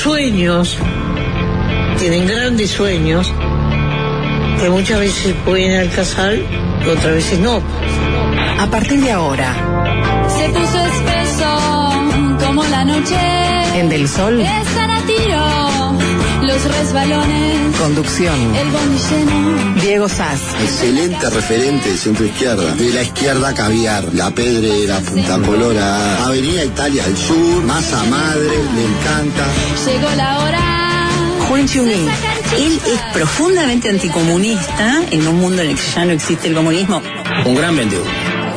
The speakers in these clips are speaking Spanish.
sueños, tienen grandes sueños, que muchas veces pueden alcanzar y otras veces no. A partir de ahora, Se puso espeso como la noche. en Del Sol, Están a tiro los resbalones. conducción, El lleno. Diego Sass, Excelente referente de centro izquierda. De la izquierda caviar, La Pedrera, Punta Colora, Avenida Italia del Sur, Masa Madre, me encanta. Llegó la hora. Juan Chunin, Él es profundamente anticomunista en un mundo en el que ya no existe el comunismo. Un gran vendedor.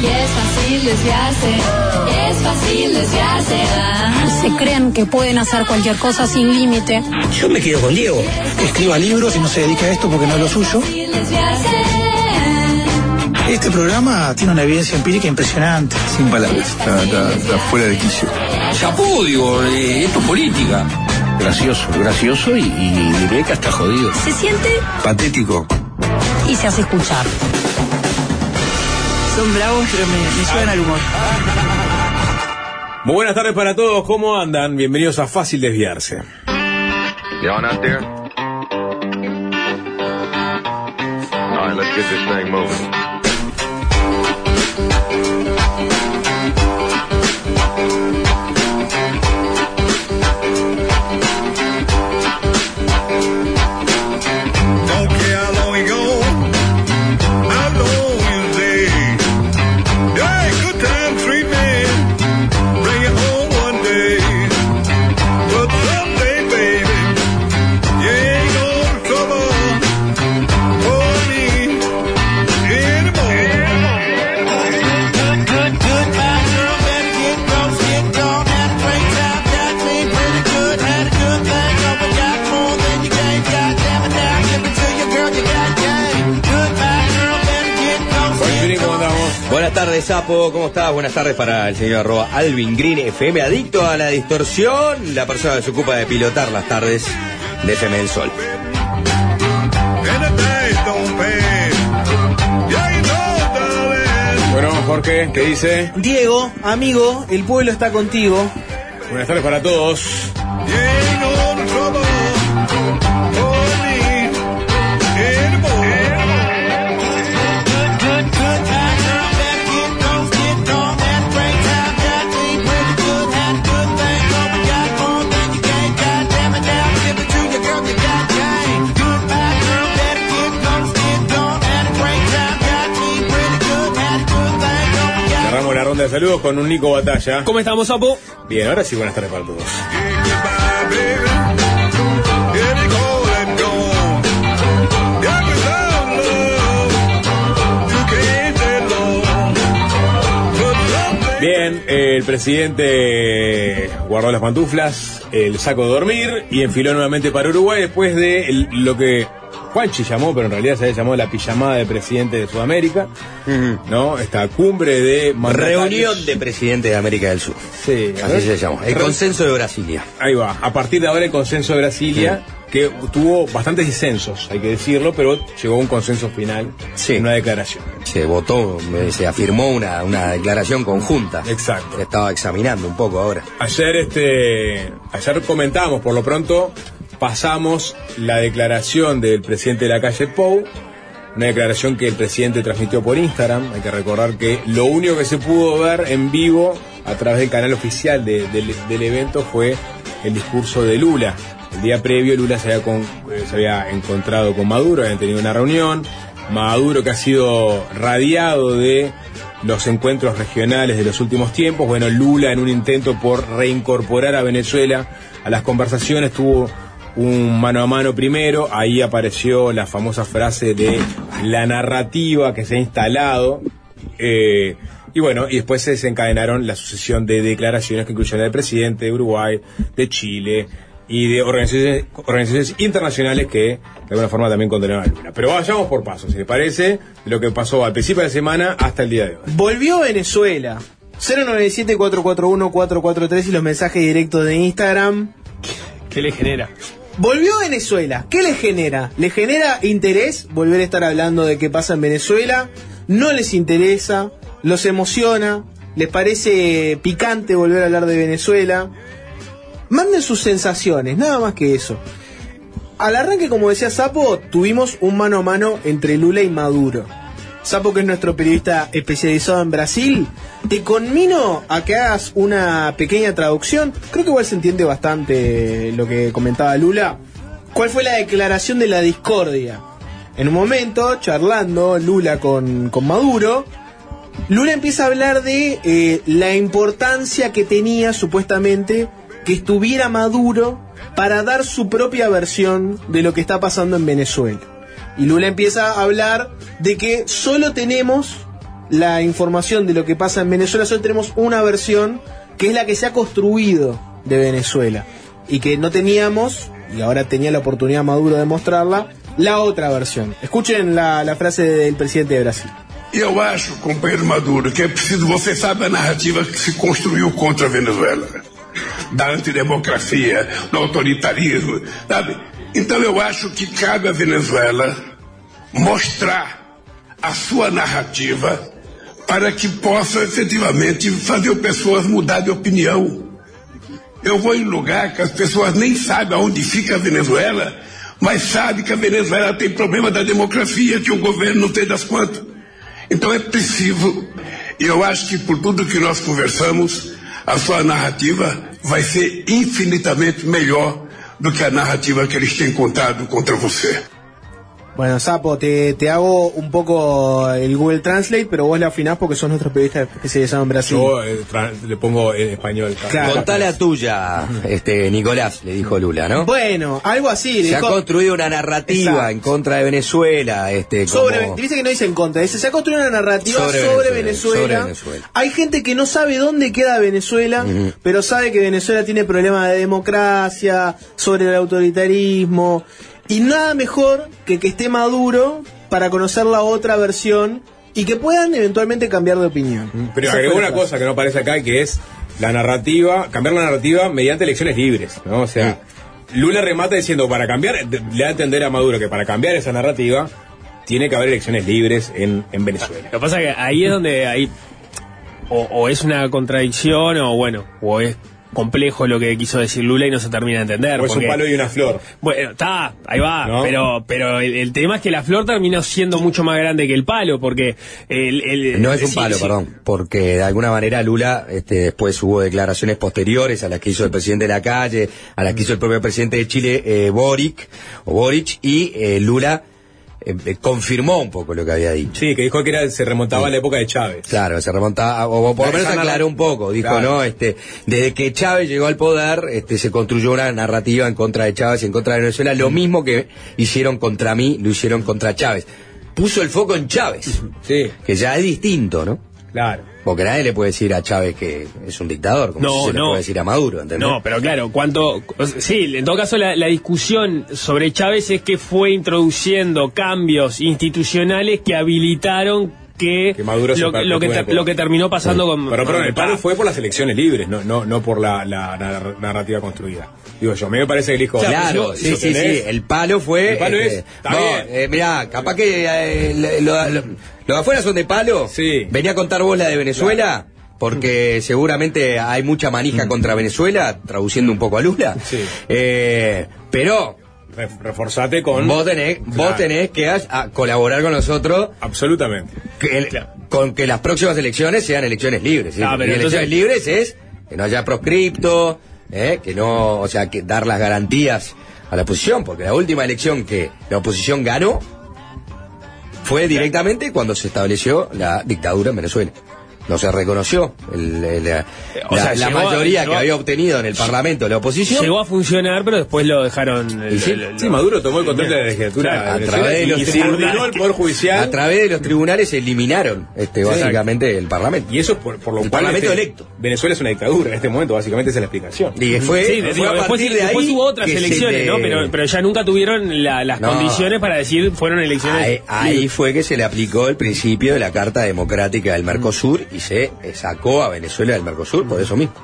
Y es fácil desviarse. Es fácil desviarse. ah. Se creen que pueden hacer cualquier cosa sin límite. Yo me quedo con Diego. escriba libros y no se dedica a esto porque no es lo suyo. Este programa tiene una evidencia empírica impresionante. Sin palabras, está, está- está fuera de quicio. Chapú, digo, eh, esto es política. Gracioso, gracioso y, y diré que hasta jodido. Se siente Patético. y se hace escuchar. Son bravos, pero me, me suben al humor. Muy buenas tardes para todos, ¿cómo andan? Bienvenidos a Fácil Desviarse. Let's get this thing moving. Sapo. ¿Cómo estás? Buenas tardes para el señor arroba Alvin Green FM, adicto a la distorsión, la persona que se ocupa de pilotar las tardes de FM del Sol. Yeah. Bueno, Jorge, ¿qué dice? Diego, amigo, el pueblo está contigo. Buenas tardes para todos. You saludos con un Nico Batalla. ¿Cómo estamos, Sapo? Bien, ahora sí, buenas tardes para todos. Bien, el presidente guardó las pantuflas, el saco de dormir y enfiló nuevamente para Uruguay después de lo que Juanchi llamó, pero en realidad se había llamado la pijamada de presidente de Sudamérica, ¿no? Esta cumbre de mandatarios. Reunión de presidentes de América del Sur. Sí, Así se llama. El Re- consenso de Brasilia. Ahí va. A partir de ahora el consenso de Brasilia, que tuvo bastantes disensos, hay que decirlo, pero llegó a un consenso final Sí. en una declaración. Se votó, eh, se afirmó una, una declaración conjunta. Exacto. Que estaba examinando un poco ahora. Ayer, este, ayer comentamos, por lo pronto, pasamos la declaración del presidente de la calle Pou, una declaración que el presidente transmitió por Instagram. Hay que recordar que lo único que se pudo ver en vivo a través del canal oficial de- del- evento fue el discurso de Lula. El día previo Lula se había, eh, se había encontrado con Maduro, habían tenido una reunión. Maduro que ha sido radiado de los encuentros regionales de los últimos tiempos. Bueno, Lula en un intento por reincorporar a Venezuela a las conversaciones tuvo un mano a mano primero, ahí apareció la famosa frase de la narrativa que se ha instalado. eh, y bueno, y después se desencadenaron la sucesión de declaraciones que incluyeron del presidente de Uruguay, de Chile, y de organizaciones, organizaciones internacionales que de alguna forma también condenaron a Lula. Pero vayamos por pasos, si les parece, de lo que pasó al principio de la semana hasta el día de hoy. Volvió Venezuela. 097-441-443 y los mensajes directos de Instagram. ¿Qué le genera? Volvió Venezuela. ¿Qué le genera? ¿Le genera interés volver a estar hablando de qué pasa en Venezuela? ¿No les interesa? ¿Los emociona? ¿Les parece picante volver a hablar de Venezuela? Manden sus sensaciones, nada más que eso. Al arranque, como decía Sapo, tuvimos un mano a mano entre Lula y Maduro. Sapo, que es nuestro periodista especializado en Brasil, te conmino a que hagas una pequeña traducción. Creo que igual se entiende bastante lo que comentaba Lula. ¿Cuál fue la declaración de la discordia? En un momento, charlando Lula con, con Maduro, Lula empieza a hablar de eh, la importancia que tenía supuestamente que estuviera Maduro para dar su propia versión de lo que está pasando en Venezuela. Y Lula empieza a hablar de que solo tenemos la información de lo que pasa en Venezuela, solo tenemos una versión que es la que se ha construido de Venezuela. Y que no teníamos, y ahora tenía la oportunidad Maduro de mostrarla, la otra versión. Escuchen la, la frase del presidente de Brasil. Eu acho, companheiro Maduro, que é preciso. Você sabe a narrativa que se construiu contra Venezuela. Da antidemocracia, do autoritarismo, sabe? Então eu acho que cabe à Venezuela mostrar a sua narrativa para que possa efetivamente fazer pessoas mudar de opinião. Eu vou em lugar que as pessoas nem sabem aonde fica a Venezuela, mas sabem que a Venezuela tem problema da democracia, que o governo não tem das quantas. Então é preciso, e eu acho que por tudo que nós conversamos, a sua narrativa vai ser infinitamente melhor do que a narrativa que eles têm contado contra você. Bueno, Sapo, te, te hago un poco el Google Translate, pero vos le afinás porque sos nuestro periodista especializado en Brasil. Yo eh, le pongo en español. Claro. Contá la tuya, este, Nicolás, le dijo Lula, ¿no? Bueno, algo así. Se ha dijo- construido una narrativa Exacto. en contra de Venezuela, este, como- Sobre, dice que no dice en contra, dice se ha construido una narrativa Sobre sobre, Venezuela, Venezuela. sobre Venezuela. Hay gente que no sabe dónde queda Venezuela, pero sabe que Venezuela tiene problemas de democracia, sobre el autoritarismo, y nada mejor que que esté Maduro para conocer la otra versión y que puedan eventualmente cambiar de opinión. Pero Esa agregó una cosa que no aparece acá, que es la narrativa, cambiar la narrativa mediante elecciones libres, ¿no? O sea, Lula remata diciendo, para cambiar, le da a entender a Maduro que para cambiar esa narrativa, tiene que haber elecciones libres en, en Venezuela. Lo que pasa es que ahí es donde hay o, o es una contradicción o bueno, o es complejo lo que quiso decir Lula y no se termina de entender. O es un palo y una flor. Bueno, está, ahí va, ¿No? pero pero el, el tema es que la flor terminó siendo mucho más grande que el palo, porque el, el- No es un sí, palo, sí. perdón, porque de alguna manera Lula, este, después hubo declaraciones posteriores a las que hizo el presidente de la calle, a las que hizo el propio presidente de Chile, eh, Boric, o Boric, y eh, Lula eh, eh, confirmó un poco lo que había dicho. Sí, que dijo que era, se remontaba a la época de Chávez. Claro, se remontaba, o por lo menos aclaró un poco, dijo, Claro. ¿no? Este, desde que Chávez llegó al poder, este, se construyó una narrativa en contra de Chávez y en contra de Venezuela, lo mismo que hicieron contra mí, lo hicieron contra Chávez. Puso el foco en Chávez, Sí, que ya es distinto, ¿no? claro. Porque nadie le puede decir a Chávez que es un dictador, como No, si se le no. puede decir a Maduro, ¿entendés? No, pero claro, cuánto. o sea, Sí, en todo caso, la, la discusión sobre Chávez es que fue introduciendo cambios institucionales que habilitaron que, Que Maduro se lo, lo que ter- lo que terminó pasando con. Pero, perdón, con- el palo fue por las elecciones libres, no, no, no por la, la nar- narrativa construida. Digo yo, a mí me parece que el hijo... Claro, sí, sí, sí. El palo fue. El palo este, es, está no, bien. eh, mirá, capaz que eh, lo, lo- lo- los afuera son de palo. Sí. Venía a contar vos la de Venezuela. Porque seguramente hay mucha manija contra Venezuela, traduciendo un poco a Lula. Mm. Sí. Eh, pero Re- reforzate con... vos tenés, vos Claro. tenés que a colaborar con nosotros Absolutamente. que el- con que las próximas elecciones sean elecciones libres. ¿sí? Ah, pero y entonces- elecciones libres es que no haya proscripto, ¿eh? que no, o sea, que dar las garantías a la oposición, porque la última elección que la oposición ganó fue directamente cuando se estableció la dictadura en Venezuela. No se reconoció el- el- la, O sea, la llegó a- mayoría que había obtenido en el Parlamento la oposición. Llegó a funcionar, pero después lo dejaron. ¿Y sí? el- el- Sí, Maduro tomó el control de la legislatura a través de los y tribunales. subordinó el Poder Judicial. A través de los tribunales eliminaron este, Sí. básicamente el Parlamento. Y eso por, por lo El cual Parlamento este, electo. Venezuela es una dictadura en este momento, básicamente esa es la explicación. Y fue, Sí, fue digo, a después, de después ahí hubo otras se elecciones, le- ¿no? Pero, pero ya nunca tuvieron la- las No. condiciones para decir fueron elecciones. Ahí, ahí fue que se le aplicó el principio de la Carta Democrática del Mercosur y se sacó a Venezuela del Mercosur por eso mismo,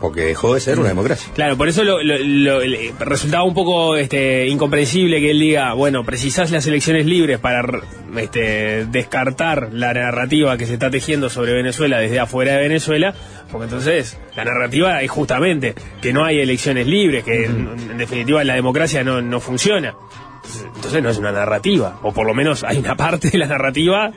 porque dejó de ser una democracia. Claro, por eso lo, lo- lo- resultaba un poco este, incomprensible que él diga, bueno, precisás las elecciones libres para este, descartar la narrativa que se está tejiendo sobre Venezuela desde afuera de Venezuela, porque entonces la narrativa es justamente que no hay elecciones libres, que en, en definitiva la democracia no, no funciona. Entonces no es una narrativa, o por lo menos hay una parte de la narrativa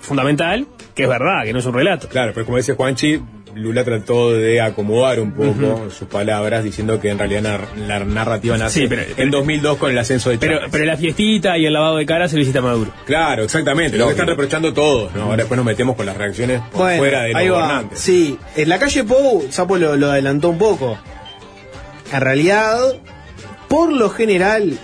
fundamental que es verdad, que no es un relato. Claro, pero como dice Juanchi, Lula trató de acomodar un poco sus palabras diciendo que en realidad nar- la narrativa nace Sí, pero- en 2002 con el ascenso de Pero, Chávez. pero la fiestita y el lavado de cara se lo hiciste a Maduro. Claro, exactamente, lo que están reprochando todos, ¿no? Ahora después nos metemos con las reacciones por Bueno, fuera de los ahí va. gobernantes. Sí, en la calle Pou, Sapo lo, lo adelantó un poco. En realidad, por lo general,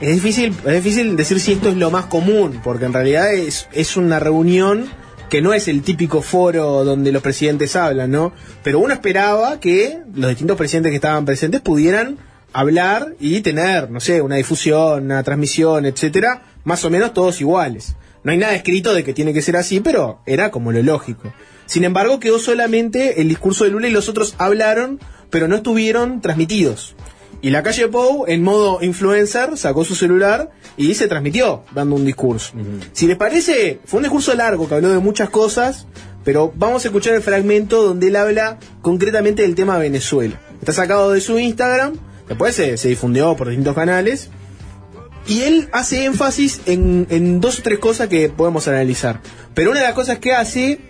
es difícil, es difícil decir si esto es lo más común, porque en realidad es, es una reunión que no es el típico foro donde los presidentes hablan, ¿no? Pero uno esperaba que los distintos presidentes que estaban presentes pudieran hablar y tener, no sé, una difusión, una transmisión, etcétera, más o menos todos iguales. No hay nada escrito de que tiene que ser así, pero era como lo lógico. Sin embargo, quedó solamente el discurso de Lula y los otros hablaron, pero no estuvieron transmitidos. Y la calle Pou, en modo influencer, sacó su celular y se transmitió dando un discurso. Si les parece, fue un discurso largo que habló de muchas cosas, pero vamos a escuchar el fragmento donde él habla concretamente del tema Venezuela. Está sacado de su Instagram, después se, se difundió por distintos canales, y él hace énfasis en, en dos o tres cosas que podemos analizar. Pero una de las cosas que hace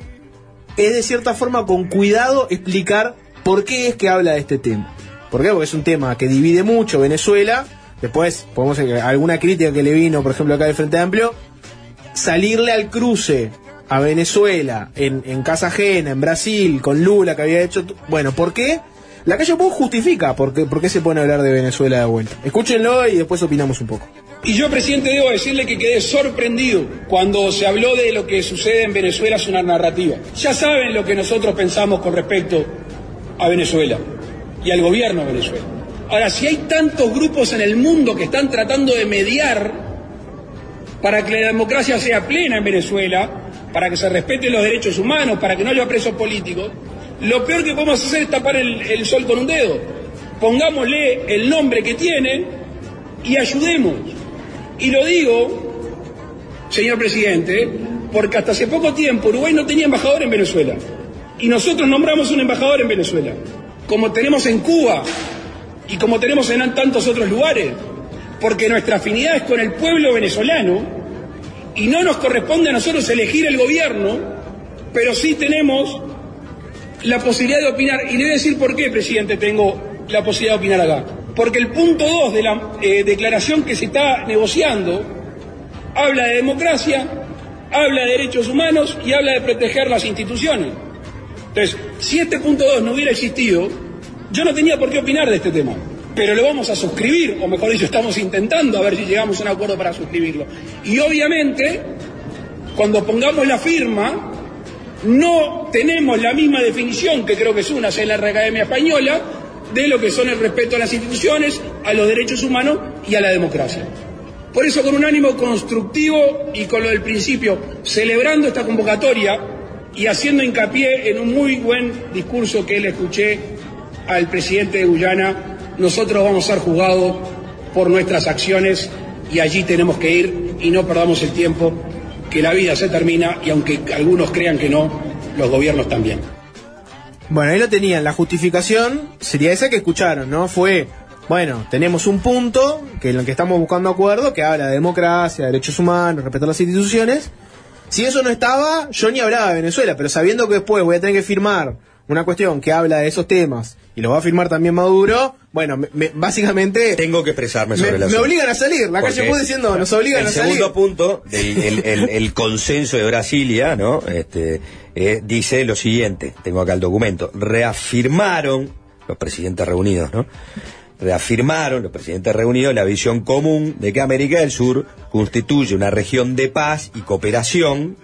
es de cierta forma con cuidado explicar por qué es que habla de este tema. ¿Por qué? Porque es un tema que divide mucho Venezuela. Después, podemos alguna crítica que le vino, por ejemplo, acá del Frente Amplio, salirle al cruce a Venezuela en, casa ajena, en Brasil, con Lula que había hecho. Bueno, ¿por qué? La calle Pou justifica por qué, por qué se pone a hablar de Venezuela de vuelta. Escúchenlo y después opinamos un poco. Y yo, presidente, debo decirle que quedé sorprendido cuando se habló de lo que sucede en Venezuela es una narrativa. Ya saben lo que nosotros pensamos con respecto a Venezuela y al gobierno de Venezuela. Ahora, si hay tantos grupos en el mundo que están tratando de mediar para que la democracia sea plena en Venezuela, para que se respeten los derechos humanos, para que no haya presos políticos, lo peor que podemos hacer es tapar el, el sol con un dedo. Pongámosle el nombre que tienen y ayudemos. Y lo digo, señor presidente, porque hasta hace poco tiempo Uruguay no tenía embajador en Venezuela. Y nosotros nombramos un embajador en Venezuela, como tenemos en Cuba y como tenemos en tantos otros lugares, porque nuestra afinidad es con el pueblo venezolano y no nos corresponde a nosotros elegir el gobierno, pero sí tenemos la posibilidad de opinar. Y le voy a decir por qué, presidente, tengo la posibilidad de opinar acá. Porque el punto 2 de la eh, declaración que se está negociando habla de democracia, habla de derechos humanos y habla de proteger las instituciones. Entonces, si este punto 2 no hubiera existido, yo no tenía por qué opinar de este tema. Pero lo vamos a suscribir, o mejor dicho, estamos intentando a ver si llegamos a un acuerdo para suscribirlo. Y obviamente, cuando pongamos la firma, no tenemos la misma definición, que creo que es una, es la Academia Española, de lo que son el respeto a las instituciones, a los derechos humanos y a la democracia. Por eso, con un ánimo constructivo y con lo del principio, celebrando esta convocatoria y haciendo hincapié en un muy buen discurso que le escuché al presidente de Guyana, nosotros vamos a ser juzgados por nuestras acciones y allí tenemos que ir y no perdamos el tiempo, que la vida se termina y aunque algunos crean que no, los gobiernos también. Bueno, ahí lo tenían. La justificación sería esa que escucharon, ¿no? Fue, bueno, tenemos un punto que en el que estamos buscando acuerdo, que habla de democracia, derechos humanos, respetar las instituciones. Si eso no estaba, yo ni hablaba de Venezuela, pero sabiendo que después voy a tener que firmar una cuestión que habla de esos temas y lo va a firmar también Maduro, Bueno, me- me- básicamente. Tengo que expresarme me, sobre la me obligan a salir. La calle Pou diciendo, nos obligan el a salir. segundo punto del el, el- el consenso de Brasilia, ¿no? Este, eh, dice lo siguiente, tengo acá el documento, reafirmaron los presidentes reunidos, ¿no? Reafirmaron los presidentes reunidos la visión común de que América del Sur constituye una región de paz y cooperación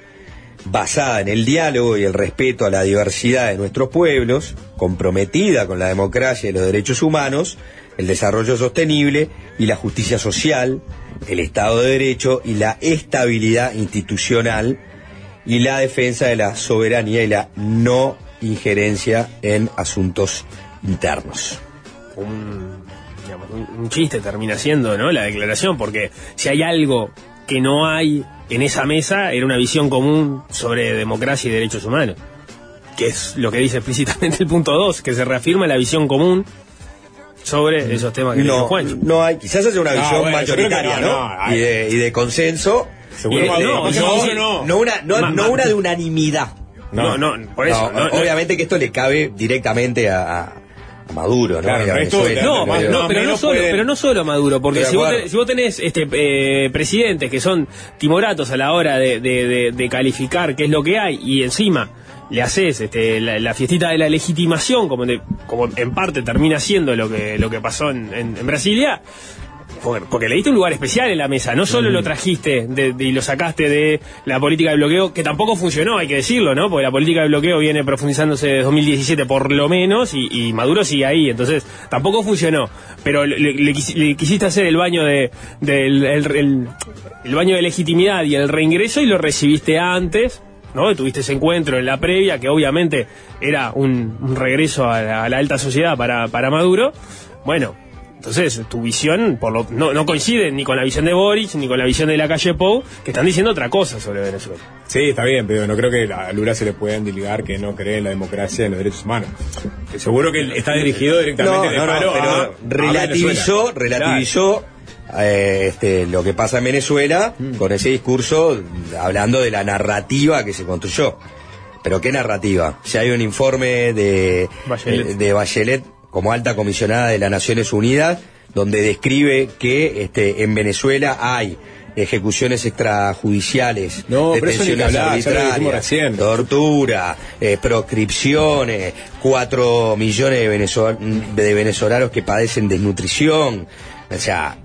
basada en el diálogo y el respeto a la diversidad de nuestros pueblos, comprometida con la democracia y los derechos humanos, el desarrollo sostenible y la justicia social, el Estado de Derecho y la estabilidad institucional y la defensa de la soberanía y la no injerencia en asuntos internos. Un- chiste termina siendo, ¿no? La declaración, porque si hay algo que no hay en esa mesa, era una visión común sobre democracia y derechos humanos. Que es lo que dice explícitamente el punto 2, que se reafirma la visión común sobre esos temas que dijo No, Juancho. no hay, quizás haya una Ah, visión bueno, mayoritaria, no, ¿no? no, hay- y, de, y de consenso. Seguro de- no, no, no, una, no, Ma- no ma- una de unanimidad. No, no, por eso. No, no, no. obviamente que esto le cabe directamente a Maduro, ¿no? Claro, resto-. No, Más- no, pero, no solo, pueden- pero no solo Maduro, porque si vos, tenés, si vos tenés este, eh, presidentes que son timoratos a la hora de, de- de- de calificar qué es lo que hay y encima le haces este, la, la fiestita de la legitimación, como, de- como en parte termina siendo lo que, lo que pasó en, en- en Brasilia, porque le diste un lugar especial en la mesa, no solo lo trajiste de- de- y lo sacaste de la política de bloqueo, que tampoco funcionó, hay que decirlo, ¿no? Porque la política de bloqueo viene profundizándose desde 2017 por lo menos y, y Maduro sigue ahí, entonces tampoco funcionó. Pero le, le quis- le quisiste hacer el baño de el, el- el baño de legitimidad y el reingreso y lo recibiste antes. ¿no? Tuviste ese encuentro en la previa, que obviamente era un, un regreso a la, a la alta sociedad para, para Maduro. Bueno, entonces, tu visión por lo, no, no coincide ni con la visión de Boric ni con la visión de la calle Pou, que están diciendo otra cosa sobre Venezuela. Sí, está bien, pero no creo que a Lula se le puedan diligar que no cree en la democracia y en los derechos humanos. Que seguro que está dirigido directamente No, de no, no, palo pero a- relativizó, relativizó eh, este, lo que pasa en Venezuela Mm. con ese discurso hablando de la narrativa que se construyó. Pero ¿qué narrativa? Si hay un informe de Bachelet. eh, de Bachelet como alta comisionada de las Naciones Unidas donde describe que este, en Venezuela hay ejecuciones extrajudiciales, No, detenciones arbitrarias, tortura, eh, proscripciones, cuatro millones de, venezol- de venezolanos que padecen desnutrición. O sea,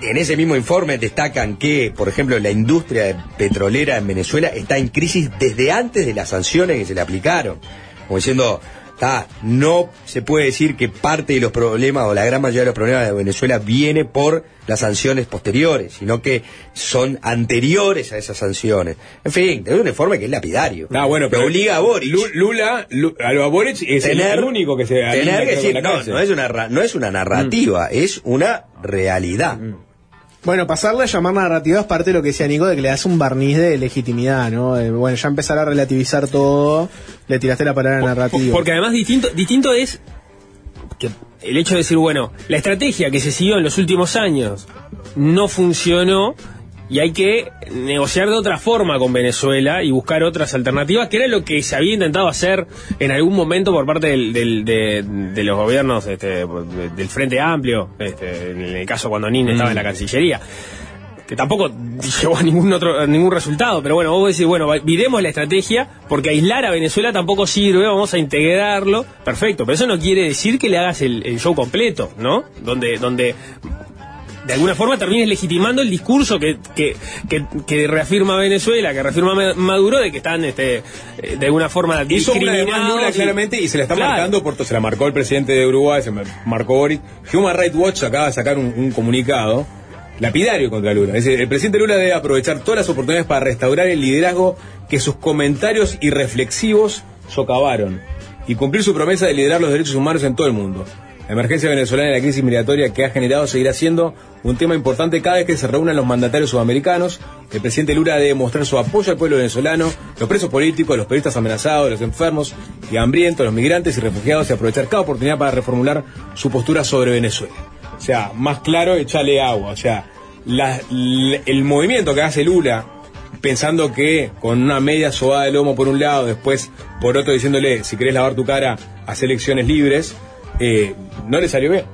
en ese mismo informe destacan que, por ejemplo, la industria petrolera en Venezuela está en crisis desde antes de las sanciones que se le aplicaron. Como diciendo, "Ta, no se puede decir que parte de los problemas o la gran mayoría de los problemas de Venezuela viene por las sanciones posteriores, sino que son anteriores a esas sanciones. En fin, es un informe que es lapidario. Ah, bueno, pero obliga a Boris Lu- Lula, Lu- a Boric es el- tener, el único que se tener que decir, no, no es una, no es una narrativa, es una realidad. Bueno, pasarle a llamar narrativa es parte de lo que decía Nico, de que le das un barniz de legitimidad, ¿no? Eh, bueno, ya empezar a relativizar todo, le tiraste la palabra narrativa. Porque además distinto, distinto es que el hecho de decir, bueno, la estrategia que se siguió en los últimos años no funcionó y hay que negociar de otra forma con Venezuela y buscar otras alternativas, que era lo que se había intentado hacer en algún momento por parte del, del- de, de los gobiernos este, del Frente Amplio, este, en el caso cuando Nin estaba en la Cancillería que tampoco llegó a ningún otro a ningún resultado, pero bueno, vos decís, bueno, miremos la estrategia, porque aislar a Venezuela tampoco sirve, vamos a integrarlo, perfecto, pero eso no quiere decir que le hagas el, el show completo, ¿no? Donde, donde de alguna forma termines legitimando el discurso que, que, que, que reafirma Venezuela, que reafirma Ma- Maduro de que están este, eh, de alguna forma una discriminados Lula y- claramente y se la está Claro. marcando por se la marcó el presidente de Uruguay, se marcó Boric. Human Rights Watch acaba de sacar un, un comunicado lapidario contra Lula. Dice, el presidente Lula debe aprovechar todas las oportunidades para restaurar el liderazgo que sus comentarios irreflexivos socavaron y cumplir su promesa de liderar los derechos humanos en todo el mundo. La emergencia venezolana y la crisis migratoria que ha generado seguirá siendo un tema importante cada vez que se reúnan los mandatarios sudamericanos. El presidente Lula debe mostrar su apoyo al pueblo venezolano, los presos políticos, los periodistas amenazados, los enfermos y hambrientos, los migrantes y refugiados y aprovechar cada oportunidad para reformular su postura sobre Venezuela. O sea, más claro, echarle agua. O sea, el movimiento que hace Lula pensando que con una media sobada de lomo por un lado, después por otro diciéndole, si querés lavar tu cara, haz elecciones libres, eh, no le salió bien.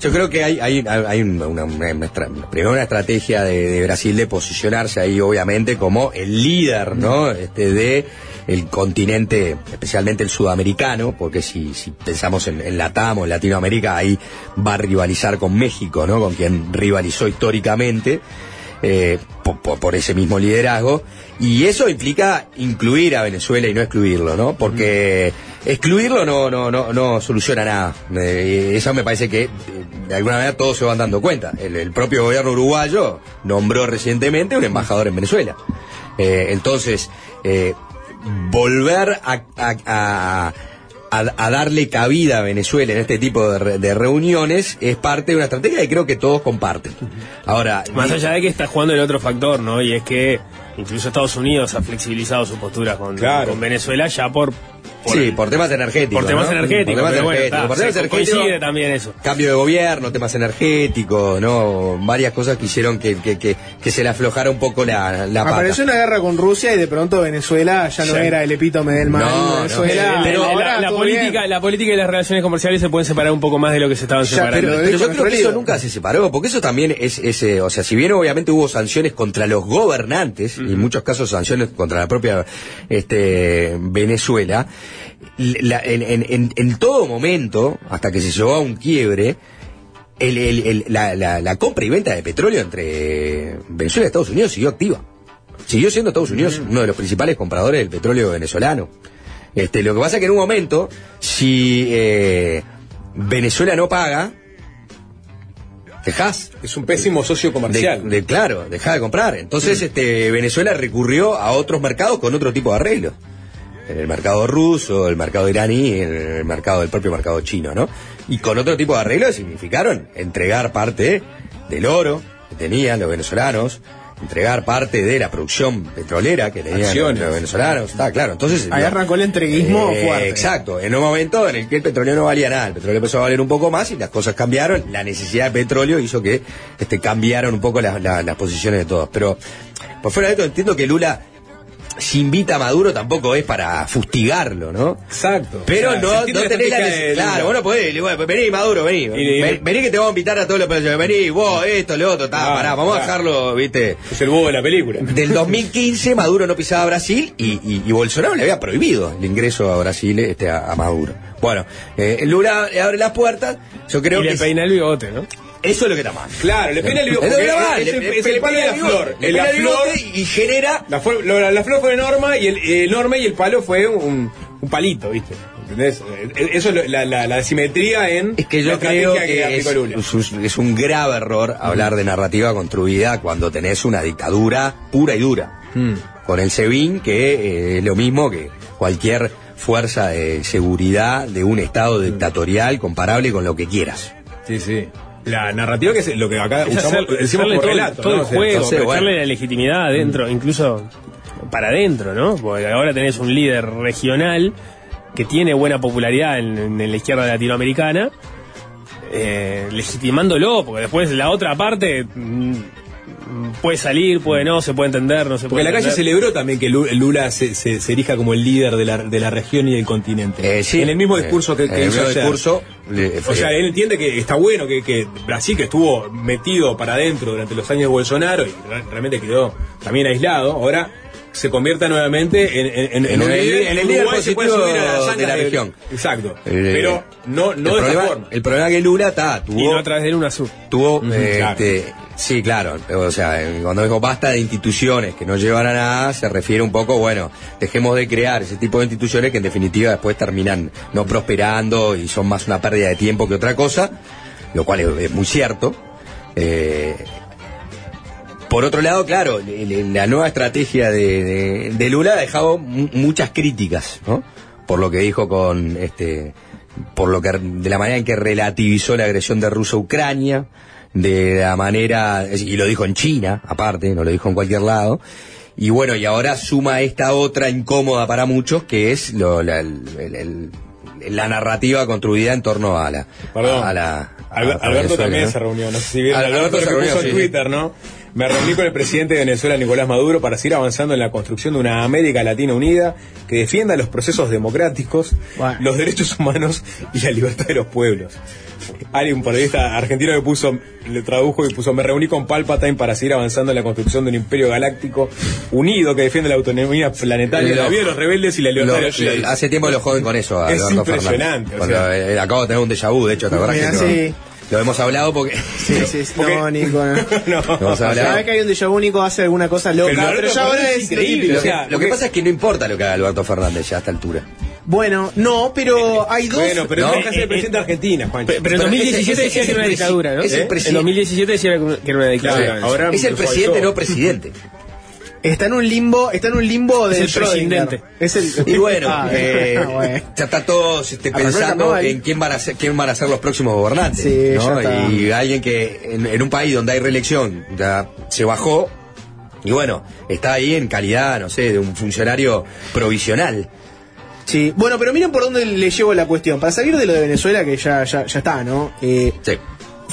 Yo creo que hay, hay, hay una, una- estrategia de, de Brasil de posicionarse ahí, obviamente, como el líder, ¿no? Este, de el continente, especialmente el sudamericano, porque si, si pensamos en, en Latam o en Latinoamérica, ahí va a rivalizar con México, ¿no? Con quien rivalizó históricamente. Eh, po- po- por, ese mismo liderazgo y eso implica incluir a Venezuela y no excluirlo, ¿no? Porque excluirlo no no no no soluciona nada. Eh, eso me parece que de alguna manera todos se van dando cuenta. El, el propio gobierno uruguayo nombró recientemente un embajador en Venezuela. Eh, entonces eh, volver a, a- a- a- a darle cabida a Venezuela en este tipo de, re- de reuniones es parte de una estrategia que creo que todos comparten. Ahora, Más allá de que está jugando el otro factor, ¿no? Y es que incluso Estados Unidos ha flexibilizado su postura con, Claro. con Venezuela ya por... por- sí, por temas energéticos. por temas ¿no? energéticos. Por temas pero bueno, energéticos. está, por temas se- energéticos, coincide también eso. Cambio de gobierno, temas energéticos, ¿no? Varias cosas que hicieron que, que, que, que se le aflojara un poco la, la pata. Apareció una guerra con Rusia y de pronto Venezuela ya no Sí. era el epítome del mal. No, no. Venezuela, La- la- ahora la, política, la política y las relaciones comerciales se pueden separar un poco más de lo que se estaban Ya, separando. pero, pero yo creo que eso nunca se separó, porque eso también es, es, eh, o sea, si bien obviamente hubo sanciones contra los gobernantes, y en muchos casos sanciones contra la propia este, Venezuela, la- en, en- en- en todo momento, hasta que se llegó a un quiebre, el- el- el- la, la- la compra y venta de petróleo entre Venezuela y Estados Unidos siguió activa. Siguió siendo Estados Unidos uno de los principales compradores del petróleo venezolano. Este, lo que pasa es que en un momento, si eh, Venezuela no paga, dejás. Es un pésimo socio comercial. De, de- claro, dejá de comprar. Entonces, este, Venezuela recurrió a otros mercados con otro tipo de arreglos. En el mercado ruso, el mercado iraní, en el mercado del propio mercado chino, ¿no? Y con otro tipo de arreglos significaron entregar parte del oro que tenían los venezolanos, entregar parte de la producción petrolera que tenían Acciones. los venezolanos. Está claro. Entonces, Ahí arrancó el entreguismo Eh, fuerte. Exacto, en un momento en el que el petróleo no valía nada, el petróleo empezó a valer un poco más y las cosas cambiaron, la necesidad de petróleo hizo que este, cambiaron un poco las posiciones de todos. Pero por fuera de esto entiendo que Lula si invita a Maduro tampoco es para fustigarlo, ¿no? Exacto. Pero O sea, no, no tenés la necesidad. Claro, Lula. bueno, podés, vení Maduro, vení. Y- Ven- vení que te vamos a invitar a todos los presidentes. Vení, vos, esto, lo otro, está, Ah, pará, vamos a dejarlo, viste. Es el bobo de la película. Del 2015 Maduro no pisaba Brasil y, y- y Bolsonaro le había prohibido el ingreso a Brasil este, a, a Maduro. Bueno, eh, Lula le abre las puertas, yo creo y que... le peina el bigote, ¿no? Eso es lo que está mal. Claro, le peina el bigote. Es es le- el- es palo de la flor. le La flor y genera... La, flor- la- la flor fue enorme y el eh, enorme y el palo fue un, un palito, ¿viste? ¿Entendés? Eh, Eso es la, la, la simetría en Es que yo la creo que es, es un- es un grave error hablar de narrativa construida cuando tenés una dictadura pura y dura. Mm. Con el SEBIN, que eh, es lo mismo que cualquier fuerza de seguridad de un estado dictatorial comparable con lo que quieras. Sí, sí. La narrativa que es lo que acá Es usamos, hacer- decimos hacerle como todo, relato. todo ¿no? el juego, entonces, bueno. la legitimidad adentro, incluso para adentro, ¿no? Porque ahora tenés un líder regional que tiene buena popularidad en, en la izquierda latinoamericana, eh, legitimándolo, porque después la otra parte mm, puede salir, puede no, se puede entender, no se Porque puede la calle celebró también que Lu- Lula se, se, se erija como el líder de la, de la región y del continente. Eh, sí. en el mismo discurso que, Eh, que el hizo mismo ayer. discurso, le- O sea, él entiende que está bueno que, que Brasil, que estuvo metido para adentro durante los años de Bolsonaro y re- realmente quedó también aislado, ahora se convierta nuevamente en, en- en- en En un el- líder, en el Uruguay líder se puede positivo subir a las de la región. Exacto. Eh, Pero no, no el de esta problema, forma. El problema que Lula está, tuvo... Y no a través de Luna Sur. tuvo eh, claro. Sí claro o sea cuando dijo basta de instituciones que no llevan a nada se refiere un poco bueno dejemos de crear ese tipo de instituciones que en definitiva después terminan no prosperando y son más una pérdida de tiempo que otra cosa lo cual es, muy cierto Eh, por otro lado, claro, la nueva estrategia de, Lula ha dejado mu- muchas críticas, ¿no? Por lo que dijo con este, por lo que de la manera en que relativizó la agresión de Rusia a Ucrania, de la manera y lo dijo en China, aparte, no lo dijo en cualquier lado. Y bueno, y ahora suma esta otra incómoda para muchos, que es lo- la, el- el- el- la narrativa construida en torno a la, Perdón. a la a- Alberto Venezuela, también ¿no? se reunió, no sé si vieron, Alberto Alberto, se reunió, puso en sí. Twitter, ¿no? Me reuní con el presidente de Venezuela, Nicolás Maduro, para seguir avanzando en la construcción de una América Latina unida que defienda los procesos democráticos, los derechos humanos y la libertad de los pueblos. Alguien, un periodista argentino, me puso, le tradujo y puso, me reuní con Palpatine para seguir avanzando en la construcción de un imperio galáctico unido que defiende la autonomía planetaria, la vida de los rebeldes y la libertad Lo- de los Jedi. hace tiempo lo joden con eso a Es impresionante, o sea. eh, acabo de tener un déjà vu, de hecho, ¿te acordás Mira, que lo- hemos hablado porque... Sí, sí, sí. No, Nico. No. Vamos a hablar. Cada vez que hay un déjà vu, Nico hace alguna cosa loca. Pero Pero, ya ahora es increíble. Lo que, lo que pasa es que no importa lo que haga Alberto Fernández ya a esta altura. Bueno, no, pero hay dos. Bueno, pero No, es el presidente de Argentina, Juancho. Pero, pero en 2017 decía que era una dictadura, ¿no? es el ¿Eh? presi- En 2017 decía que era una dictadura. ahora es el presidente, no presidente. Está en un limbo, está en un limbo Es del el presidente. Es el Y bueno, Ah, eh, bueno. ya está todos este, pensando en quién van, a ser, quién van a ser los próximos gobernantes. Y alguien que en, en un país donde hay reelección ya se bajó y bueno, está ahí en calidad, no sé, de un funcionario provisional. Sí, bueno, pero miren por dónde le llevo la cuestión. Para salir de lo de Venezuela, que ya, ya, ya está, ¿no? Eh, Sí.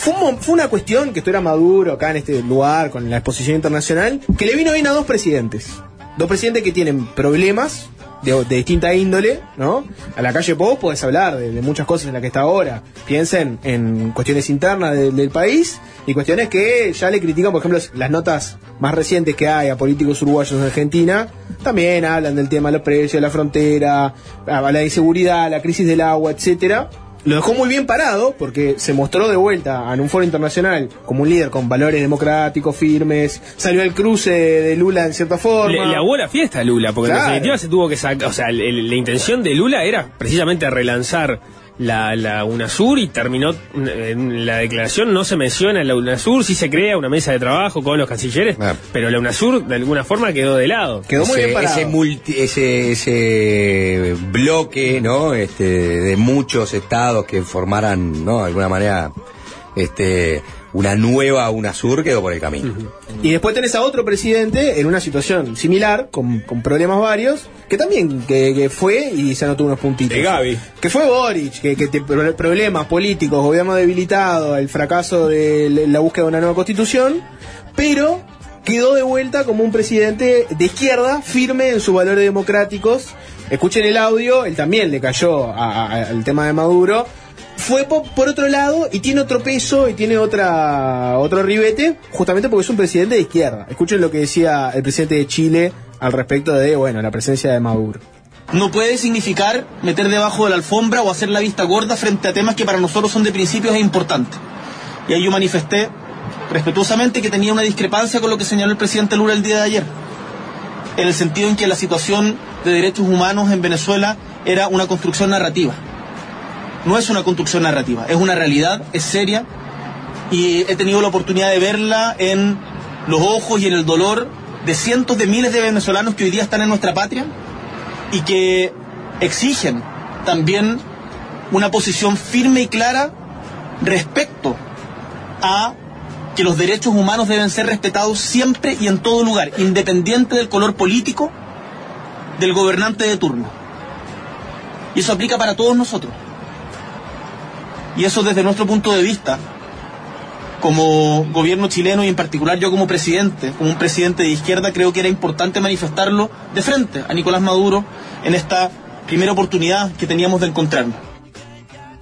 Fue, un fue una cuestión que esto era Maduro acá en este lugar, con la exposición internacional, que le vino bien a dos presidentes. Dos presidentes que tienen problemas de, de distinta índole, ¿no? A la calle Pou podés hablar de, muchas cosas en las que está ahora. Piensen en cuestiones internas de- del país y cuestiones que ya le critican, por ejemplo, las notas más recientes que hay a políticos uruguayos en Argentina, también hablan del tema de los precios, la frontera, la inseguridad, la crisis del agua, etcétera. Lo dejó muy bien parado porque se mostró de vuelta en un foro internacional como un líder con valores democráticos firmes, salió al cruce de Lula en cierta forma. Le, le fiesta a Lula, porque en Claro. definitiva se tuvo que sacar. O sea, la intención de Lula era precisamente relanzar la, la UNASUR y terminó. En la declaración no se menciona la UNASUR, sí se crea una mesa de trabajo con los cancilleres, Ah. pero la UNASUR de alguna forma quedó de lado. Quedó muy ese, bien parado. ese, multi- ese, ese bloque, ¿no? Este, de muchos estados que formaran, ¿no? De alguna manera, este, una nueva UNASUR quedó por el camino. Y después tenés a otro presidente en una situación similar, con, con problemas varios, que también que, que fue y se anotó unos puntitos. De Gaby. Que fue Boric, que, que te- problemas políticos, gobierno debilitado, el fracaso de la- búsqueda de una nueva constitución, pero quedó de vuelta como un presidente de izquierda, firme en sus valores democráticos. Escuchen el audio, él también le cayó al tema de Maduro. Fue po- por otro lado y tiene otro peso y tiene otra otro ribete, justamente porque es un presidente de izquierda. Escuchen lo que decía el presidente de Chile al respecto de bueno la presencia de Maduro. no puede significar meter debajo de la alfombra o hacer la vista gorda frente a temas que para nosotros son de principios e importantes. Y ahí yo manifesté respetuosamente que tenía una discrepancia con lo que señaló el presidente Lula el día de ayer, en el sentido en que la situación de derechos humanos en Venezuela era una construcción narrativa. No es una construcción narrativa, es una realidad, es seria, y he tenido la oportunidad de verla en los ojos y en el dolor de cientos de miles de venezolanos que hoy día están en nuestra patria y que exigen también una posición firme y clara respecto a que los derechos humanos deben ser respetados siempre y en todo lugar, independiente del color político del gobernante de turno. Y eso aplica para todos nosotros. Y eso desde nuestro punto de vista, como gobierno chileno y en particular yo como presidente, como un presidente de izquierda, creo que era importante manifestarlo de frente a Nicolás Maduro en esta primera oportunidad que teníamos de encontrarnos.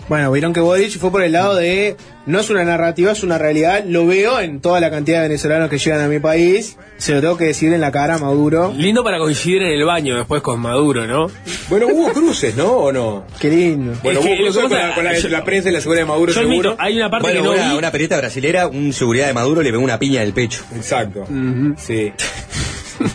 Bueno, vieron que Boric fue por el lado de no es una narrativa, es una realidad. Lo veo en toda la cantidad de venezolanos que llegan a mi país. Se lo tengo que decir en la cara a Maduro. Lindo para coincidir en el baño después con Maduro, ¿no? Bueno, hubo cruces, ¿no? ¿O no? Qué lindo. Bueno, Es que hubo lo cruces que con la, con la- yo- la prensa y la seguridad de Maduro, Yo seguro. admito, hay una parte Bueno, que no una, vi. una periodista brasilera, un seguridad de Maduro le pegó una piña en el pecho. Exacto. Sí.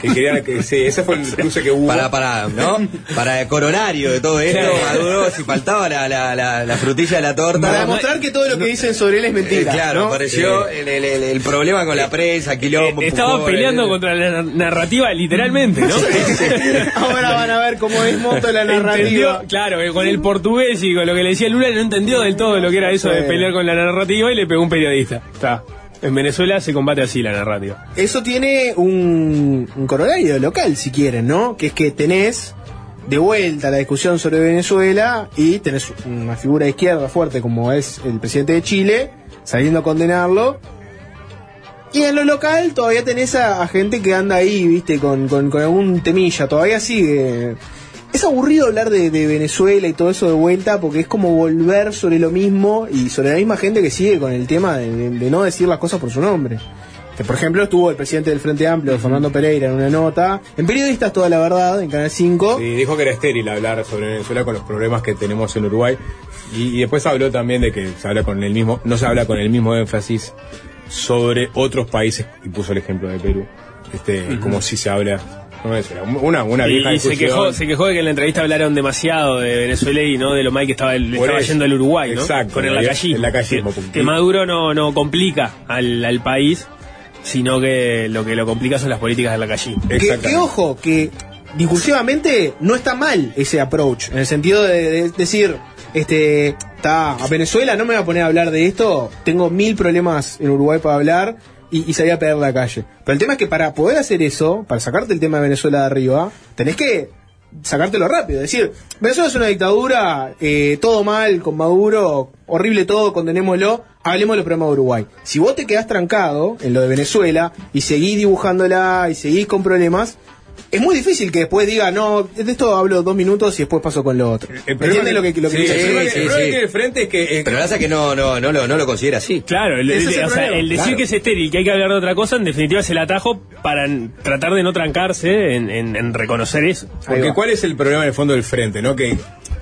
que querían que, sí, ese fue el cruce que hubo. Para, para, ¿no? Para el coronario de todo esto, Claro. Maduro, si faltaba la, la, la, la frutilla de la torta. Para demostrar que todo lo que dicen sobre él es mentira. Eh, claro, ¿no? apareció el, el- el- el problema con la prensa, quilombo. Eh, Estaba empujones. peleando contra la nar- narrativa literalmente, ¿no? Ahora van a ver cómo es moto la narrativa. Entendió, claro, eh, con el portugués y con lo que le decía Lula no entendió del todo lo que era eso de pelear con la narrativa y le pegó un periodista. Está. En Venezuela se combate así la narrativa. Eso tiene un, corolario local, si quieren, ¿no? Que es que tenés de vuelta la discusión sobre Venezuela y tenés una figura de izquierda fuerte como es el presidente de Chile, saliendo a condenarlo. Y en lo local todavía tenés a, a gente que anda ahí, viste, con, con, con algún temilla, todavía sigue. Es aburrido hablar de, de Venezuela y todo eso de vuelta porque es como volver sobre lo mismo y sobre la misma gente que sigue con el tema de, de- de no decir las cosas por su nombre. Que por ejemplo estuvo el presidente del Frente Amplio, Fernando Pereira, en una nota. En Periodistas Toda la Verdad, en Canal 5. Y dijo que era estéril hablar sobre Venezuela con los problemas que tenemos en Uruguay. Y, y después habló también de que se habla con el mismo, no se habla con el mismo énfasis sobre otros países, y puso el ejemplo de Perú, este, como si se habla Una, una Y- vieja y, se quejó, se quejó de que en la entrevista hablaron demasiado de Venezuela y no de lo mal que estaba, le estaba eso. yendo el Uruguay, ¿no? Exacto, Con el lacayismo. el lacayismo, Que, Maduro no, no complica al, al país, sino que lo que lo complica son las políticas del lacayismo. Que, que ojo, que discursivamente no está mal ese approach, en el sentido de, de decir, este, está a Venezuela, no me voy a poner a hablar de esto, tengo mil problemas en Uruguay para hablar y, salir a pegar la calle. Pero el tema es que para poder hacer eso, para sacarte el tema de Venezuela de arriba, tenés que sacártelo rápido, decir, Venezuela es una dictadura, eh, todo mal con Maduro, horrible todo, condenémoslo, hablemos de los problemas de Uruguay. Si vos te quedás trancado en lo de Venezuela y seguís dibujándola y seguís con problemas, es muy difícil que después diga, no, de esto hablo dos minutos y después paso con lo otro. El problema ¿Entiendes lo que, lo que sí, el problema problema que tiene el frente es que. eh, Pero pasa que no, no, no, lo, no lo considera así. Claro, el, o sea, el decir Claro. que es estéril, que hay que hablar de otra cosa, en definitiva es el atajo para tratar de no trancarse en, en- en reconocer eso. Porque ¿cuál es el problema en el fondo del frente? ¿no? Que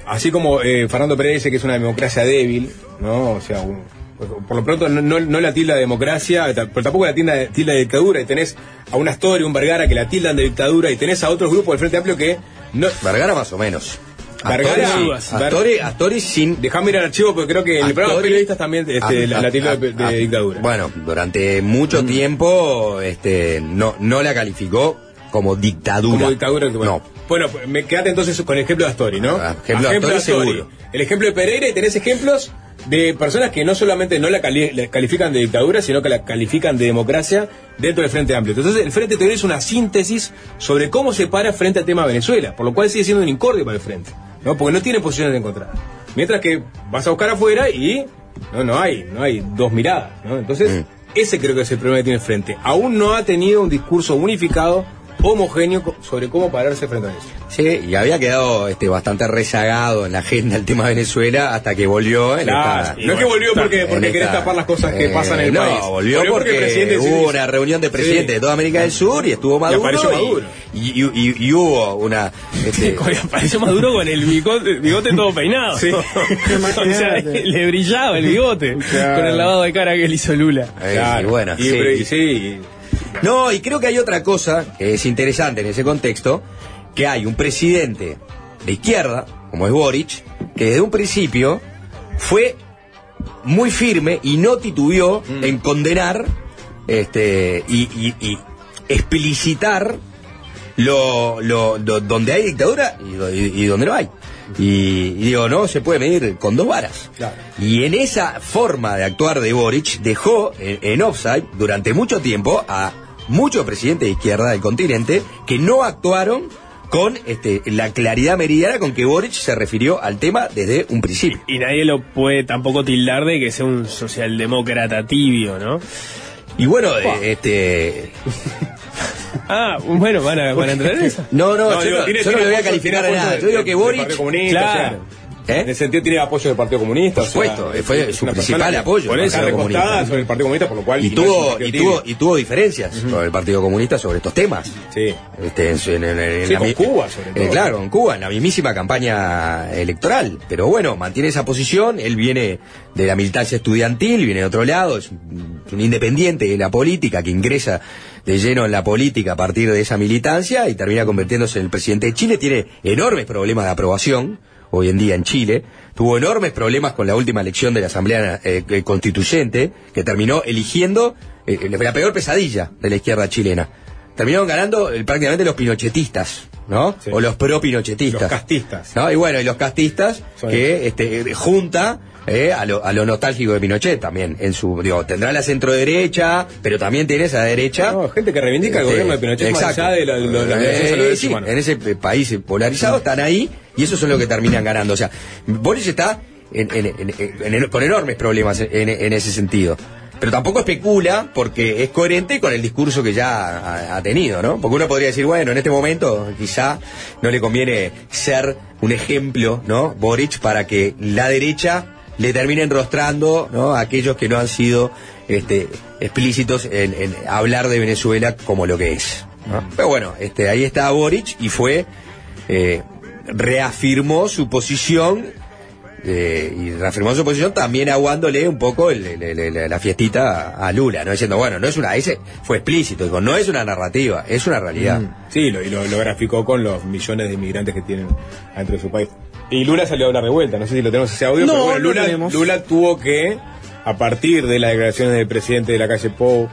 así como eh, Fernando Pérez dice que es una democracia débil, ¿no? O sea, un- por lo pronto no, no, no la tilda de democracia, pero tampoco la tilda de, tilda de dictadura. Y tenés a una Astori, un Vergara que la tildan de dictadura y tenés a otros grupos del Frente Amplio que no... Vergara más o menos. Vergara, Astori, sí. Astori, Astori sin... Dejame ir al archivo porque creo que en el programa de periodistas también este, la, la tilda de, de Ah, dictadura. Bueno, durante mucho tiempo este, no, no la calificó como dictadura. Como dictadura. Bueno, No. bueno pues me quedate entonces con el ejemplo de Astori, ¿no? ejemplo de Astori, seguro. El ejemplo de Pereira y tenés ejemplos de personas que no solamente no la, cali- la califican de dictadura, sino que la califican de democracia dentro del Frente Amplio. Entonces, el Frente Teoría es una síntesis sobre cómo se para frente al tema de Venezuela, por lo cual sigue siendo un incordio para el Frente, ¿no? Porque no tiene posiciones encontradas. Mientras que vas a buscar afuera y no, no hay, no hay dos miradas, ¿no? Entonces, ese creo que es el problema que tiene el Frente. Aún no ha tenido un discurso unificado, homogéneo sobre cómo pararse frente a eso. Sí, y había quedado este, bastante rezagado en la agenda el tema de Venezuela hasta que volvió. en Claro, esta- no es que volvió porque, porque querés esta- tapar las cosas que Eh, pasan en el no, país. volvió, porque, hubo una reunión de presidentes Sí. de toda América del Sur y estuvo Maduro. apareció Maduro. Y, y- y- y hubo una. Este, Apareció Maduro con el bigote, bigote todo peinado. Sí. o sea, le brillaba el bigote Claro. con el lavado de cara que le hizo Lula. Eh, y bueno, Y- sí. pero- y sí, No, y creo que hay otra cosa que es interesante en ese contexto, que hay un presidente de izquierda, como es Boric, que desde un principio fue muy firme y no titubeó Mm. en condenar este y, y- y explicitar lo, lo- do- donde hay dictadura y- y donde no hay. Y, y digo, no se puede medir con dos varas. Y en esa forma de actuar de Boric dejó en, en offside durante mucho tiempo a muchos presidentes de izquierda del continente que no actuaron con este, la claridad meridiana con que Boric se refirió al tema desde un principio. Y nadie lo puede tampoco tildar de que sea un socialdemócrata tibio, ¿no? Y bueno, eh, este. Ah, bueno, van a, van a entrar en eso. No, no, No, yo, no, yo no le voy a calificar a nada. Yo digo que Boric. Partido Sea, En ese sentido tiene apoyo del Partido Comunista. Por supuesto, fue su principal apoyo, Por eso, Comunista. sobre el Partido Comunista, por lo cual. Y no tuvo, y tuvo, y tuvo diferencias con el Partido Comunista sobre estos temas. Sí. Este, en, su- en- en- en Sí, la con mi- Cuba, sobre eh, todo. claro, en Cuba, en la mismísima campaña electoral. Pero bueno, mantiene esa posición. Él viene de la militancia estudiantil, viene de otro lado, es un independiente de la política que ingresa de lleno en la política a partir de esa militancia y termina convirtiéndose en el presidente de Chile. Tiene enormes problemas de aprobación hoy en día en Chile. Tuvo enormes problemas con la última elección de la Asamblea eh, eh, Constituyente, que terminó eligiendo eh, la peor pesadilla de la izquierda chilena. Terminaron ganando eh, prácticamente los pinochetistas, ¿no? O los pro-pinochetistas. Los castistas. ¿no? Y bueno, y los castistas, que este, eh, junta eh, a, lo, a lo nostálgico de Pinochet también. En su, digo, tendrá la centro derecha, pero también tiene esa derecha. No, gente que reivindica el gobierno de Pinochet más allá de la- lo- las violaciones a los Eh, sí, en ese país polarizado están ahí y eso son lo que terminan ganando. O sea, Boris está en- en- en- en- en- con enormes problemas en, en ese sentido. pero tampoco especula porque es coherente con el discurso que ya ha, ha tenido, ¿no? Porque uno podría decir, bueno, en este momento quizá no le conviene ser un ejemplo, ¿no? Boric para que la derecha le termine enrostrando, ¿no? A aquellos que no han sido este, explícitos en, hablar de Venezuela como lo que es. Pero bueno, este, ahí está Boric y fue eh, reafirmó su posición eh, y reafirmó su posición también aguándole un poco el- la fiestita a, Lula, no diciendo, bueno, no es una, ese fue explícito, dijo, no es una narrativa, es una realidad. Mm. Sí, lo, y lo, lo graficó con los millones de inmigrantes que tienen adentro de su país. Y Lula salió a hablar de vuelta, no sé si lo tenemos ese audio, No, pero bueno, no Lula. Lula tuvo que, a partir de las declaraciones del presidente de la calle Pou,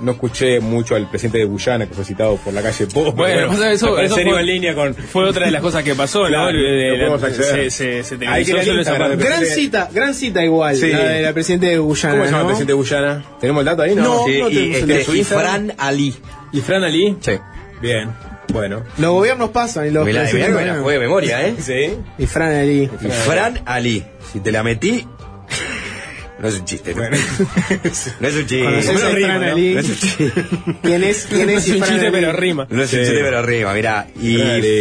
no escuché mucho al presidente de Guyana, que fue citado por la calle Pou. pero Bueno, pasa eso- eso fue- iba en línea con... Fue otra de las cosas que pasó, Claro, ¿no? De- no podemos se, se, se Hay que Instagram de Gran cita, gran cita igual, Sí. la de la presidenta de Guyana. ¿Cómo se llama el presidente de Guyana? ¿Tenemos el dato ahí? No, No, Sí, no y, tenemos el este, de y. Fran Ali. ¿Y Fran Ali? Sí. Bien, bueno. Los gobiernos pasan y los Mirá, mirá que me la no. jugué de memoria, ¿eh? Sí. Y Fran Ali. Y Fran Ali. Si te la metí. No es un chiste, ¿no? no es un chiste. ¿Conocés No a rima, Fran ¿no? Ali? No es un chiste. ¿Quién es? ¿Quién es? Es un chiste, pero rima. No es un Sí. chiste, pero arriba, mirá. Y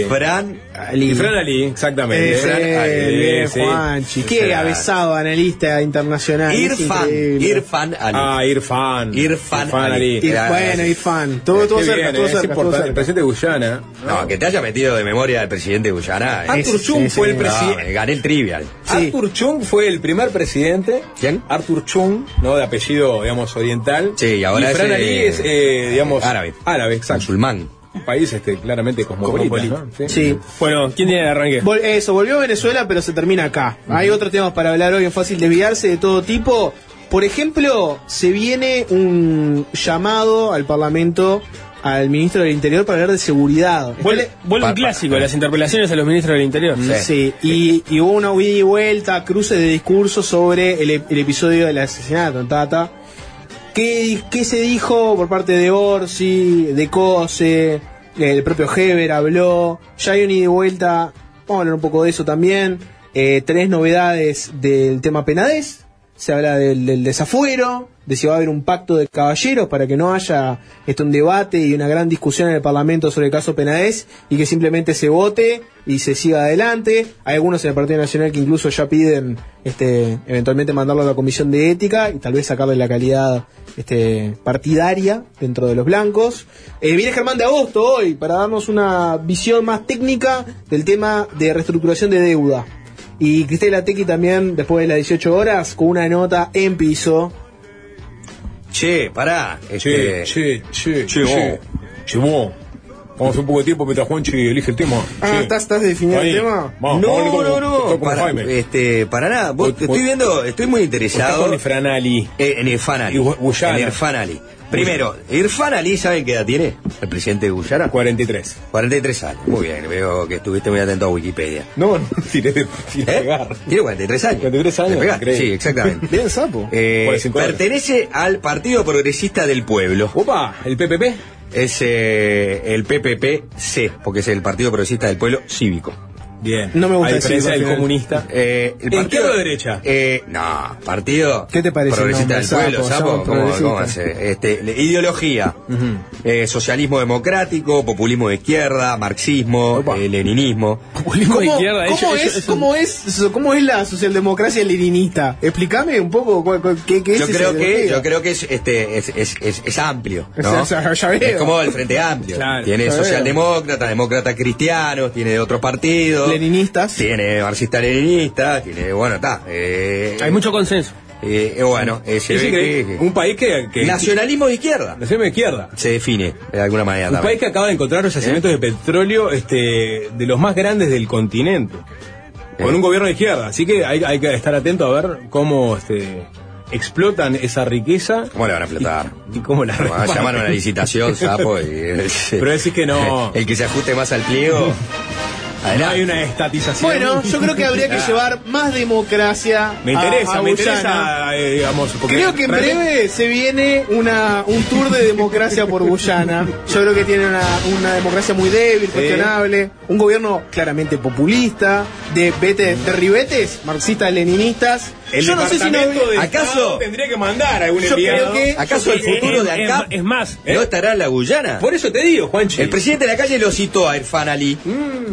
Fran Ali. Y Ali, exactamente. Ese, Fran Ali, bien, sí. Juanchi. Qué avesado analista internacional. es Irfan. Irfan Ali. Ah, Irfan. Irfan Ali. Ir- bueno, Irfan. Todo, todo cerca, bien, todo eh, cerca, es todo importante. El cerca. presidente de Guyana. No, que te haya metido de memoria el presidente de Guyana. eh. Arthur Sí, Chung sí, fue sí. el No, presidente. me gané el trivial. Sí. Arthur Chung fue el primer presidente. ¿Quién? Arthur Chung, ¿no? De apellido, digamos, oriental. Sí, y ahora Fran es, Ali eh, es, eh, digamos, árabe. Árabe, exacto. Musulmán. Un país este, claramente cosmopolita. ¿no? Sí. Bueno, ¿quién tiene el arranque? Vol- eso, volvió a Venezuela, pero se termina acá. Hay otros temas para hablar hoy, es fácil desviarse de todo tipo. Por ejemplo, se viene un llamado al Parlamento al ministro del Interior para hablar de seguridad. Vuelve, vuelve un clásico, pa- las interpelaciones a los ministros del Interior. Sí, y, y hubo una ida y vuelta, cruce de discursos sobre el, e- el episodio del asesinato en Tata. ¿Qué, qué se dijo por parte de Orsi, de Cose, el propio Heber habló? Ya hay una ida y vuelta, vamos a hablar un poco de eso también. Eh, tres novedades del tema Penades. Se habla del, del desafuero, de si va a haber un pacto de caballeros para que no haya este, un debate y una gran discusión en el Parlamento sobre el caso Penades y que simplemente se vote y se siga adelante. Hay algunos en el Partido Nacional que incluso ya piden este, eventualmente mandarlo a la Comisión de Ética y tal vez sacarle la calidad este, partidaria dentro de los blancos. Eh, viene Germán de Agosto hoy para darnos una visión más técnica del tema de reestructuración de deuda. Y Cristela Tequi también, después de las 18 horas, con una nota en piso. Che, pará. Che, Este, che, che, che, che, che, vos. Vamos un poco de tiempo mientras Juanchi elige el tema. Ah, Che. ¿estás, estás definiendo el tema? Vamos, vamos, no, como- no, no, como para, este, para nada. Vos- Vos- estoy viendo, estoy muy interesado con Fran Ali. eh, en Irfan Ali. Y Gu- Guyana. En Irfan Ali. Primero, Irfan Ali, ¿saben qué edad tiene? El presidente de Guyana. 43. 43 años. Muy bien, veo que estuviste muy atento a Wikipedia. No, no, tiré de, tiré ¿Eh? pegar. Tiene 43 años. 43 años, De. Sí, exactamente. Bien, sapo. Eh, 45 horas. pertenece al Partido Progresista del Pueblo. Opa, el PPP. Es eh, el PPP-C, porque es el Partido Progresista del Pueblo Cívico. Bien. No me gusta A diferencia del comunista. Eh, el ¿En izquierda o derecha? Eh, no, partido. ¿Qué te parece Progresista del pueblo, sapo? ¿Cómo, cómo hace? Este, ideología. eh, socialismo democrático, populismo de izquierda, marxismo, eh, leninismo. Populismo de ¿Cómo, izquierda, cómo ellos- es, ellos- cómo, es, ¿Cómo es la socialdemocracia leninista? Explícame un poco cuál- cuál- qué, qué es Yo esa creo que, yo creo que es, este, es, es, es, es amplio, ¿no? O sea, ya veo. Es como el Frente Amplio. Claro, tiene socialdemócratas, demócratas cristianos, tiene de otros partidos. Leninistas. Tiene marxista-leninista, tiene, bueno, está. Eh, Hay mucho consenso. eh, eh, bueno, eh, se ve que- Un país que. que Nacionalismo de izquierda. Nacionalismo de izquierda. Se define de alguna manera Un también. país que acaba de encontrar los yacimientos de petróleo este, de los más grandes del continente. Con un gobierno de izquierda. Así que hay, hay que estar atento a ver cómo este, explotan esa riqueza. ¿Cómo le van a explotar? Y cómo la Van a llamar a una licitación, sapo, y Pero decís que no. El que se ajuste más al pliego. No hay una estatización. Bueno, yo creo que habría que Ah. llevar más democracia. Me interesa, a me interesa, eh, digamos. porque Creo que en realmente- breve se viene una, un tour de democracia por Guyana. Yo creo que tiene una, una democracia muy débil, cuestionable. Un gobierno claramente populista. de, vete, de ribetes, marxistas, leninistas. El Yo no sé si no. Departamento de ¿Acaso- tendría que mandar a algún Yo enviado. creo que- ¿Acaso el futuro de acá Es más, no estará en la Guyana? Por eso te digo, Juanchi. El presidente de la calle lo citó a Irfan Ali,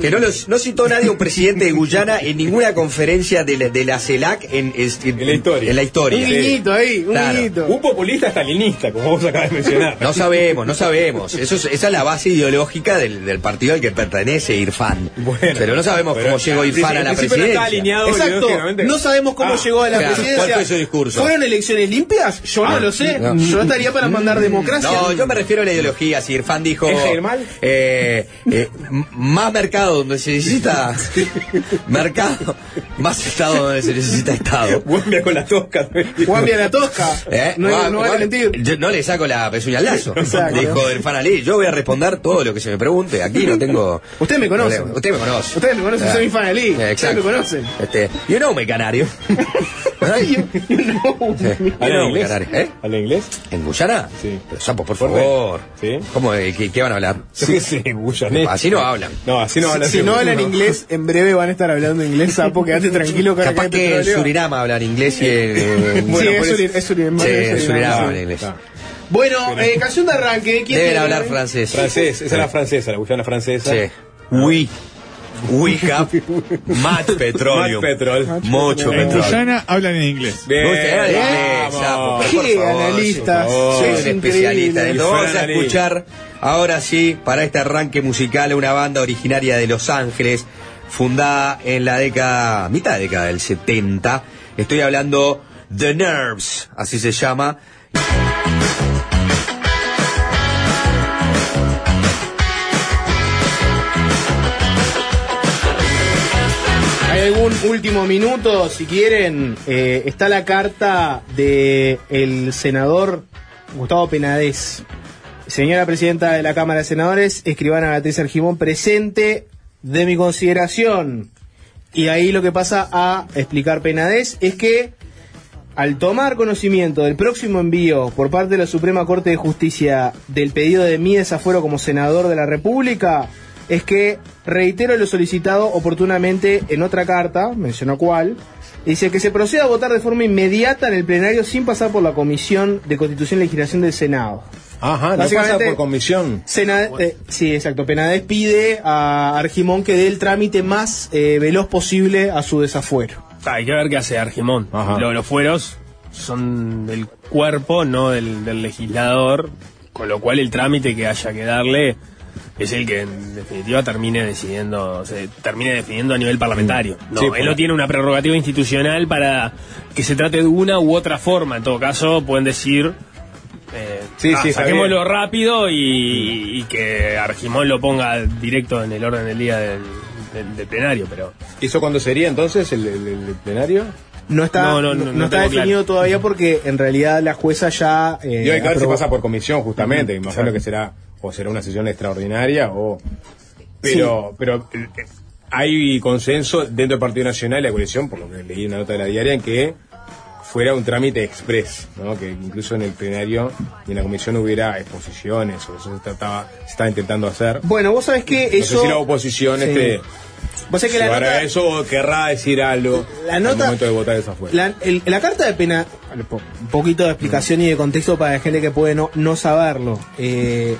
que no, los- no citó nadie un presidente de Guyana en ninguna conferencia de la, de la CELAC en, en- En la historia. en la historia. Un guiñito ahí, un Claro. guiñito. Un populista stalinista, como vos acabas de mencionar. No sabemos, no sabemos. Eso es- esa es la base ideológica del, del partido al que pertenece Irfan. Bueno, pero no sabemos pero cómo llegó Irfan a la no está presidencia. alineado Exacto. No sabemos cómo Ah, llegó a la claro. presidencia. ¿Cuál fue su discurso? ¿Fueron elecciones limpias? Yo no Ah, lo sé. no. Yo estaría para mandar democracia. No, yo me refiero a la ideología. Si Irfan dijo. ¿Es Germán? eh, eh, más mercado donde se necesita. mercado. Más Estado donde se necesita Estado. Guambia con la tosca. Guambia la tosca. ¿Eh? No, no va yo no le saco la pezuña al lazo. Exacto. Dijo Irfan Ali. Yo voy a responder todo lo que se me pregunte. Aquí no tengo. Usted me conoce. Usted me conoce. Ustedes me conocen, Ah. soy mi fan Ali. Eh, Ustedes Exacto. me conocen. Este, you know me canario. Sí. ¿Habla You know me inglés? canario. ¿Eh? ¿Habla inglés? ¿En Guyana? Sí. Pero, sapo, por ¿Por favor. qué? ¿Cómo? eh, ¿Qué, qué van a hablar? Sí, sí, guyanés. Así no hablan. No, así no hablan. Si no hablan inglés, en breve van a estar hablando inglés, sapo. Quédate tranquilo, cara, Capaz que en. Surinam hablan inglés y en... en- Sí, es por eso- Surin- es Surinam. Sí, es en Surinam. Sí. hablan inglés. Bueno, eh, canción de arranque. ¿Quién Deben hablar francés. Francés, esa es la francesa, la guyana francesa. Sí. Oui. We have much petroleum. Much petrol. Mucho En petróleo. Guyana hablan en inglés. Bien, vamos. por Qué favor, analista, por favor. sos Soy un especialista. vamos a escuchar ahora sí, para este arranque musical, una banda originaria de Los Ángeles, fundada en la década, mitad década del 70. Estoy hablando The Nerves, así se llama. Último minuto? Si quieren, eh, está la carta de el senador Gustavo Penades. Señora presidenta de la Cámara de Senadores, escribana Beatriz Argimón, presente de mi consideración. Y ahí lo que pasa a explicar Penades es que al tomar conocimiento del próximo envío por parte de la Suprema Corte de Justicia del pedido de mi desafuero como senador de la República, es que reitero lo solicitado oportunamente en otra carta, mencionó cuál, dice que se proceda a votar de forma inmediata en el plenario sin pasar por la Comisión de Constitución y Legislación del Senado. Ajá, no pasa por comisión. Sena- eh, sí, exacto. Penades pide a Argimón que dé el trámite más eh, veloz posible a su desafuero. Ah, Hay que ver qué hace Argimón. Lo- los fueros son del cuerpo, no del, del legislador, con lo cual el trámite que haya que darle es el que en definitiva termine decidiendo, se termine definiendo a nivel parlamentario. No, Sí, él no tiene una prerrogativa institucional para que se trate de una u otra forma. En todo caso, pueden decir eh, Sí, ah, sí, saquémoslo rápido y, y que Argimón lo ponga directo en el orden del día del, del- del plenario, pero ¿Y eso cuándo sería entonces el, el- el plenario? No está, No, no, no, no, no no está definido todavía porque en realidad la jueza ya. eh, y hay que ver si pasa por comisión justamente, me imagino que será o será una sesión extraordinaria o pero pero eh, hay consenso dentro del Partido Nacional y la coalición, por lo que leí en una nota de la diaria, en que fuera un trámite express, ¿no? que incluso en el plenario y en la comisión hubiera exposiciones, o eso se trataba, se estaba intentando hacer. Bueno, vos sabés que No eso. sé si la oposición Sí. este, Vos sabés que la llevará nota- eso querrá decir algo La al nota- momento de votar esa fuera. La, el- la carta de pena, un poquito de explicación y de contexto para la gente que puede no, no saberlo. Eh,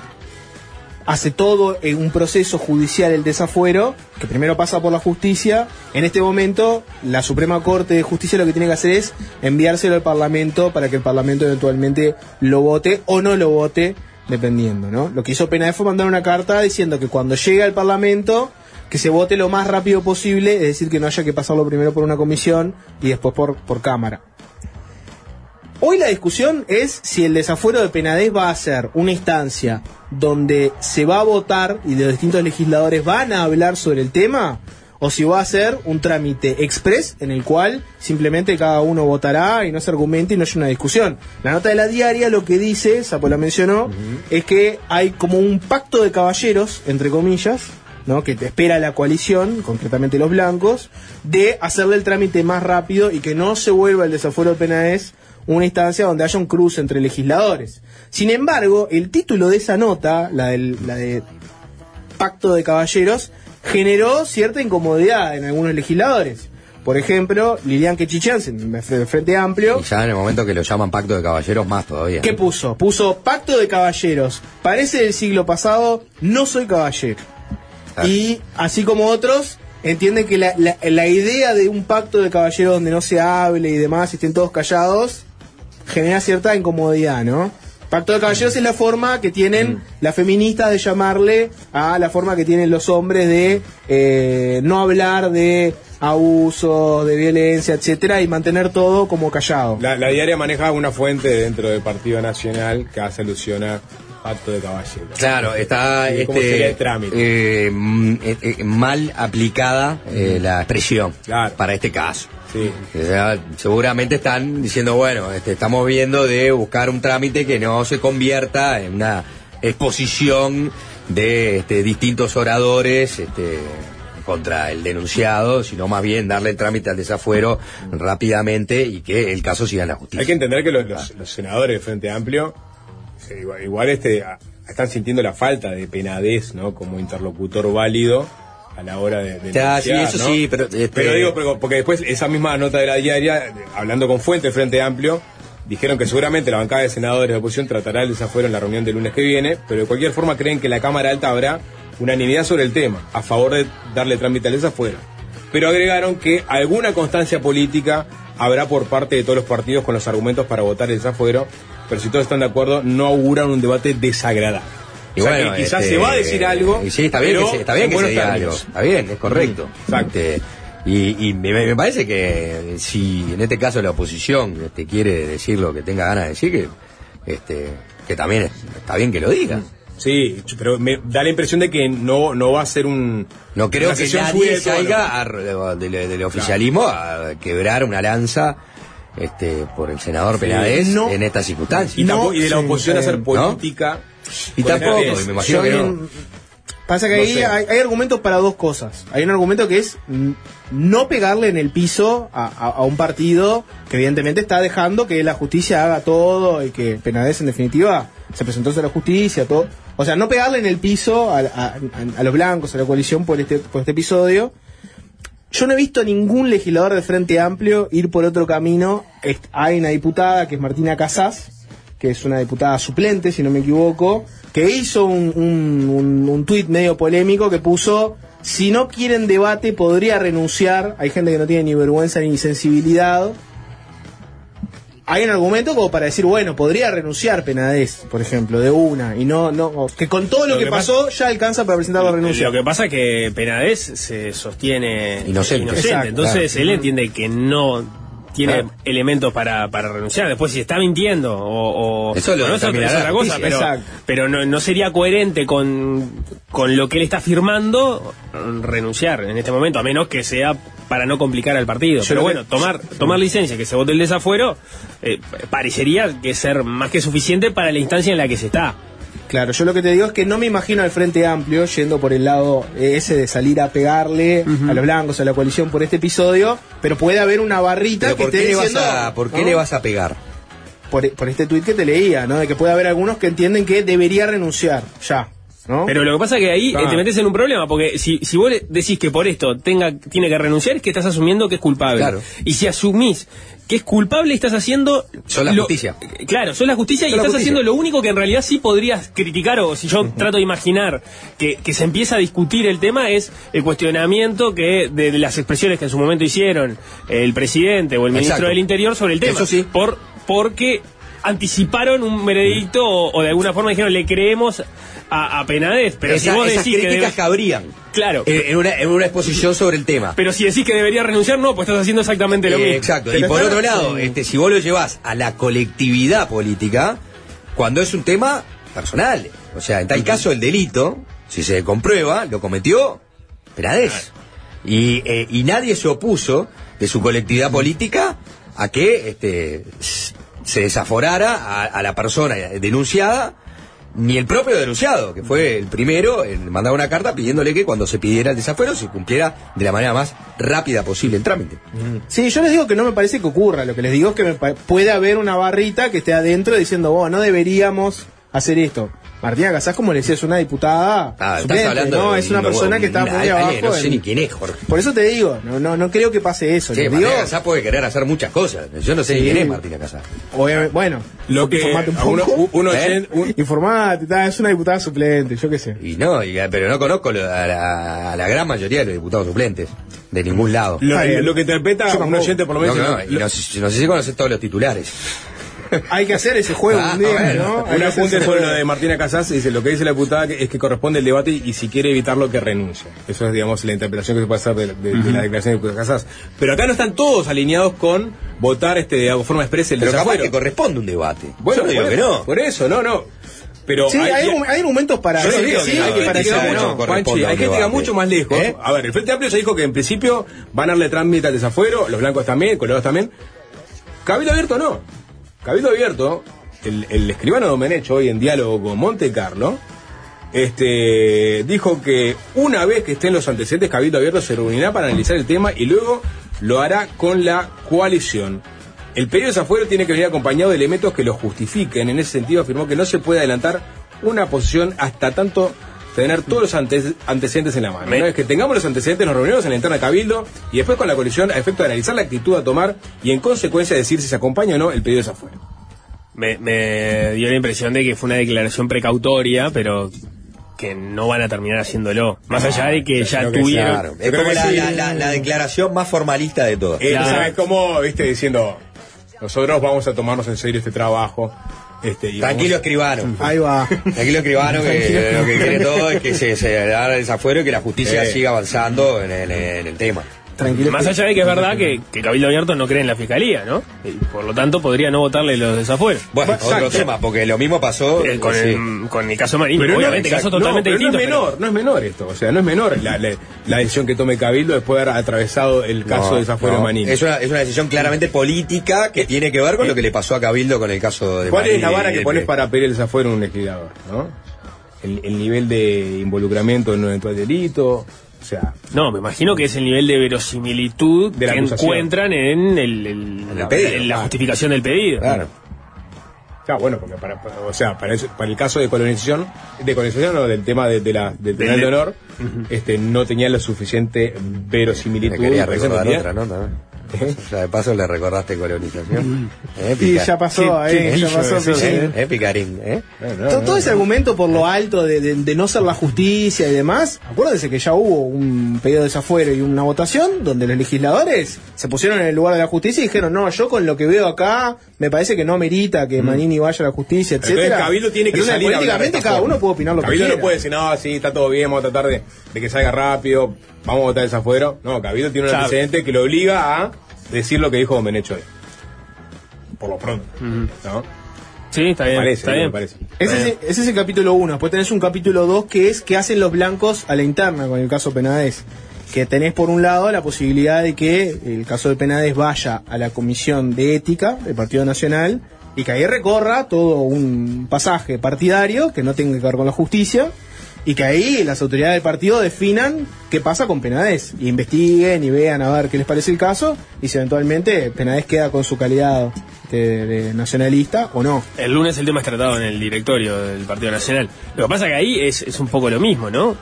hace todo en un proceso judicial el desafuero, que primero pasa por la justicia. En este momento, la Suprema Corte de Justicia lo que tiene que hacer es enviárselo al Parlamento para que el Parlamento eventualmente lo vote o no lo vote, dependiendo, ¿no? Lo que hizo Penade fue mandar una carta diciendo que cuando llegue al Parlamento que se vote lo más rápido posible, es decir, que no haya que pasarlo primero por una comisión y después por, por Cámara. Hoy la discusión es si el desafuero de Penades va a ser una instancia donde se va a votar y los distintos legisladores van a hablar sobre el tema, o si va a ser un trámite express en el cual simplemente cada uno votará y no se argumente y no haya una discusión. La nota de la diaria lo que dice, Sapo la mencionó, es que hay como un pacto de caballeros, entre comillas, ¿no? que te espera la coalición, concretamente los blancos, de hacerle el trámite más rápido y que no se vuelva el desafuero de Penades una instancia donde haya un cruce entre legisladores. Sin embargo, el título de esa nota, la, del, la de Pacto de Caballeros, generó cierta incomodidad en algunos legisladores. Por ejemplo, Lilian Quechichán, del Frente Amplio, Y ya en el momento que lo llaman pacto de caballeros, más todavía. ¿Qué puso? Puso pacto de caballeros. Parece del siglo pasado, no soy caballero. Y así como otros, entienden que la, la- la idea de un pacto de caballeros donde no se hable y demás, y estén todos callados, genera cierta incomodidad, ¿no? Pacto de caballeros es la forma que tienen las feministas de llamarle a la forma que tienen los hombres de eh, no hablar de abusos, de violencia, etcétera, y mantener todo como callado. La, la diaria maneja una fuente dentro del Partido Nacional que hace alusión a pacto de caballeros. Claro, está Y ¿Cómo este, sería el trámite? eh, mm, eh, eh, mal aplicada eh, la expresión para este caso. Sea, seguramente están diciendo, bueno, este, estamos viendo de buscar un trámite que no se convierta en una exposición de este, distintos oradores este, contra el denunciado, sino más bien darle el trámite al desafuero rápidamente y que el caso siga en la justicia. Hay que entender que los, los- los senadores del Frente Amplio eh, igual, igual, este, están sintiendo la falta de penadez ¿no? como interlocutor válido a la hora de, de Ya, sí, eso ¿no? sí, pero, este- Pero digo, porque después esa misma nota de la diaria, hablando con fuentes del Frente Amplio, dijeron que seguramente la bancada de senadores de la oposición tratará el desafuero en la reunión del lunes que viene, pero de cualquier forma creen que la Cámara Alta habrá unanimidad sobre el tema, a favor de darle trámite al desafuero. Pero agregaron que alguna constancia política habrá por parte de todos los partidos con los argumentos para votar el desafuero, pero si todos están de acuerdo, no auguran un debate desagradable. Y o sea, bueno, que quizás este, se va a decir algo. sí, está bien que se, está bien en que se diga algo. Está bien, es correcto. Este, y y me, me parece que si en este caso la oposición este, quiere decir lo que tenga ganas de decir, que, este, que también es- está bien que lo diga. Sí, pero me da la impresión de que no, no va a ser un. No creo que nadie salga a- del, del oficialismo a quebrar una lanza este, por el senador Sí. Penades No. en estas circunstancias. Y, tampoco- y de la oposición hacer ¿No? Y tampoco, Penades. me imagino que no. Pasa que No ahí sé. hay, hay argumentos para dos cosas. Hay un argumento que es no pegarle en el piso a, a- a un partido que evidentemente está dejando que la justicia haga todo y que Penades en definitiva se presentó ante la justicia, todo. O sea, no pegarle en el piso a, a- a los blancos, a la coalición por este, por este episodio. Yo no he visto a ningún legislador del Frente Amplio ir por otro camino. Hay una diputada que es Martina Casás, que es una diputada suplente, si no me equivoco, que hizo un, un, un, un tuit medio polémico que puso, si no quieren debate podría renunciar. Hay gente que no tiene ni vergüenza ni sensibilidad. Hay un argumento como para decir, bueno, podría renunciar Penades, por ejemplo, de una, y no, no, que con todo lo, Lo que, que pasó ya alcanza para presentar la renuncia. Lo que pasa es que Penades se sostiene Inocente. Exacto, Entonces claro. él entiende que no tiene Claro. elementos para, para renunciar. Después, si está mintiendo o. o Eso lo bueno, es otra- es cosa, justicia. pero, Exacto. pero no, no sería coherente con, con lo que él está firmando renunciar en este momento, a menos que sea para no complicar al partido. Yo pero bueno, que- tomar, tomar licencia, que se vote el desafuero, eh, parecería que ser más que suficiente para la instancia en la que se está. Claro, yo lo que te digo es que no me imagino al Frente Amplio yendo por el lado ese de salir a pegarle a los blancos, a la coalición por este episodio, pero puede haber una barrita que ¿por qué, esté le vas diciendo, a, ¿por qué ¿no? le vas a pegar? Por, por este tuit que te leía, ¿no? De que puede haber algunos que entienden que debería renunciar, ya, ¿no? Pero lo que pasa es que ahí eh, Claro. te metes en un problema, porque si, si vos decís que por esto tenga, tiene que renunciar, es que estás asumiendo que es culpable. Claro. Y si asumís que es culpable, estás haciendo... Sos la lo- justicia. Claro, sos la justicia y la estás justicia. haciendo lo único que en realidad sí podrías criticar, o si yo trato de imaginar que, que se empieza a discutir el tema, es el cuestionamiento que de, de las expresiones que en su momento hicieron el presidente o el ministro Exacto. del Interior sobre el tema. Eso sí. Por, porque anticiparon un veredicto o, o de alguna forma dijeron le creemos a, a Penades, pero Esa- si vos esas decís que críticas debe- cabrían Claro. en, en una, en una exposición sobre el tema. Pero si decís que debería renunciar, no, pues estás haciendo exactamente lo Eh, mismo. Exacto. Y por otro lado, este, si vos lo llevas a la colectividad política, cuando es un tema personal. O sea, en tal caso el delito, si se comprueba, lo cometió Penades. Y, eh, y nadie se opuso de su colectividad política a que este, se desaforara a, a la persona denunciada, ni el propio denunciado, que fue el primero en mandar una carta pidiéndole que cuando se pidiera el desafuero se cumpliera de la manera más rápida posible el trámite. Sí, yo les digo que no me parece que ocurra. Lo que les digo es que me puede haber una barrita que esté adentro diciendo, oh, no deberíamos hacer esto. Martina Casás, como le decía, es una diputada. Ah, estás suplente, hablando ¿no? de Es una un- persona que está muy alguien, abajo. No sé en- ni quién es, Jorge. Por eso te digo, no, no, no creo que pase eso. Sí, Martina digo, Casás puede querer hacer muchas cosas. Yo no sé ni quién es Martina Casás. obviamente, bueno, Lo que informate un uno- poco. uno ¿Eh? un- Informate, ta, es una diputada suplente, yo qué sé. Y no, y- pero no conozco lo- a la, a la gran mayoría de los diputados suplentes. De ningún lado. lo, bien. lo que interpreta un oyente por lo No, menos. no, y no, sé- no sé si conoces todos los titulares. Hay que hacer ese juego Ah, un día. Hay Un apunte sobre lo de Martina Casás dice lo que dice la diputada que- es que corresponde el debate y, y si quiere evitarlo que renuncie. Eso es digamos la interpretación que se puede hacer de, de- de la declaración de Casás. Pero acá no están todos alineados con votar este de forma expresa el Pero capaz que corresponde un debate. Bueno, Yo no digo por, que no. Por eso, no, no. Pero Sí, hay, argu- hay argumentos para Yo digo que sí, que hay gente que va que mucho, no. hay gente que va más lejos. ¿Eh? A ver, el Frente Amplio ya dijo que en principio van a darle trámite al desafuero, los blancos también, colorados también. Cabildo abierto no. Cabildo abierto, el, el escribano Domenech hoy en diálogo con Monte Carlo, este, dijo que una vez que estén los antecedentes, Cabildo Abierto se reunirá para analizar el tema y luego lo hará con la coalición. El periodo de desafuero tiene que venir acompañado de elementos que lo justifiquen. En ese sentido, afirmó que no se puede adelantar una posición hasta tanto tener todos los ante- antecedentes en la mano. Una vez que tengamos los antecedentes, nos reunimos en la interna de Cabildo y después con la coalición a efecto de analizar la actitud a tomar y en consecuencia decir si se acompaña o no el pedido de desafuero. Me, me dio la impresión de que fue una declaración precautoria, pero que no van a terminar haciéndolo. Más allá de que ya que tuvieron. claro. Es como la, la- la- la declaración más formalista de todas. Eh, Claro. ¿Sabes cómo, viste, diciendo, nosotros vamos a tomarnos en serio este trabajo? Este, y Tranquilo, vamos- escribano. Ahí va. Tranquilo, escribano, que Tranquilo, lo que quiere todo es que se, se haga el desafuero y que la justicia Sí. siga avanzando en el, en el tema. Tranquilo. Más allá de que es verdad que, que Cabildo Abierto no cree en la fiscalía, ¿no? Y por lo tanto podría no votarle los desafueros. Bueno, Exacto. otro tema, porque lo mismo pasó Eh, con, sí. el, con el caso Marín, Pero no, obviamente, exacto, caso totalmente no, pero distinto. No es menor, no es menor esto. O sea, no es menor la, la- la decisión que tome Cabildo después de haber atravesado el caso No, de desafuero no. de Manini. Es una, es una decisión claramente política que tiene que ver con lo que le pasó a Cabildo con el caso de ¿Cuál es la vara que pones para pedir el desafuero en un legislador? ¿no? El, el nivel de involucramiento en un eventual delito. O sea, No, me imagino que es el nivel de verosimilitud De la que acusación. encuentran en, el, el- el la, pedido. en la justificación del pedido. Claro. claro, bueno, porque para, para- o sea, para, eso- para el caso de colonización, de colonización no, del tema de, de la, del penal Del- de honor, este, no tenía la suficiente verosimilitud. Me quería ¿por eso recordar otra, ¿no? O sea, de paso le recordaste colonización. ¿Eh, Y Pica? ya pasó, Qué- ahí, qué ya pasó. sí. ¿Eh? ¿Eh, Picarín? ¿Eh? No, no, todo, no, ese no. argumento por lo alto de, de- de no ser la justicia y demás, acuérdense que ya hubo un pedido de desafuero y una votación donde los legisladores se pusieron en el lugar de la justicia y dijeron, no, yo con lo que veo acá me parece que no amerita que Manini vaya a la justicia, Entonces etcétera. Cabildo tiene que Entonces, salir políticamente cada uno puede opinar lo Cabildo que no quiera. puede decir, no, sí, está todo bien, vamos a tratar de, de que salga rápido, vamos a votar desafuero. No, Cabildo tiene un Claro. antecedente que lo obliga a decir lo que dijo Domenech hoy. Por lo pronto. ¿no? Sí, está bien. Parece, está me bien. parece. Ese es, ese es el capítulo 1. Después tenés un capítulo 2 que es qué hacen los blancos a la interna con el caso Penades. Que tenés por un lado la posibilidad de que el caso de Penades vaya a la Comisión de Ética del Partido Nacional y que ahí recorra todo un pasaje partidario que no tenga que ver con la justicia y que ahí las autoridades del partido definan qué pasa con Penades y investiguen y vean a ver qué les parece el caso y si eventualmente Penades queda con su calidad de- nacionalista o no. El lunes el tema es tratado en el directorio del Partido Nacional. Lo que pasa que ahí es, es un poco lo mismo, ¿no?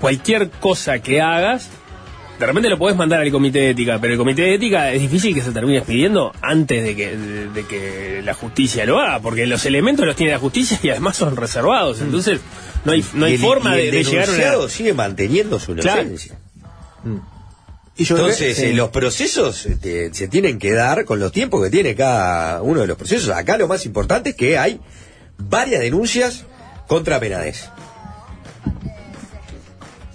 Cualquier cosa que hagas, de repente lo podés mandar al comité de ética, pero el comité de ética es difícil que se termine expidiendo antes de que, de, de que la justicia lo haga, porque los elementos los tiene la justicia y además son reservados. Entonces, no hay, no Y hay el- forma y de, el de llegar a denunciado una. sigue manteniendo su Claro. inocencia. Y yo Entonces, creo- eh, los procesos este, se tienen que dar con los tiempos que tiene cada uno de los procesos. Acá lo más importante es que hay varias denuncias contra Penades.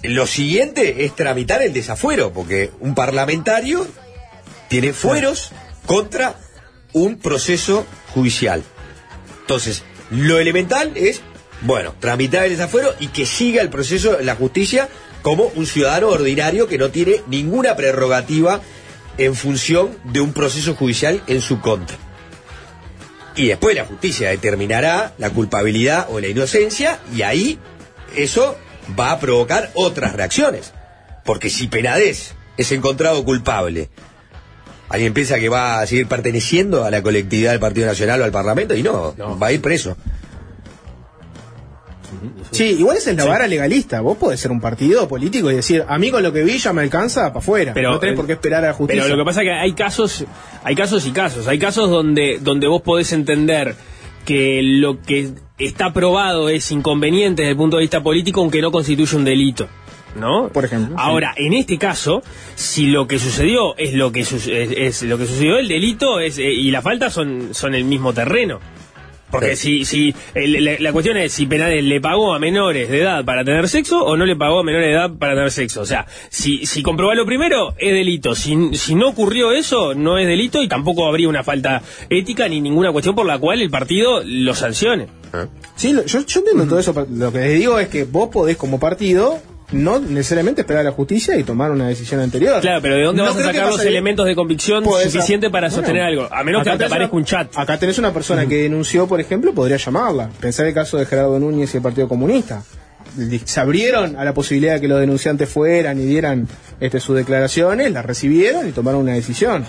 Lo siguiente es tramitar el desafuero, porque un parlamentario tiene fueros contra un proceso judicial. Entonces, lo elemental es, bueno, tramitar el desafuero y que siga el proceso en la justicia como un ciudadano ordinario que no tiene ninguna prerrogativa en función de un proceso judicial en su contra. Y después la justicia determinará la culpabilidad o la inocencia y ahí eso va a provocar otras reacciones. Porque si Penades es encontrado culpable, alguien piensa que va a seguir perteneciendo a la colectividad del Partido Nacional o al Parlamento y no, va a ir preso. Sí, igual esa es la vara legalista. Vos podés ser un partido político y decir, a mí con lo que vi ya me alcanza para afuera. Pero, no tenés por qué esperar a la justicia. Pero lo que pasa es que hay casos, hay casos y casos. Hay casos donde, donde vos podés entender que lo que está probado es inconveniente desde el punto de vista político, aunque no constituye un delito. ¿No? Por ejemplo. Ahora, en este caso, si lo que sucedió es lo que su- es, es lo que sucedió, el delito es eh, y la falta son, son el mismo terreno. Porque si, si el- la, la cuestión es si Penales le pagó a menores de edad para tener sexo o no le pagó a menores de edad para tener sexo. O sea, si, si comprobar lo primero, es delito. Si, si no ocurrió eso, no es delito y tampoco habría una falta ética ni ninguna cuestión por la cual el partido lo sancione. Sí, lo- yo, yo entiendo todo eso. Lo que les digo es que vos podés, como partido, no necesariamente esperar a la justicia y tomar una decisión anterior. Claro, pero ¿de dónde No vas a sacar los elementos de convicción suficiente para Bueno, sostener algo? A menos que te aparezca una- un chat. Acá tenés una persona que denunció, por ejemplo, podría llamarla. Pensar el caso de Gerardo Núñez y el Partido Comunista. Se abrieron a la posibilidad de que los denunciantes fueran y dieran este, sus declaraciones, las recibieron y tomaron una decisión.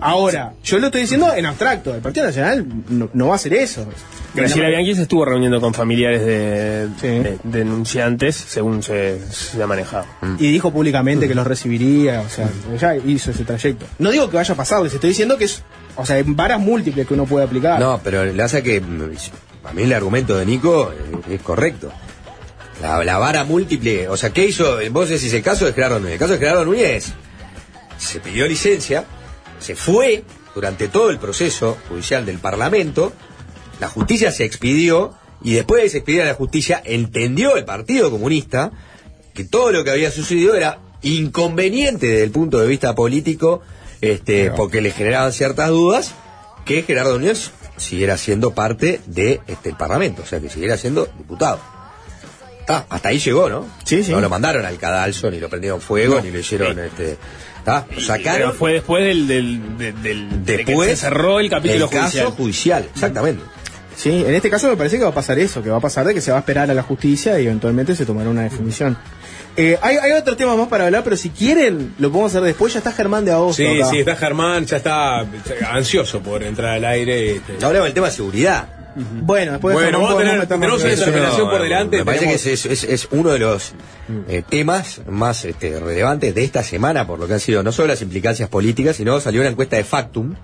Ahora, yo lo estoy diciendo en abstracto. El Partido Nacional no, no va a hacer eso. Graciela Bianchi se estuvo reuniendo con familiares de, de denunciantes, según se, se ha manejado. Y dijo públicamente que los recibiría, o sea, ya hizo ese trayecto. No digo que vaya a pasar, les estoy diciendo que es, o sea, hay varas múltiples que uno puede aplicar. No, pero le hace que. A mí el argumento de Nico eh, es correcto. La, la vara múltiple. O sea, ¿qué hizo? Vos decís el caso de Gerardo Núñez. El caso de Gerardo Núñez se pidió licencia, se fue durante todo el proceso judicial del Parlamento, la justicia se expidió y después de se expedir a la justicia entendió el Partido Comunista que todo lo que había sucedido era inconveniente desde el punto de vista político, este, porque le generaban ciertas dudas, que Gerardo Núñez siguiera siendo parte del de, este, el Parlamento, o sea, que siguiera siendo diputado. Hasta ahí llegó, ¿no? Sí, sí. No lo mandaron al cadalso, ni lo prendieron fuego, No. ni lo hicieron, este, está, lo sacaron. Pero fue después del, del, del- del- de que Después se cerró el capítulo caso judicial. judicial, exactamente. Sí, en este caso me parece que va a pasar eso, que va a pasar de que se va a esperar a la justicia y eventualmente se tomará una definición. Eh, hay, hay otro tema más para hablar, pero si quieren, lo podemos hacer después. Ya está Germán de Agosto. Sí, acá. sí, está Germán, ya está ansioso por entrar al aire. Este. Hablamos del tema de seguridad. Bueno, después de Bueno, vamos a tener- tenemos en una eso. interpelación por delante. Me parece tenemos- que es, es- es uno de los eh, temas más este, relevantes de esta semana, por lo que han sido no solo las implicancias políticas, sino salió una encuesta de Factum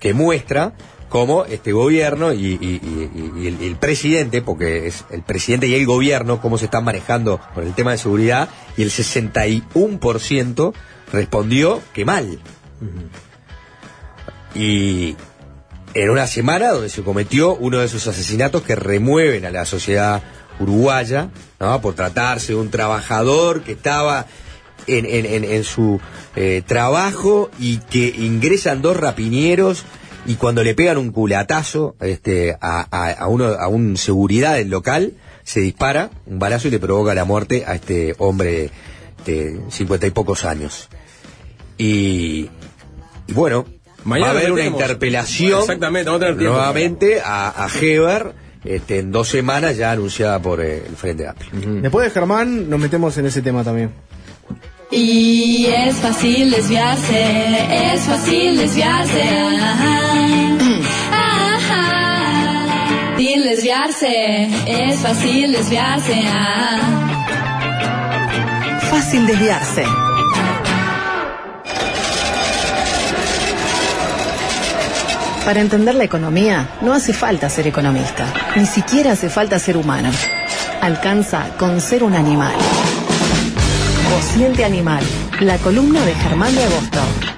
que muestra cómo este gobierno y, y- y- y el, el presidente, porque es el presidente y el gobierno, cómo se están manejando con el tema de seguridad, y el 61% respondió que mal. Y en una semana donde se cometió uno de esos asesinatos que remueven a la sociedad uruguaya, ¿no? por tratarse de un trabajador que estaba en, en- su eh, trabajo y que ingresan dos rapiñeros y cuando le pegan un culatazo este, a, a- uno, a un seguridad del local, se dispara un balazo y le provoca la muerte a este hombre de cincuenta y pocos años. Y bueno, Mañana va a haber una interpelación Exactamente, vamos a tener tiempo. nuevamente a, a Heber este, en dos semanas ya anunciada por eh, el Frente Amplio. Después de Germán, nos metemos en ese tema también. Y es fácil desviarse, es fácil desviarse. Ajá. Ajá. Fácil desviarse, es fácil desviarse. Ajá. Fácil desviarse. Para entender la economía no hace falta ser economista, ni siquiera hace falta ser humano. Alcanza con ser un animal. Cociente Animal, la columna de Germán de Agosto.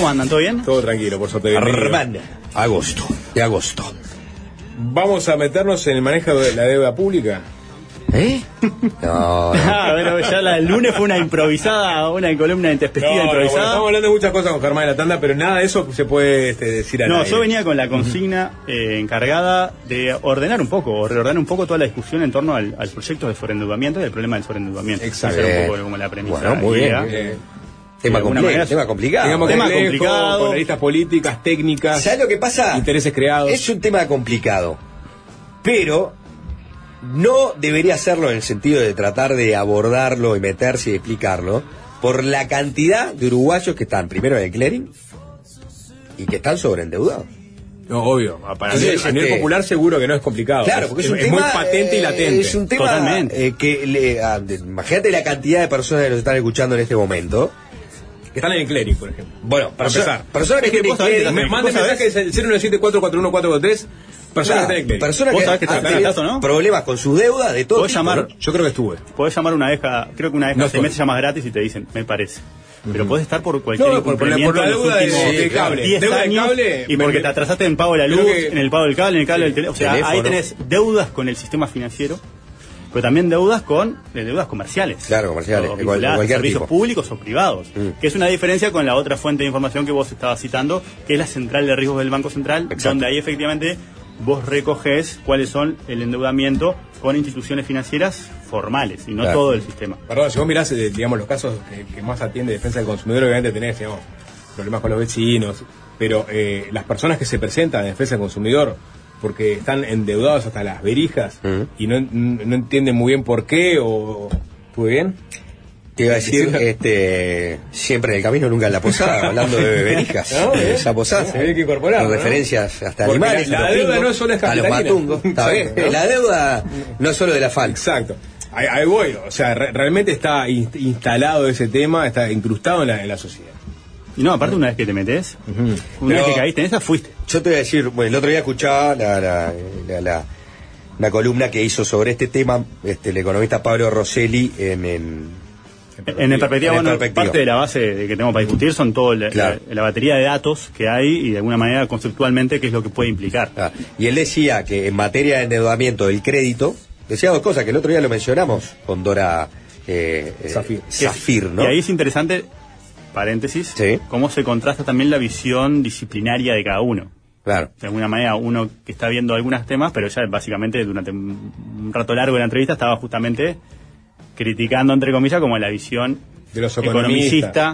¿Cómo andan? ¿Todo bien? Todo tranquilo, por suerte. agosto, de agosto. Vamos a meternos en el manejo de la deuda pública. ¿Eh? No, no. Ah, pero ya la, el lunes fue una improvisada, una columna intempestiva No, no, bueno, improvisada. estamos hablando de muchas cosas con Germán en la tanda, pero nada de eso se puede este, decir al No, yo venía con la consigna eh, encargada de ordenar un poco, o reordenar un poco toda la discusión en torno al, al proyecto de sobreendeudamiento y al problema del sobreendeudamiento. Exacto. Esa era un Bien. poco como la premisa. Bueno, muy bien, Tema, de alguna complejo, manera- tema complicado. Digamos Tema complejo, complicado. Con aristas políticas, técnicas, ¿Sabes lo que pasa? intereses creados. Es un tema complicado, pero no debería hacerlo en el sentido de tratar de abordarlo y meterse y explicarlo por la cantidad de uruguayos que están primero en el clearing y que están sobreendeudados. No, obvio. Para mí, Entonces, a nivel este- popular seguro que no es complicado. Claro, porque es, un tema muy patente y latente. Es un tema Totalmente. eh, que le- ah, de- imagínate la cantidad de personas que nos están escuchando en este momento. Que están en el clearing, por ejemplo. Bueno, Para perso- empezar. personas que Es que tienen vos sabés que clearing, Me ¿Vos manden mensajes al 097441443. Personas que están en el clearing. personas ¿Vos que sabés que han está tenido acá, ¿no? problemas con sus deudas de todo Podés tipo, llamar- ¿no? Yo creo que estuve. Podés llamar una cada, creo que una cada No seis fue. meses llamas gratis y te dicen, me parece. Pero podés estar por cualquier No, por- por la- en deuda de- de cable. 10 Deuda de años cable, y porque me- te atrasaste en el pago de la luz, que- en el pago del cable, en el cable del teléfono. O sea, ahí Teléfono. tenés deudas con el sistema financiero, pero también deudas con eh, deudas comerciales. Claro, comerciales, O de cual- cualquier servicios tipo. públicos o privados. Mm. Que es una diferencia con la otra fuente de información que vos estabas citando, que es la central de riesgos del Banco Central, Exacto. donde ahí efectivamente vos recoges cuáles son el endeudamiento con instituciones financieras formales y no Claro. todo el sistema. Perdón, si vos mirás, eh, digamos, los casos que, que más atiende defensa del consumidor, obviamente tenés, digamos, problemas con los vecinos, pero eh, las personas que se presentan en defensa del consumidor porque están endeudados hasta las verijas y no, no entienden muy bien por qué o... ¿Estuve bien? Te iba a decir, este, siempre en el camino, nunca en la posada, hablando de verijas, No, de esa posada. Se ve que incorporar, Con referencias hasta Porque animales, la- deuda pingos, no solo es a los matungos. La deuda no es solo de la falta. Exacto. Ahí, ahí voy, o sea, re- realmente está inst- instalado ese tema, está incrustado en la, en la sociedad. Y no, aparte una vez que te metes, una Pero- vez que caíste en esa, fuiste. Yo te voy a decir, bueno, el otro día escuchaba la, la, la- la- una columna que hizo sobre este tema este, el economista Pablo Rosselli en, en, En el perspectiva, bueno, perspectiva. parte de la base de que tenemos para discutir son toda la, Claro. la- la batería de datos que hay y de alguna manera conceptualmente qué es lo que puede implicar. Ah, y él decía que en materia de endeudamiento del crédito, decía dos cosas que el otro día lo mencionamos con Dora eh, eh, Zafir. Zafir, ¿no? Y ahí es interesante, paréntesis, cómo se contrasta también la visión disciplinaria de cada uno. Claro. De alguna manera, uno que está viendo algunos temas, pero ya básicamente durante un rato largo de la entrevista estaba justamente criticando, entre comillas, como la visión De los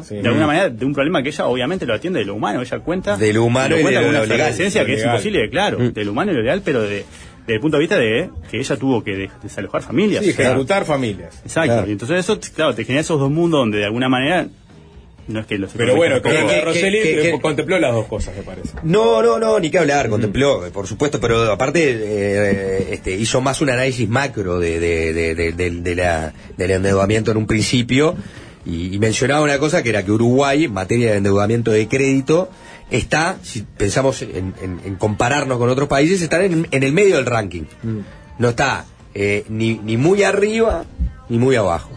sí. de alguna manera, de un problema que ella obviamente lo atiende de lo humano, ella cuenta De lo humano lo y cuenta de con lo una legal, esencia lo que es imposible, claro, Mm. de lo humano y lo legal, pero de, desde el punto de vista de que ella tuvo que de- desalojar familias. Sí, ejecutar familias. Exacto, Claro. y entonces eso, claro, te genera esos dos mundos donde de alguna manera no es que los Pero bueno, que que- que- eh, contempló las dos cosas, me parece. No, no, no, ni que hablar, contempló, eh, por supuesto, pero aparte eh, este, hizo más un análisis macro de, de, de- de- de- de la, del endeudamiento en un principio y, y mencionaba una cosa que era que Uruguay, en materia de endeudamiento de crédito, está, si pensamos en, en- en compararnos con otros países, está en, en el medio del ranking. No está eh, ni, ni muy arriba ni muy abajo.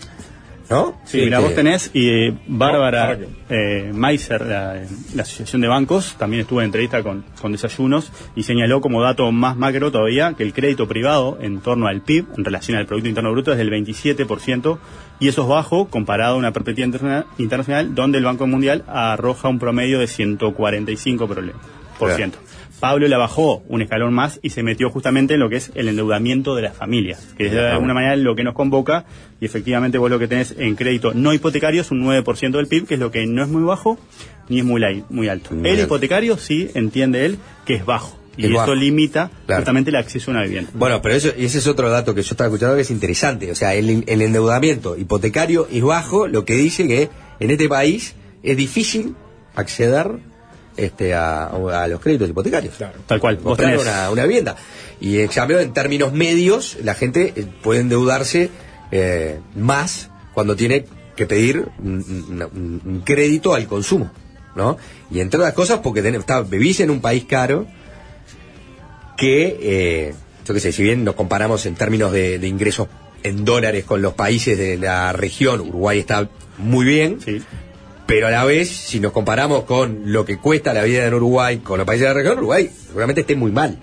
¿No? Sí, mira, Este, vos tenés, y eh, Bárbara eh, Meiser, la, la Asociación de Bancos, también estuvo en entrevista con, con Desayunos y señaló como dato más macro todavía que el crédito privado en torno al PIB, en relación al Producto Interno Bruto, es del 27%, y eso es bajo comparado a una perspectiva interna- internacional donde el Banco Mundial arroja un promedio de 145%. prole- por Claro. ciento. Pablo la bajó un escalón más y se metió justamente en lo que es el endeudamiento de las familias, que es de Claro. alguna manera lo que nos convoca y efectivamente vos lo que tenés en crédito no hipotecario es un 9% del PIB, que es lo que no es muy bajo ni es muy, lai- muy alto. Muy el alto. hipotecario sí entiende él que es bajo y Es eso bajo. limita Claro. justamente el acceso a una vivienda. Bueno, pero eso, y ese es otro dato que yo estaba escuchando que es interesante. O sea, el, el endeudamiento hipotecario es bajo, lo que dice que en este país es difícil acceder este, a, a los créditos hipotecarios. Tal cual. Vos tenés- una, una vivienda. Y en cambio, en términos medios, la gente eh, puede endeudarse eh, más cuando tiene que pedir un, un- un- un crédito al consumo. ¿no? Y entre otras cosas, porque tenés- está- vivís en un país caro que, eh, yo qué sé, si bien nos comparamos en términos de, de ingresos en dólares con los países de la región, Uruguay está muy bien, pero a la vez, si nos comparamos con lo que cuesta la vida en Uruguay con los países de la región, Uruguay seguramente esté muy mal.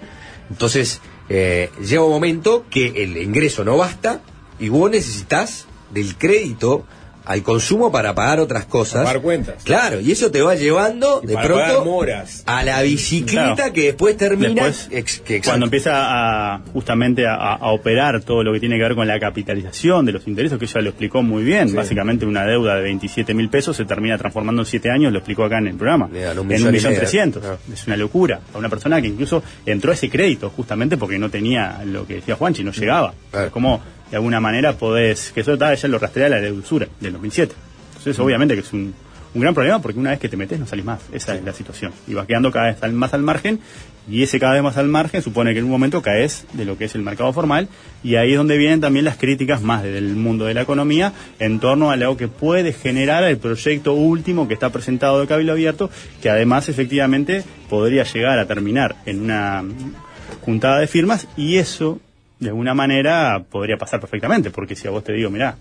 Entonces, eh, llega un momento que el ingreso no basta y vos necesitas del crédito al consumo para pagar otras cosas. Pagar cuentas. Claro, y eso te va llevando Y de para pronto pagar moras. a la bicicleta Claro. que después termina. Después, ex- que exacto. Cuando empieza a justamente a, a- a operar todo lo que tiene que ver con la capitalización de los intereses, que ella lo explicó muy bien, Sí. básicamente una deuda de 27 mil pesos se termina transformando en 7 años, lo explicó acá en el programa, en un millón trescientos. Es una locura. A una persona que incluso entró a ese crédito justamente porque no tenía lo que decía Juanchi, no llegaba. ¿Cómo de alguna manera podés, que eso estaba ella lo rastrea la deudura del 2007. Entonces obviamente que es un, un gran problema porque una vez que te metes no salís más. Esa es la situación. Y vas quedando cada vez más al margen y ese cada vez más al margen supone que en un momento caes de lo que es el mercado formal y ahí es donde vienen también las críticas más del mundo de la economía en torno a lo que puede generar el proyecto último que está presentado de Cabildo Abierto que además efectivamente podría llegar a terminar en una juntada de firmas y eso de alguna manera podría pasar perfectamente porque si a vos te digo mirá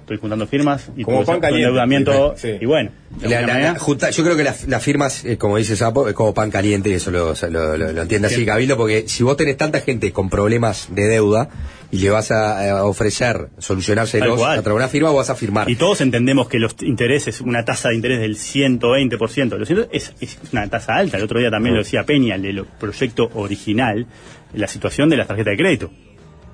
estoy juntando firmas y Como pan caliente. endeudamiento Sí. y bueno de La- alguna la- manera- la junta- yo creo que las, las firmas, eh, como dice Sapo, es como pan caliente, y eso lo, lo, lo- lo entiende así Sí. Cabildo, porque si vos tenés tanta gente con problemas de deuda y le vas a, a ofrecer solucionárselos a través de una firma, vos vas a firmar. Y todos entendemos que los intereses, una tasa de interés del 120%, lo siento, es, es una tasa alta. El otro día también lo decía Peña, el del proyecto original, la situación de la tarjeta de crédito.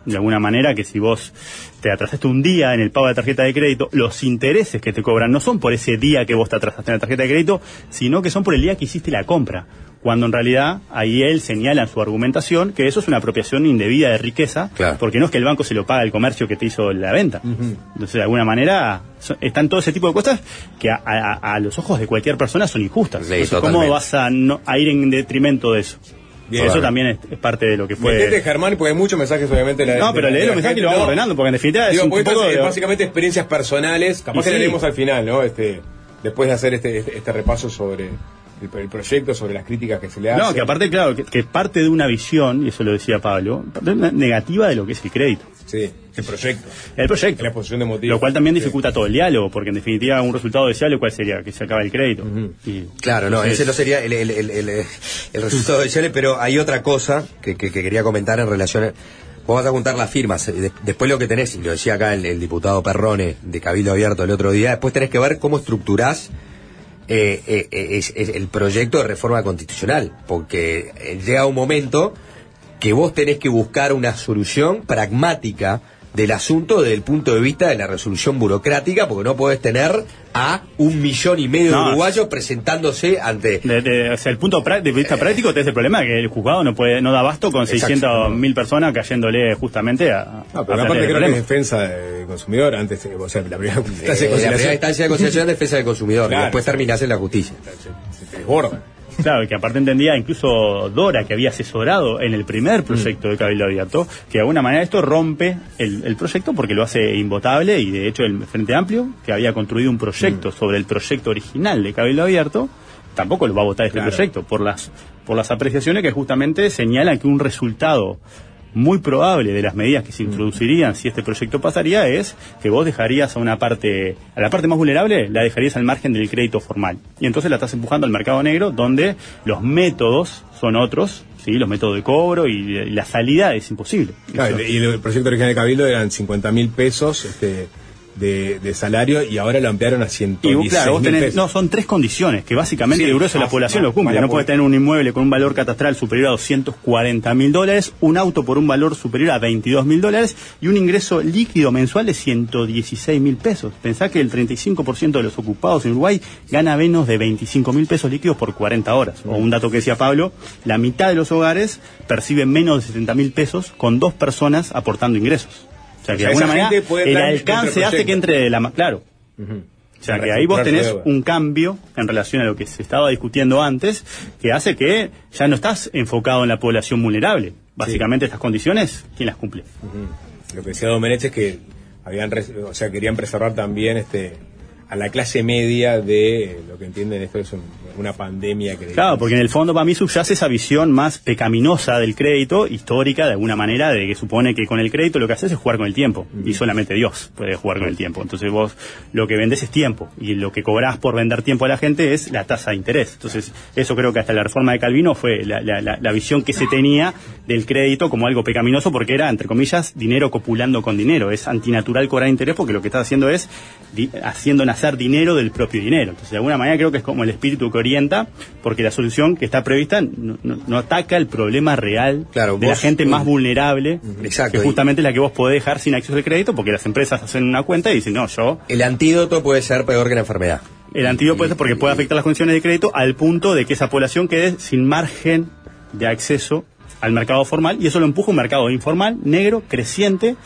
De alguna manera que si vos te atrasaste un día en el pago de la tarjeta de crédito, los intereses que te cobran no son por ese día que vos te atrasaste en la tarjeta de crédito, sino que son por el día que hiciste la compra. Cuando en realidad ahí él señala en su argumentación que eso es una apropiación indebida de riqueza, porque no es que el banco se lo paga el comercio que te hizo la venta. Entonces, de alguna manera, so- están todo ese tipo de cosas que a, a- a los ojos de cualquier persona son injustas. Entonces, ¿Cómo vas a, no- a ir en detrimento de eso? Bien. eso también es, parte de lo que fue... Metete, Germán, porque hay muchos mensajes, obviamente. la- No, de- pero de lee la los mensajes y lo vamos no. ordenando, porque en definitiva es un poco es de- básicamente experiencias personales. Capaz Y que sí. le leemos al final, ¿no? Este, después de hacer este, este, este repaso sobre el, el proyecto, sobre las críticas que se le hacen. No, que aparte, claro, que, que parte de una visión, y eso lo decía Pablo, negativa de lo que es el crédito. Sí, el proyecto. El proyecto. La exposición de motivos. Lo cual también dificulta todo el diálogo, porque en definitiva un resultado deseable, ¿cuál sería? Que se acabe el crédito. Y- Claro, no, ese no sería el, el- el- el- resultado deseable, pero hay otra cosa que, que- que quería comentar en relación. a- Vos vas a juntar las firmas, eh, de- después lo que tenés, y lo decía acá el, el diputado Perrone de Cabildo Abierto el otro día, después tenés que ver cómo estructurás eh, eh, eh, es- es el proyecto de reforma constitucional, porque eh, llega un momento que vos tenés que buscar una solución pragmática del asunto desde el punto de vista de la resolución burocrática, porque no podés tener a un millón y medio No, de uruguayos presentándose ante... De, de- o sea, el punto de vista práctico tenés el problema que el juzgado no puede no da abasto con Exacto. 600 mil personas cayéndole justamente a, No, pero aparte creo que es problema. defensa del consumidor antes, eh, o sea, la primera Eh, instancia de la primera instancia de conciliación es defensa del consumidor, Claro. y después terminás en la justicia. Se te desborda. Claro, y que aparte entendía incluso Dora, que había asesorado en el primer proyecto de Cabildo Abierto, que de alguna manera esto rompe el, el proyecto porque lo hace invotable y de hecho el Frente Amplio, que había construido un proyecto sobre el proyecto original de Cabildo Abierto, tampoco lo va a votar este Claro. proyecto por las, por las apreciaciones que justamente señalan que un resultado muy probable de las medidas que se introducirían si este proyecto pasaría es que vos dejarías a una parte, a la parte más vulnerable, la dejarías al margen del crédito formal. Y entonces la estás empujando al mercado negro donde los métodos son otros, ¿sí? los métodos de cobro y, y la salida es imposible. Claro, y el proyecto original de Cabildo eran 50 mil pesos este, de, de salario y ahora lo ampliaron a Y 116 vos, claro, vos tenés- no, son tres condiciones que básicamente Sí, el grueso de la más- población más- lo cumple. No puede tener un inmueble con un valor catastral superior a 240 mil dólares, un auto por un valor superior a 22 mil dólares y un ingreso líquido mensual de 116 mil pesos. Pensá que el 35% de los ocupados en Uruguay gana menos de 25 mil pesos líquidos por 40 horas. O un dato que decía Pablo, la mitad de los hogares perciben menos de 70 mil pesos con dos personas aportando ingresos. O sea que O sea, de alguna manera el alcance hace que entre la... Claro. O sea que ahí vos tenés un cambio en relación a lo que se estaba discutiendo antes, que hace que ya no estás enfocado en la población vulnerable. Básicamente estas condiciones, ¿quién las cumple? Lo que decía Domenech es que habían, o sea, querían preservar también este a la clase media de lo que entienden esto es un- una pandemia que Claro, porque en el fondo para mí subyace esa visión más pecaminosa del crédito, histórica de alguna manera, de que supone que con el crédito lo que haces es jugar con el tiempo. Y solamente Dios puede jugar con el tiempo. Entonces vos lo que vendés es tiempo. Y lo que cobrás por vender tiempo a la gente es la tasa de interés. Entonces eso creo que hasta la reforma de Calvino fue la, la- la- la visión que se tenía del crédito como algo pecaminoso porque era, entre comillas, dinero copulando con dinero. Es antinatural cobrar interés porque lo que estás haciendo es haciendo nacer dinero del propio dinero. Entonces, de alguna manera creo que es como el espíritu que orienta, porque la solución que está prevista no, no- no ataca el problema real de la gente más vulnerable, Exacto, que justamente es la que vos podés dejar sin acceso al crédito, porque las empresas hacen una cuenta y dicen, no, yo... El antídoto puede ser peor que la enfermedad. El antídoto puede ser porque puede afectar las condiciones de crédito al punto de que esa población quede sin margen de acceso al mercado formal y eso lo empuja a un mercado informal, negro, creciente,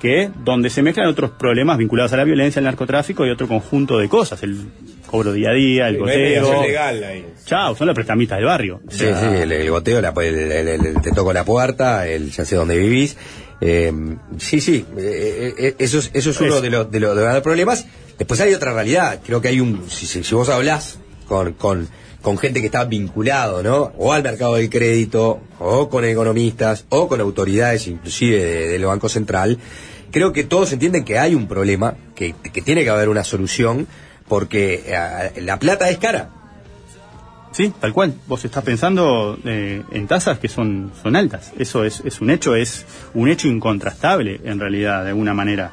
que donde se mezclan otros problemas vinculados a la violencia, al narcotráfico y otro conjunto de cosas, el cobro día a día, el mediación goteo. legal ahí. Chao, son las prestamistas del barrio. O Sí, sea, sí, el, el goteo, la- el, el- el- el te toco la puerta, el ya sé dónde vivís. Eh, sí, sí, eh, eh, eso es, eso es uno Eso. de los, de, los, de los problemas. Después hay otra realidad. Creo que hay un, si, si, si vos hablás con, con, con gente que está vinculado, ¿no? O al mercado del crédito, o con economistas, o con autoridades, inclusive de- del Banco Central, creo que todos entienden que hay un problema, que, que tiene que haber una solución, porque eh, la plata es cara. Sí, tal cual. Vos estás pensando eh, en tasas que son, son altas. Eso es, es un hecho, es un hecho incontrastable en realidad, de alguna manera.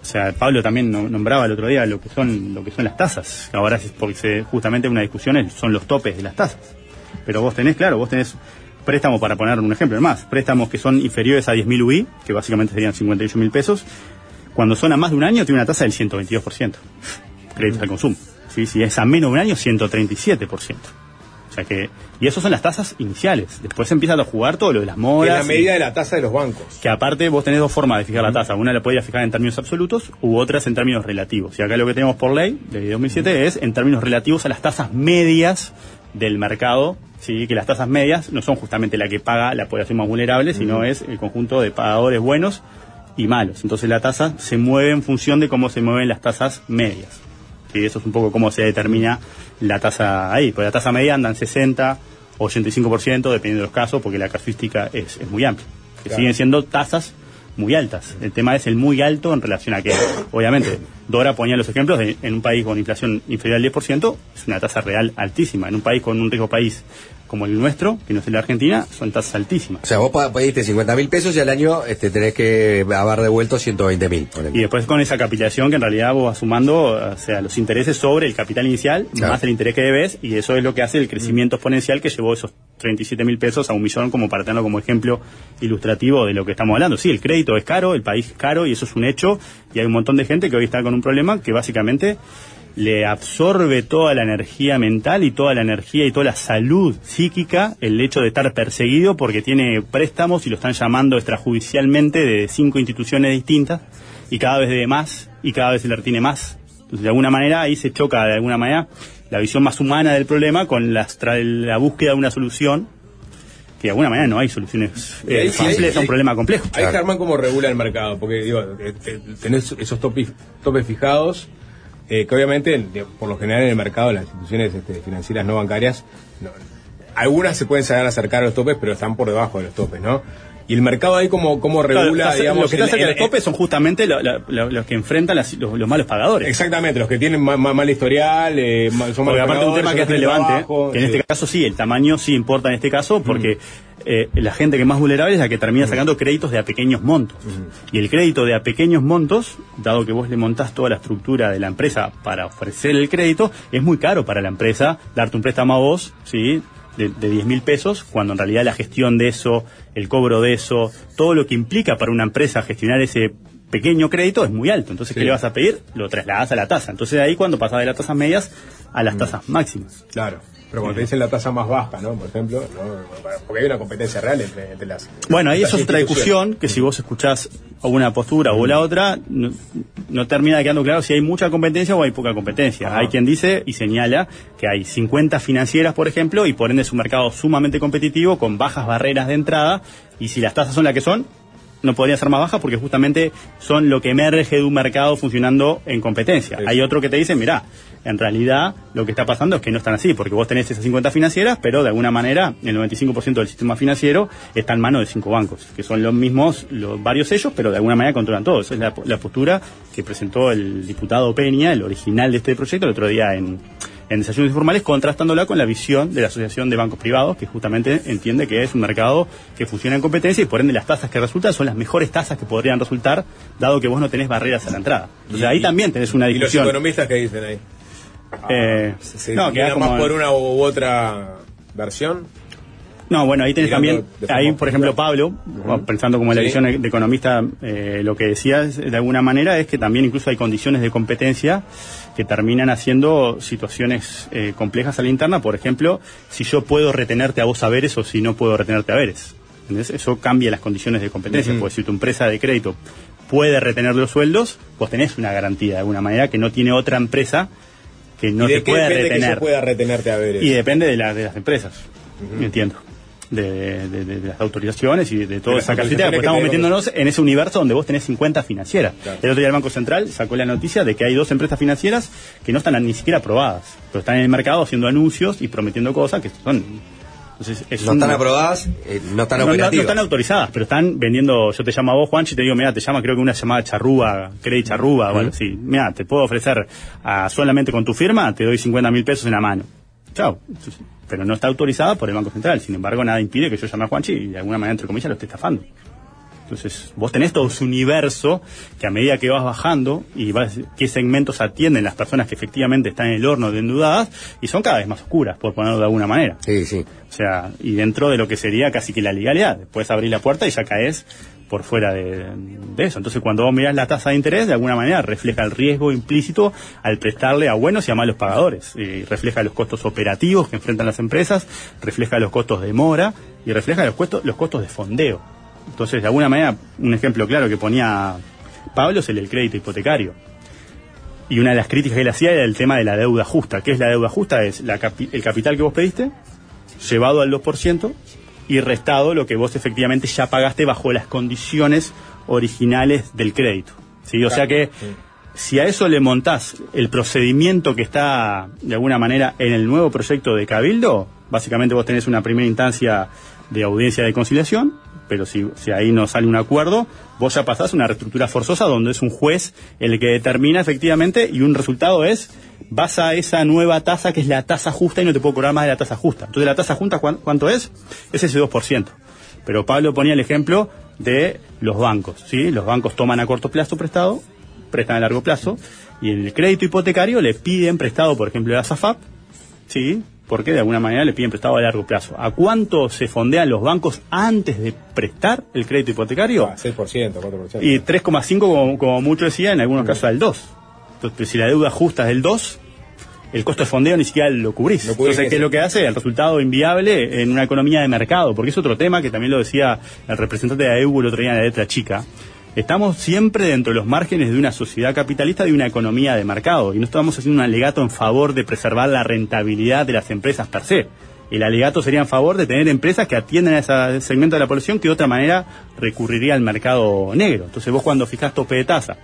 O sea, Pablo también no- nombraba el otro día lo que son, lo que son las tasas. Ahora es porque justamente una discusión es- son los topes de las tasas. Pero vos tenés, claro, vos tenés préstamos, para poner un ejemplo más, préstamos que son inferiores a 10.000 UI, que básicamente serían 58 mil pesos, cuando son a más de un año tiene una tasa del 122%. Créditos al consumo. ¿sí? Si es a menos de un año, 137%. O sea que, y eso son las tasas iniciales. Después empiezan a jugar todo lo de las Que moras. es la medida de la tasa de los bancos. Que aparte vos tenés dos formas de fijar la tasa. Una la podías fijar en términos absolutos u otras en términos relativos. Y acá lo que tenemos por ley de 2007 es en términos relativos a las tasas medias del mercado. Sí, que las tasas medias no son justamente la que paga la población más vulnerable, sino es el conjunto de pagadores buenos y malos. Entonces la tasa se mueve en función de cómo se mueven las tasas medias. Y eso es un poco cómo se determina la tasa ahí. Porque la tasa media anda en 60, 85%, dependiendo de los casos, porque la casuística es, es muy amplia. Que Claro. siguen siendo tasas muy altas. El tema es el muy alto en relación a que, obviamente, Dora ponía los ejemplos de en un país con inflación inferior al 10%, es una tasa real altísima. En un país con un riesgo país como el nuestro, que no es el de Argentina, son tasas altísimas. O sea, vos pediste 50 mil pesos y al año este, tenés que haber devuelto 120 mil. Y después con esa capitalización que en realidad vos vas sumando, o sea, los intereses sobre el capital inicial, Claro. más el interés que debes, y eso es lo que hace el crecimiento exponencial que llevó esos 37 mil pesos a un millón, como para tenerlo como ejemplo ilustrativo de lo que estamos hablando. Sí, el crédito es caro, el país es caro, y eso es un hecho, y hay un montón de gente que hoy está con un problema que básicamente le absorbe toda la energía mental y toda la energía y toda la salud psíquica el hecho de estar perseguido porque tiene préstamos y lo están llamando extrajudicialmente de cinco instituciones distintas y cada vez debe más y cada vez se le retiene más. Entonces, de alguna manera ahí se choca de alguna manera la visión más humana del problema con la, la búsqueda de una solución que de alguna manera no hay soluciones ahí- eh, simples ahí- a un problema complejo. Ahí Germán cómo regula el mercado, porque digo, eh, eh, tenés esos topes fijados, eh, que obviamente por lo general en el mercado las instituciones este, financieras no bancarias, no- algunas se pueden saber acercar a los topes, pero están por debajo de los topes, ¿no? Y el mercado ahí como, como Claro, regula, está- digamos... lo que está el- cerca los topes son justamente lo- lo- lo- los que enfrentan las- los, los malos pagadores. Exactamente, los que tienen ma- ma- mal historial, eh, ma- son malos aparte un tema que es relevante, trabajo, que en sí. este caso sí, el tamaño sí importa en este caso, porque Mm. eh, la gente que es más vulnerable es la que termina sacando créditos de a pequeños montos. Mm. Y el crédito de a pequeños montos, dado que vos le montás toda la estructura de la empresa para ofrecer el crédito, es muy caro para la empresa darte un préstamo a vos, ¿sí? De, de 10 mil pesos, cuando en realidad la gestión de eso, el cobro de eso, todo lo que implica para una empresa gestionar ese pequeño crédito es muy alto. Entonces, Sí. ¿qué le vas a pedir? Lo trasladas a la tasa. Entonces, ahí cuando pasas de las tasas medias a Mm. las tasas máximas. Claro, pero cuando te dicen la tasa más baja, ¿no? Por ejemplo, ¿no? porque hay una competencia real entre, entre las... Bueno, ahí eso es otra discusión que si vos escuchás una postura o la otra, no, no termina quedando claro si hay mucha competencia o hay poca competencia. Hay quien dice y señala que hay 50 financieras, por ejemplo, y por ende es un mercado sumamente competitivo con bajas barreras de entrada y si las tasas son las que son, no podría ser más bajas porque justamente son lo que emerge de un mercado funcionando en competencia. Hay otro que te dice, mira, en realidad lo que está pasando es que no están así, porque vos tenés esas 50 financieras, pero de alguna manera el 95% del sistema financiero está en manos de cinco bancos, que son los mismos, los varios ellos, pero de alguna manera controlan todo. Esa es la, la postura que presentó el diputado Peña, el original de este proyecto, el otro día en, en desayunos informales, contrastándola con la visión de la Asociación de Bancos Privados, que justamente entiende que es un mercado que funciona en competencia y por ende las tasas que resultan son las mejores tasas que podrían resultar, dado que vos no tenés barreras a la entrada. Entonces ahí también tenés una ¿Y los discusión. economistas qué dicen ahí? Eh, ¿Se no, no, queda como- más por una u otra versión? No, bueno, ahí tenés Mirando también, ahí por ejemplo Pablo, pensando como en la Sí. visión de economista, eh, lo que decía de alguna manera es que también incluso hay condiciones de competencia que terminan haciendo situaciones eh, complejas a la interna, por ejemplo, si yo puedo retenerte a vos saberes o si no puedo retenerte a veres. ¿Entendés? Eso cambia las condiciones de competencia, porque si tu empresa de crédito puede retener los sueldos, vos tenés una garantía de alguna manera que no tiene otra empresa que no ¿Y de te qué puede depende que retener. yo pueda retenerte a ver? Y depende de, la- de las empresas, entiendo. De, de- de- de las autorizaciones y de, de toda esa casita, porque que estamos metiéndonos en ese universo donde vos tenés 50 financieras. Claro. El otro día el Banco Central sacó la noticia de que hay dos empresas financieras que no están ni siquiera aprobadas, pero están en el mercado haciendo anuncios y prometiendo cosas que son... Entonces, es No un- están aprobadas, eh, no están no, no- están autorizadas, pero están vendiendo. Yo te llamo a vos, Juanchi, y te digo, mira, te llama creo que una llamada charrúa, Credit charrúa, o algo así. Mira, te puedo ofrecer a, solamente con tu firma, te doy 50 mil pesos en la mano. Chao. Pero no está autorizada por el Banco Central. Sin embargo, nada impide que yo llame a Juanchi y de alguna manera, entre comillas, lo esté estafando. Entonces, vos tenés todo ese universo que a medida que vas bajando y vas, qué segmentos atienden las personas que efectivamente están en el horno de endeudadas y son cada vez más oscuras, por ponerlo de alguna manera. Sí, sí. O sea, y dentro de lo que sería casi que la legalidad. Puedes abrir la puerta y ya caes por fuera de, eso. Entonces, cuando vos mirás la tasa de interés, de alguna manera refleja el riesgo implícito al prestarle a buenos y a malos pagadores. Refleja los costos operativos que enfrentan las empresas, refleja los costos de mora y refleja los costos, los costos de fondeo. Entonces, de alguna manera, un ejemplo claro que ponía Pablo es el del crédito hipotecario. Y una de las críticas que él hacía era el tema de la deuda justa. ¿Qué es la deuda justa? Es la capi- el capital que vos pediste, llevado al 2% y restado lo que vos efectivamente ya pagaste bajo las condiciones originales del crédito. ¿sí? O sea que si a eso le montás el procedimiento que está de alguna manera en el nuevo proyecto de Cabildo, básicamente vos tenés una primera instancia de audiencia de conciliación, pero si, si ahí no sale un acuerdo, vos ya pasás a una reestructura forzosa donde es un juez el que determina efectivamente y un resultado es vas a esa nueva tasa que es la tasa justa y no te puedo cobrar más de la tasa justa. Entonces la tasa justa ¿cuán- ¿cuánto es? Es ese 2%. Pero Pablo ponía el ejemplo de los bancos, ¿sí? Los bancos toman a corto plazo prestado, prestan a largo plazo y en el crédito hipotecario le piden prestado, por ejemplo, a la SAFAP, ¿sí? Porque de alguna manera le piden prestado a largo plazo. ¿A cuánto se fondean los bancos antes de prestar el crédito hipotecario? 6%, 4%. Y 3,5 como, como mucho decía, en algunos casos al 2. Entonces, si la deuda justa es del 2, el costo de fondeo ni siquiera lo cubrís. Entonces, ¿qué es lo que hace? El resultado inviable en una economía de mercado, porque es otro tema que también lo decía el representante de AEU el otro día en la letra chica. Estamos siempre dentro de los márgenes de una sociedad capitalista, de una economía de mercado, y no estamos haciendo un alegato en favor de preservar la rentabilidad de las empresas per se. El alegato sería en favor de tener empresas que atienden a ese segmento de la población que de otra manera recurriría al mercado negro. Entonces vos cuando fijás tope de tasa,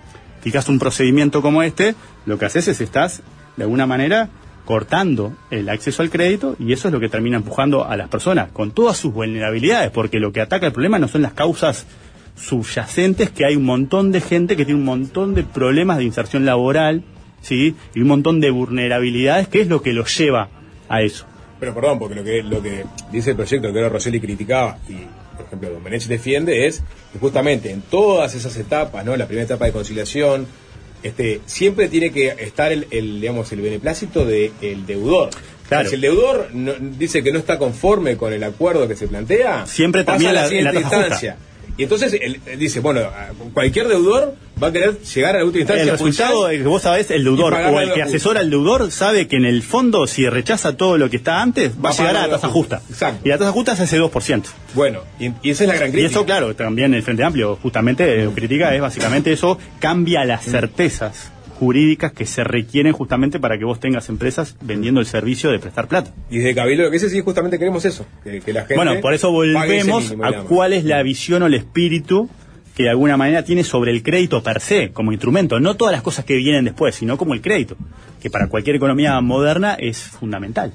fijás un procedimiento como este, lo que haces es estás, de alguna manera, cortando el acceso al crédito y eso es lo que termina empujando a las personas con todas sus vulnerabilidades, porque lo que ataca el problema no son las causas subyacentes, que hay un montón de gente que tiene un montón de problemas de inserción laboral, ¿sí? Y un montón de vulnerabilidades, que es lo que los lleva a eso. Pero perdón, porque lo que, lo que dice el proyecto que ahora Rosselli criticaba y, por ejemplo, Don Benech defiende es que justamente en todas esas etapas, ¿no? La primera etapa de conciliación, este, siempre tiene que estar el, el, digamos, el beneplácito del deudor. Claro. Si el deudor no- dice que no está conforme con el acuerdo que se plantea, Siempre pasa también a la, la- en la siguiente justa. Y entonces él, él dice, bueno, cualquier deudor va a querer llegar a la última instancia El resultado es que vos sabés, el y deudor o el que asesora al deudor sabe que en el fondo, si rechaza todo lo que está antes, va, Va a llegar a la tasa justa. justa. Y la tasa justa es ese 2%. Bueno, y, y esa es la gran Y crítica. eso, claro, también el Frente Amplio justamente eh, critica, es básicamente eso, cambia las certezas jurídicas que se requieren justamente para que vos tengas empresas vendiendo el servicio de prestar plata. Y desde Cabildo lo que dice sí, justamente queremos eso, que, que la gente Bueno, por eso volvemos mínimo, a digamos. cuál es la visión o el espíritu que de alguna manera tiene sobre el crédito per se, como instrumento, no todas las cosas que vienen después, sino como el crédito, que para cualquier economía moderna es fundamental.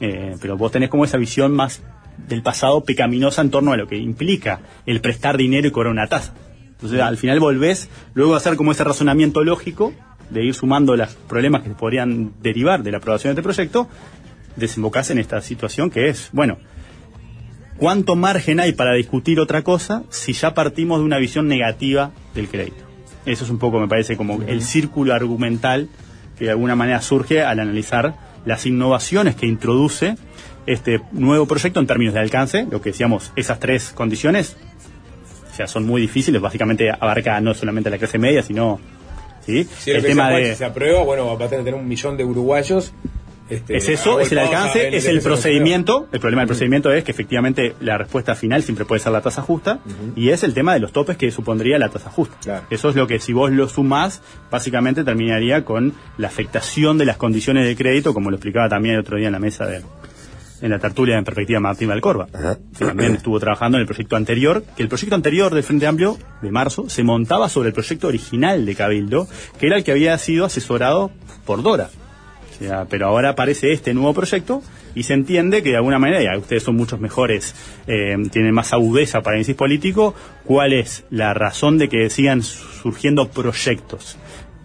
Eh, pero vos tenés como esa visión más del pasado pecaminosa en torno a lo que implica el prestar dinero y cobrar una tasa. Entonces al final volvés luego a hacer como ese razonamiento lógico de ir sumando los problemas que podrían derivar de la aprobación de este proyecto, desembocás en esta situación que es, bueno, ¿cuánto margen hay para discutir otra cosa si ya partimos de una visión negativa del crédito? Eso es un poco, me parece, como el círculo argumental que de alguna manera surge al analizar las innovaciones que introduce este nuevo proyecto en términos de alcance, lo que decíamos, esas tres condiciones, o sea, son muy difíciles, básicamente abarca no solamente la clase media, sino ¿sí? Si el tema de... si se aprueba, bueno, va a tener un millón de uruguayos. este, es eso, es el alcance, es el el procedimiento. El problema del procedimiento es que efectivamente la respuesta final siempre puede ser la tasa justa y es el tema de los topes que supondría la tasa justa. Eso es lo que si vos lo sumás, básicamente terminaría con la afectación de las condiciones de crédito, como lo explicaba también el otro día en la mesa de en la tertulia en perspectiva Martín Valcorba, que también estuvo trabajando en el proyecto anterior, que el proyecto anterior del Frente Amplio, de marzo, se montaba sobre el proyecto original de Cabildo, que era el que había sido asesorado por Dora. O sea, pero ahora aparece este nuevo proyecto y se entiende que de alguna manera, ya ustedes son muchos mejores, eh, tienen más agudeza para el análisis político, cuál es la razón de que sigan surgiendo proyectos.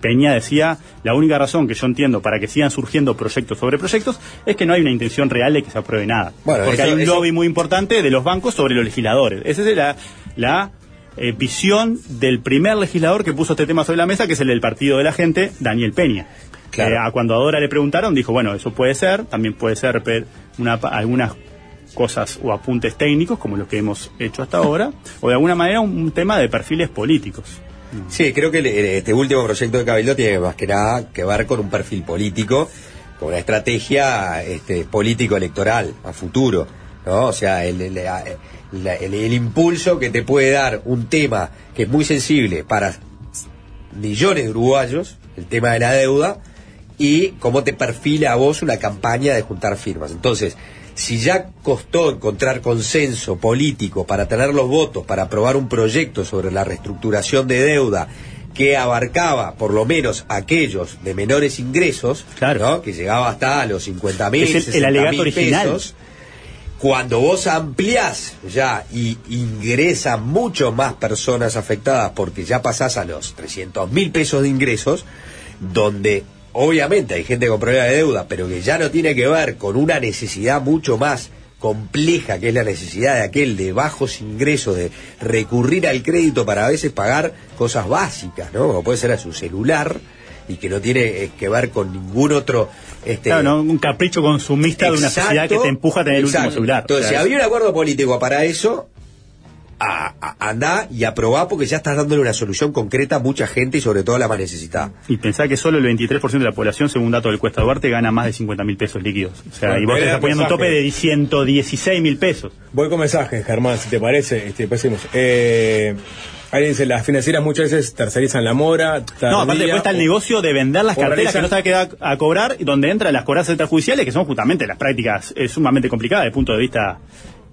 Peña decía, la única razón que yo entiendo para que sigan surgiendo proyectos sobre proyectos es que no hay una intención real de que se apruebe nada. Bueno, Porque eso- hay un eso- lobby muy importante de los bancos sobre los legisladores. Esa es la, la eh, visión del primer legislador que puso este tema sobre la mesa, que es el del Partido de la Gente, Daniel Peña. Eh, a cuando a Dora le preguntaron, dijo, bueno, eso puede ser, también puede ser una, algunas cosas o apuntes técnicos, como los que hemos hecho hasta ahora, o de alguna manera un, un tema de perfiles políticos. Sí, creo que este último proyecto de Cabildo tiene más que nada que ver con un perfil político, con una estrategia este, político-electoral a futuro, ¿no? O sea, el, el- el impulso que te puede dar un tema que es muy sensible para millones de uruguayos, el tema de la deuda, y cómo te perfila a vos una campaña de juntar firmas. Entonces, si ya costó encontrar consenso político para tener los votos, para aprobar un proyecto sobre la reestructuración de deuda que abarcaba por lo menos aquellos de menores ingresos, ¿no? que llegaba hasta los 50 mil, Es el- el alegato original. pesos, cuando vos ampliás ya y ingresan mucho más personas afectadas porque ya pasás a los 300 mil pesos de ingresos, donde obviamente hay gente con problemas de deuda, pero que ya no tiene que ver con una necesidad mucho más compleja que es la necesidad de aquel de bajos ingresos de recurrir al crédito para a veces pagar cosas básicas, ¿no? Como puede ser a su celular y que no tiene eh, que ver con ningún otro este Claro, ¿no? un capricho consumista de una sociedad que te empuja a tener el último celular. Entonces, si había un acuerdo político para eso, a- a- andá y aprobá porque ya estás dándole una solución concreta a mucha gente y sobre todo a la más necesitada. Y pensá que solo el 23% de la población, según datos del Cuesta Duarte, gana más de 50 mil pesos líquidos. O sea, Bueno, y vos a estás poniendo un tope de 116 mil pesos. Voy con mensajes, Germán, si te parece. Este, pasemos. Eh, alguien dice, las financieras muchas veces tercerizan la mora. No, aparte después está el negocio de vender las carteras que no sabe qué da a cobrar, y donde entran las cobranzas extrajudiciales, que son justamente las prácticas eh, sumamente complicadas desde el punto de vista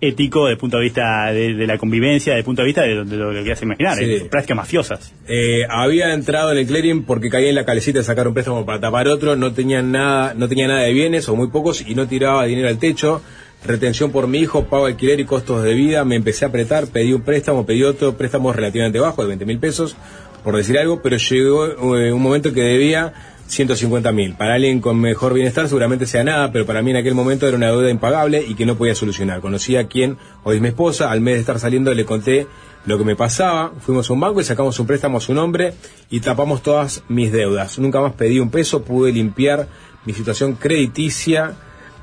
ético, desde el punto de vista de, de la convivencia, desde el punto de vista de, lo- de lo, que hace imaginar, Sí. eh, prácticas mafiosas. Eh, había entrado en el clearing porque caía en la calecita de sacar un préstamo para tapar otro, no tenía nada, no tenía nada de bienes o muy pocos y no tiraba dinero al techo. Retención por mi hijo, pago alquiler y costos de vida. Me empecé a apretar, pedí un préstamo, pedí otro préstamo relativamente bajo de 20 mil pesos, por decir algo, pero llegó eh, un momento que debía 150 mil. Para alguien con mejor bienestar seguramente sea nada, pero para mí en aquel momento era una deuda impagable y que no podía solucionar. Conocí a quien hoy es mi esposa, al mes de estar saliendo le conté lo que me pasaba, fuimos a un banco y sacamos un préstamo a su nombre y tapamos todas mis deudas. Nunca más pedí un peso, pude limpiar mi situación crediticia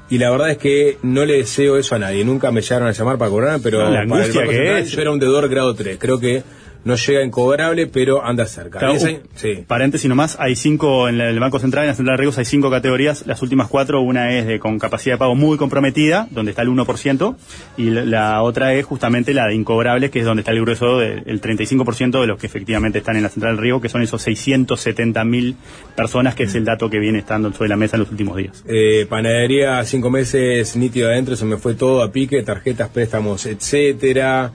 y la verdad es que no le deseo eso a nadie. Nunca me llegaron a llamar para cobrar, pero No, la para el angustia Banco que Central es. yo era un deudor grado 3. Creo que no llega incobrable, pero anda cerca. Claro, esa- un- Paréntesis nomás, hay cinco, en la- el Banco Central, en la Central de Riesgos hay cinco categorías, las últimas cuatro, una es de con capacidad de pago muy comprometida, donde está el 1%, y la, la otra es justamente la de incobrables, que es donde está el grueso del 35% de los que efectivamente están en la Central de Riesgo, que son esos 670 mil personas, que es el dato que viene estando sobre la mesa en los últimos días. Eh, panadería, cinco meses nítido adentro, se me fue todo a pique, tarjetas, préstamos, etcétera.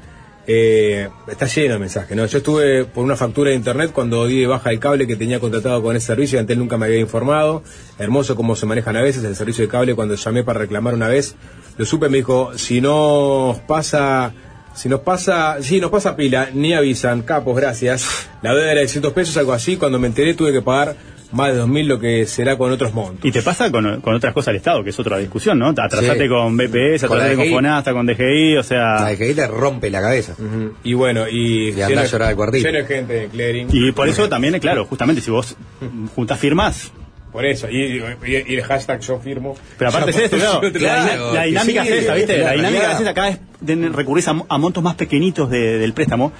Eh, está lleno de mensajes, ¿no? Yo estuve por una factura de internet cuando di de baja el cable que tenía contratado con ese servicio y antes nunca me había informado. Hermoso cómo se manejan a veces el servicio de cable. Cuando llamé para reclamar una vez, lo supe, me dijo, si no pasa, si nos pasa, si nos pasa pila, ni avisan, capos, gracias. La deuda era de 100 pesos, algo así. Cuando me enteré tuve que pagar más de 2.000 lo que será con otros montos. Y te pasa con, con otras cosas del Estado, que es otra discusión, ¿no? Atrasate Sí. con BPS, Con atrasate con. Fonasta, con DGI, o sea... La DGI te rompe la cabeza. Y bueno, y... Y andá a llorar al cuartito. Lleno de gente de clearing. Y por eso también, claro, justamente si vos juntas firmas, Por eso, y, y- y el hashtag yo firmo. Pero aparte es esto, claro, la, dinámica es esa, ¿viste? La dinámica es esa, cada vez recurrís a, a montos más pequeñitos de- del préstamo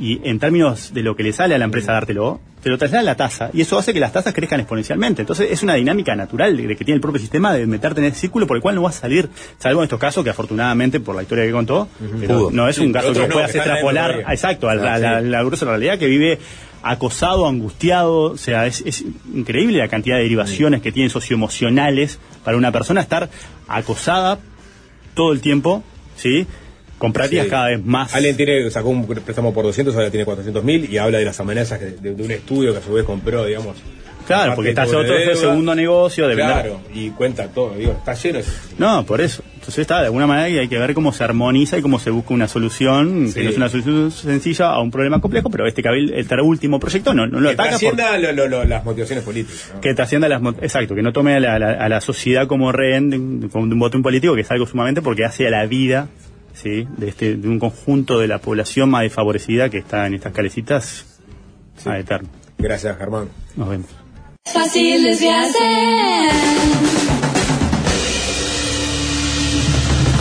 y en términos de lo que le sale a la empresa dártelo, te lo traslada la tasa y eso hace que las tasas crezcan exponencialmente. Entonces es una dinámica natural de, de que tiene el propio sistema de meterte en ese círculo por el cual no va a salir, salvo en estos casos que afortunadamente por la historia que contó, pero no es Sí, un caso que no, puedas que extrapolar, exacto, a la, Ah, sí. la gruesa realidad que vive acosado, angustiado, o sea, es, es increíble la cantidad de derivaciones que tienen socioemocionales para una persona estar acosada todo el tiempo, ¿sí? Con prácticas Sí. cada vez más. Alguien tiene, sacó un préstamo por 200, ahora tiene 400 mil y habla de las amenazas que- de, de un estudio que a su vez compró, digamos. Claro, porque está otro de segundo negocio de vender- Claro, y cuenta todo, digo, está lleno. de- No, por eso. Entonces está, de alguna manera y hay que ver cómo se armoniza y cómo se busca una solución, Sí. que no es una solución sencilla a un problema complejo, pero este cabil, este último proyecto no, no lo Que ataca por- trascienda lo- lo- lo- las motivaciones políticas. ¿no? que trascienda las exacto que no tome a la, a la- a la sociedad como rehén de, de- un botín político que es algo sumamente porque hace a la vida sí de este de un conjunto de la población más desfavorecida que está en estas calecitas a eterno Gracias, Germán. nos vemos Fácil desviarse.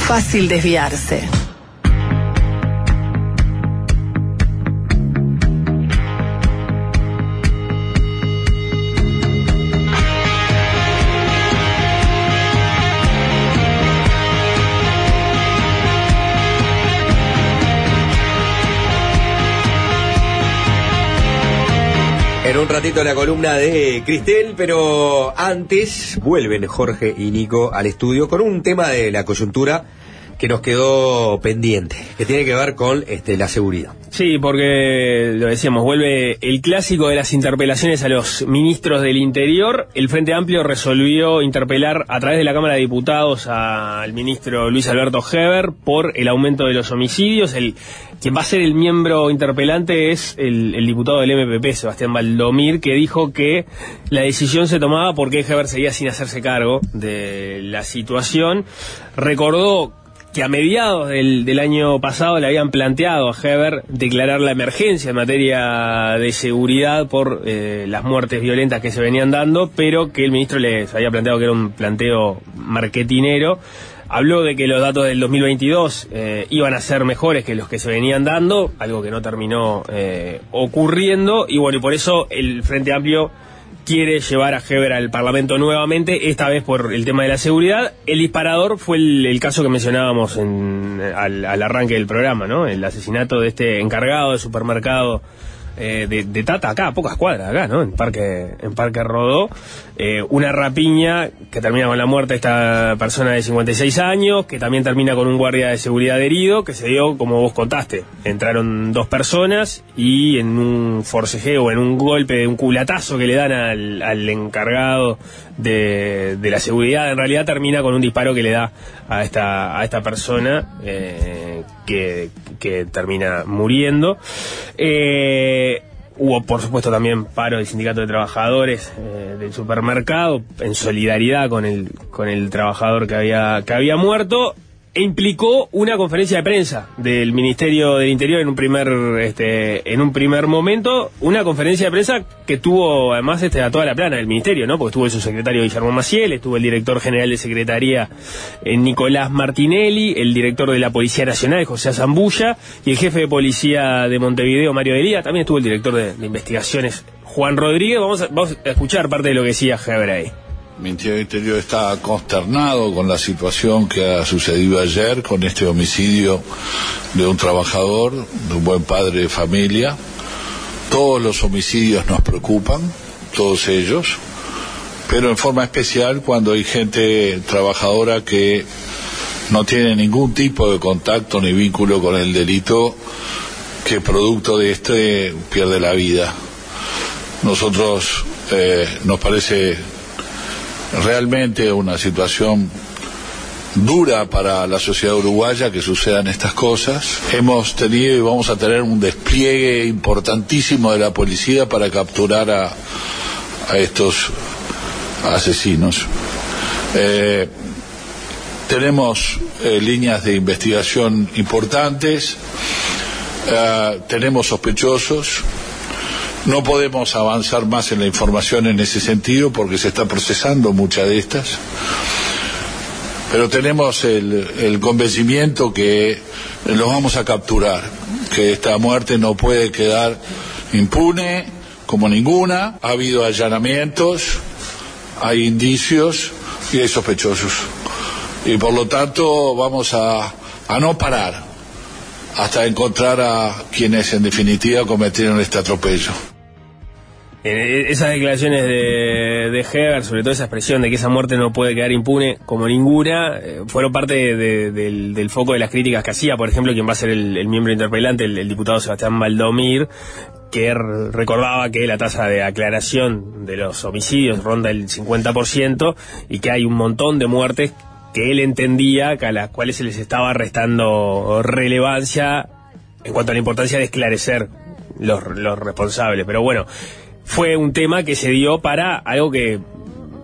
Fácil desviarse. Un ratito la columna de Cristel, pero antes vuelven Jorge y Nico al estudio con un tema de la coyuntura que nos quedó pendiente, que tiene que ver con este, la seguridad. Sí, porque lo decíamos, vuelve el clásico de las interpelaciones a los ministros del Interior. El Frente Amplio resolvió interpelar a través de la Cámara de Diputados al ministro Luis Alberto Heber por el aumento de los homicidios. El, quien va a ser el miembro interpelante es el, el diputado del MPP, Sebastián Valdomir, que dijo que la decisión se tomaba porque Heber seguía sin hacerse cargo de la situación. Recordó que a mediados del, año pasado le habían planteado a Heber declarar la emergencia en materia de seguridad por eh, las muertes violentas que se venían dando, pero que el ministro les había planteado que era un planteo marketinero. Habló de que los datos del 2022 eh, iban a ser mejores que los que se venían dando, algo que no terminó eh, ocurriendo, y bueno, y por eso el Frente Amplio quiere llevar a Heber al Parlamento nuevamente, esta vez por el tema de la seguridad. El disparador fue el, caso que mencionábamos en- al, al arranque del programa, ¿no? El asesinato de este encargado de supermercado eh, de, de Tata, acá, a pocas cuadras, acá, ¿no? En Parque, en Parque Rodó. Eh, una rapiña que termina con la muerte de esta persona de 56 años, que también termina con un guardia de seguridad herido, que se dio, como vos contaste. Entraron dos personas y en un forcejeo, en un golpe, de un culatazo que le dan al, al encargado de, de la seguridad, en realidad termina con un disparo que le da a esta, a esta persona eh, que, que termina muriendo. Eh, Hubo, por supuesto, también paro del sindicato de trabajadores eh, del supermercado en solidaridad con el, con el trabajador que había, que había muerto e implicó una conferencia de prensa del Ministerio del Interior en un primer este en un primer momento una conferencia de prensa que tuvo además este a toda la plana del ministerio no porque estuvo el subsecretario Guillermo Maciel estuvo el director general de secretaría eh, Nicolás Martinelli el director de la Policía Nacional José Zambulla y el jefe de policía de Montevideo Mario Delía. También estuvo el director de, investigaciones Juan Rodríguez. Vamos a, escuchar parte de lo que decía Heber ahí Ministerio del Interior está consternado con la situación que ha sucedido ayer, con este homicidio de un trabajador, de un buen padre de familia. Todos los homicidios nos preocupan, todos ellos, pero en forma especial cuando hay gente trabajadora que no tiene ningún tipo de contacto ni vínculo con el delito que producto de este pierde la vida. Nosotros eh, nos parece realmente una situación dura para la sociedad uruguaya que sucedan estas cosas. Hemos tenido y vamos a tener un despliegue importantísimo de la policía para capturar a, estos asesinos. Eh, tenemos eh, líneas de investigación importantes, eh, tenemos sospechosos, no podemos avanzar más en la información en ese sentido porque se está procesando mucha de estas, pero tenemos el, el convencimiento que los vamos a capturar, que esta muerte no puede quedar impune como ninguna, ha habido allanamientos, hay indicios y hay sospechosos. Y por lo tanto vamos a, a no parar hasta encontrar a quienes en definitiva cometieron este atropello. Eh, esas declaraciones de, de Heger, sobre todo esa expresión de que esa muerte no puede quedar impune como ninguna, eh, fueron parte de- del, foco de las críticas que hacía, por ejemplo, quien va a ser el, miembro interpelante, el, el diputado Sebastián Valdomir, que recordaba que la tasa de aclaración de los homicidios ronda el 50% y que hay un montón de muertes que él entendía que a las cuales se les estaba restando relevancia en cuanto a la importancia de esclarecer los, los responsables. Pero bueno, fue un tema que se dio para algo que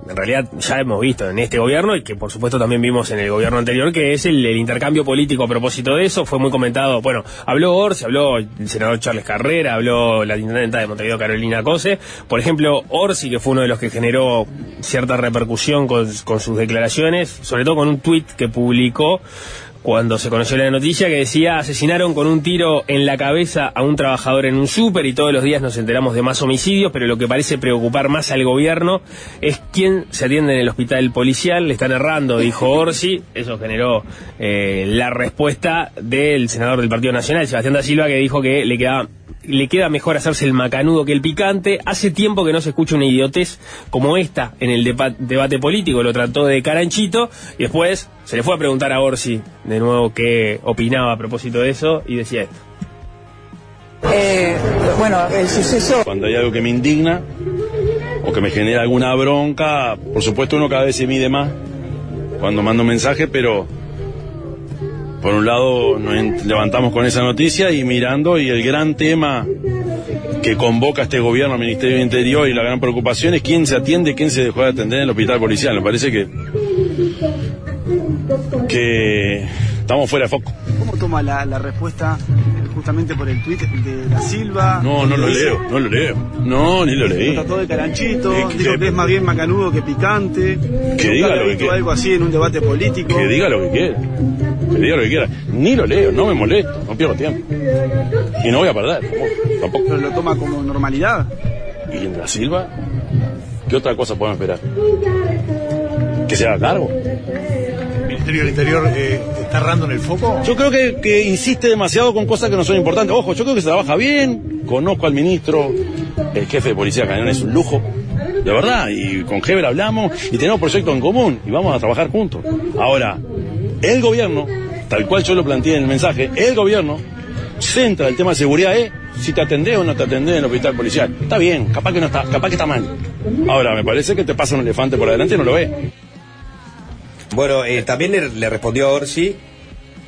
en realidad ya hemos visto en este gobierno y que por supuesto también vimos en el gobierno anterior, que es el, intercambio político a propósito de eso. Fue muy comentado, bueno, habló Orsi, habló el senador Charles Carrera, habló la intendenta de Montevideo Carolina Cose. Por ejemplo, Orsi, que fue uno de los que generó cierta repercusión con, con sus declaraciones, sobre todo con un tuit que publicó cuando se conoció la noticia que decía asesinaron con un tiro en la cabeza a un trabajador en un súper y todos los días nos enteramos de más homicidios, pero lo que parece preocupar más al gobierno es quién se atiende en el hospital policial, le están errando, dijo Orsi, eso generó eh, la respuesta del senador del Partido Nacional, Sebastián da Silva, que dijo que le quedaba le queda mejor hacerse el macanudo que el picante. Hace tiempo que no se escucha una idiotez como esta en el debate político, lo trató de caranchito y después se le fue a preguntar a Orsi de nuevo qué opinaba a propósito de eso y decía esto. Eh, bueno, el suceso Cuando hay algo que me indigna o que me genera alguna bronca, por supuesto uno cada vez se mide más cuando mando un mensaje, pero por un lado nos levantamos con esa noticia y mirando y el gran tema que convoca este gobierno, al Ministerio del Interior y la gran preocupación es quién se atiende, quién se dejó de atender en el hospital policial. Me parece que que estamos fuera de foco. ¿Cómo toma la, la respuesta eh, justamente por el tuit de la Silva? No, no lo Dice- leo, no lo leo. No, ni lo Lo leí. trató de caranchito, Eh, dijo que- que es más bien macanudo que picante. Que diga lo que quiera. algo así en un debate político. Que diga lo que quiera. Que diga lo que quiera. Ni lo leo, no me molesto, no pierdo tiempo. Y no voy a perder, tampoco. tampoco. Pero lo toma como normalidad. ¿Y en la Silva? ¿Qué otra cosa podemos esperar? ¿Que se haga cargo? ¿El Ministerio del Interior eh, está errando en el foco? Yo creo que, insiste demasiado con cosas que no son importantes. Ojo, yo creo que se trabaja bien. Conozco al ministro, el jefe de policía Cañón es un lujo. De verdad, y con Heber hablamos y tenemos proyectos en común y vamos a trabajar juntos. Ahora, el gobierno, tal cual yo lo planteé en el mensaje, el gobierno centra el tema de seguridad es si te atendés o no te atendés en el hospital policial. Está bien, capaz que no está, capaz que está mal. Ahora, me parece que te pasa un elefante por adelante y no lo ves. Bueno, eh, también le, le respondió a Orsi,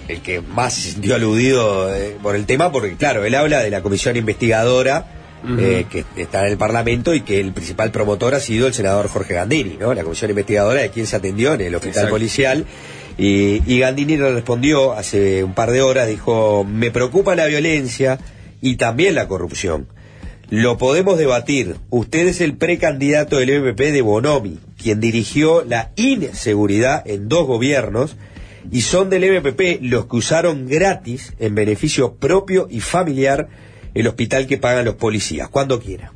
el que más se sintió aludido eh, por el tema, porque claro, él habla de la comisión investigadora eh, que está en el Parlamento y que el principal promotor ha sido el senador Jorge Gandini, ¿no? La comisión investigadora de quien se atendió en el hospital Exacto. policial. Y, y Gandini le respondió hace un par de horas, dijo, me preocupa la violencia y también la corrupción. Lo podemos debatir. Usted es el precandidato del MPP de Bonomi, quien dirigió la inseguridad en dos gobiernos, y son del MPP los que usaron gratis, en beneficio propio y familiar, el hospital que pagan los policías, cuando quiera.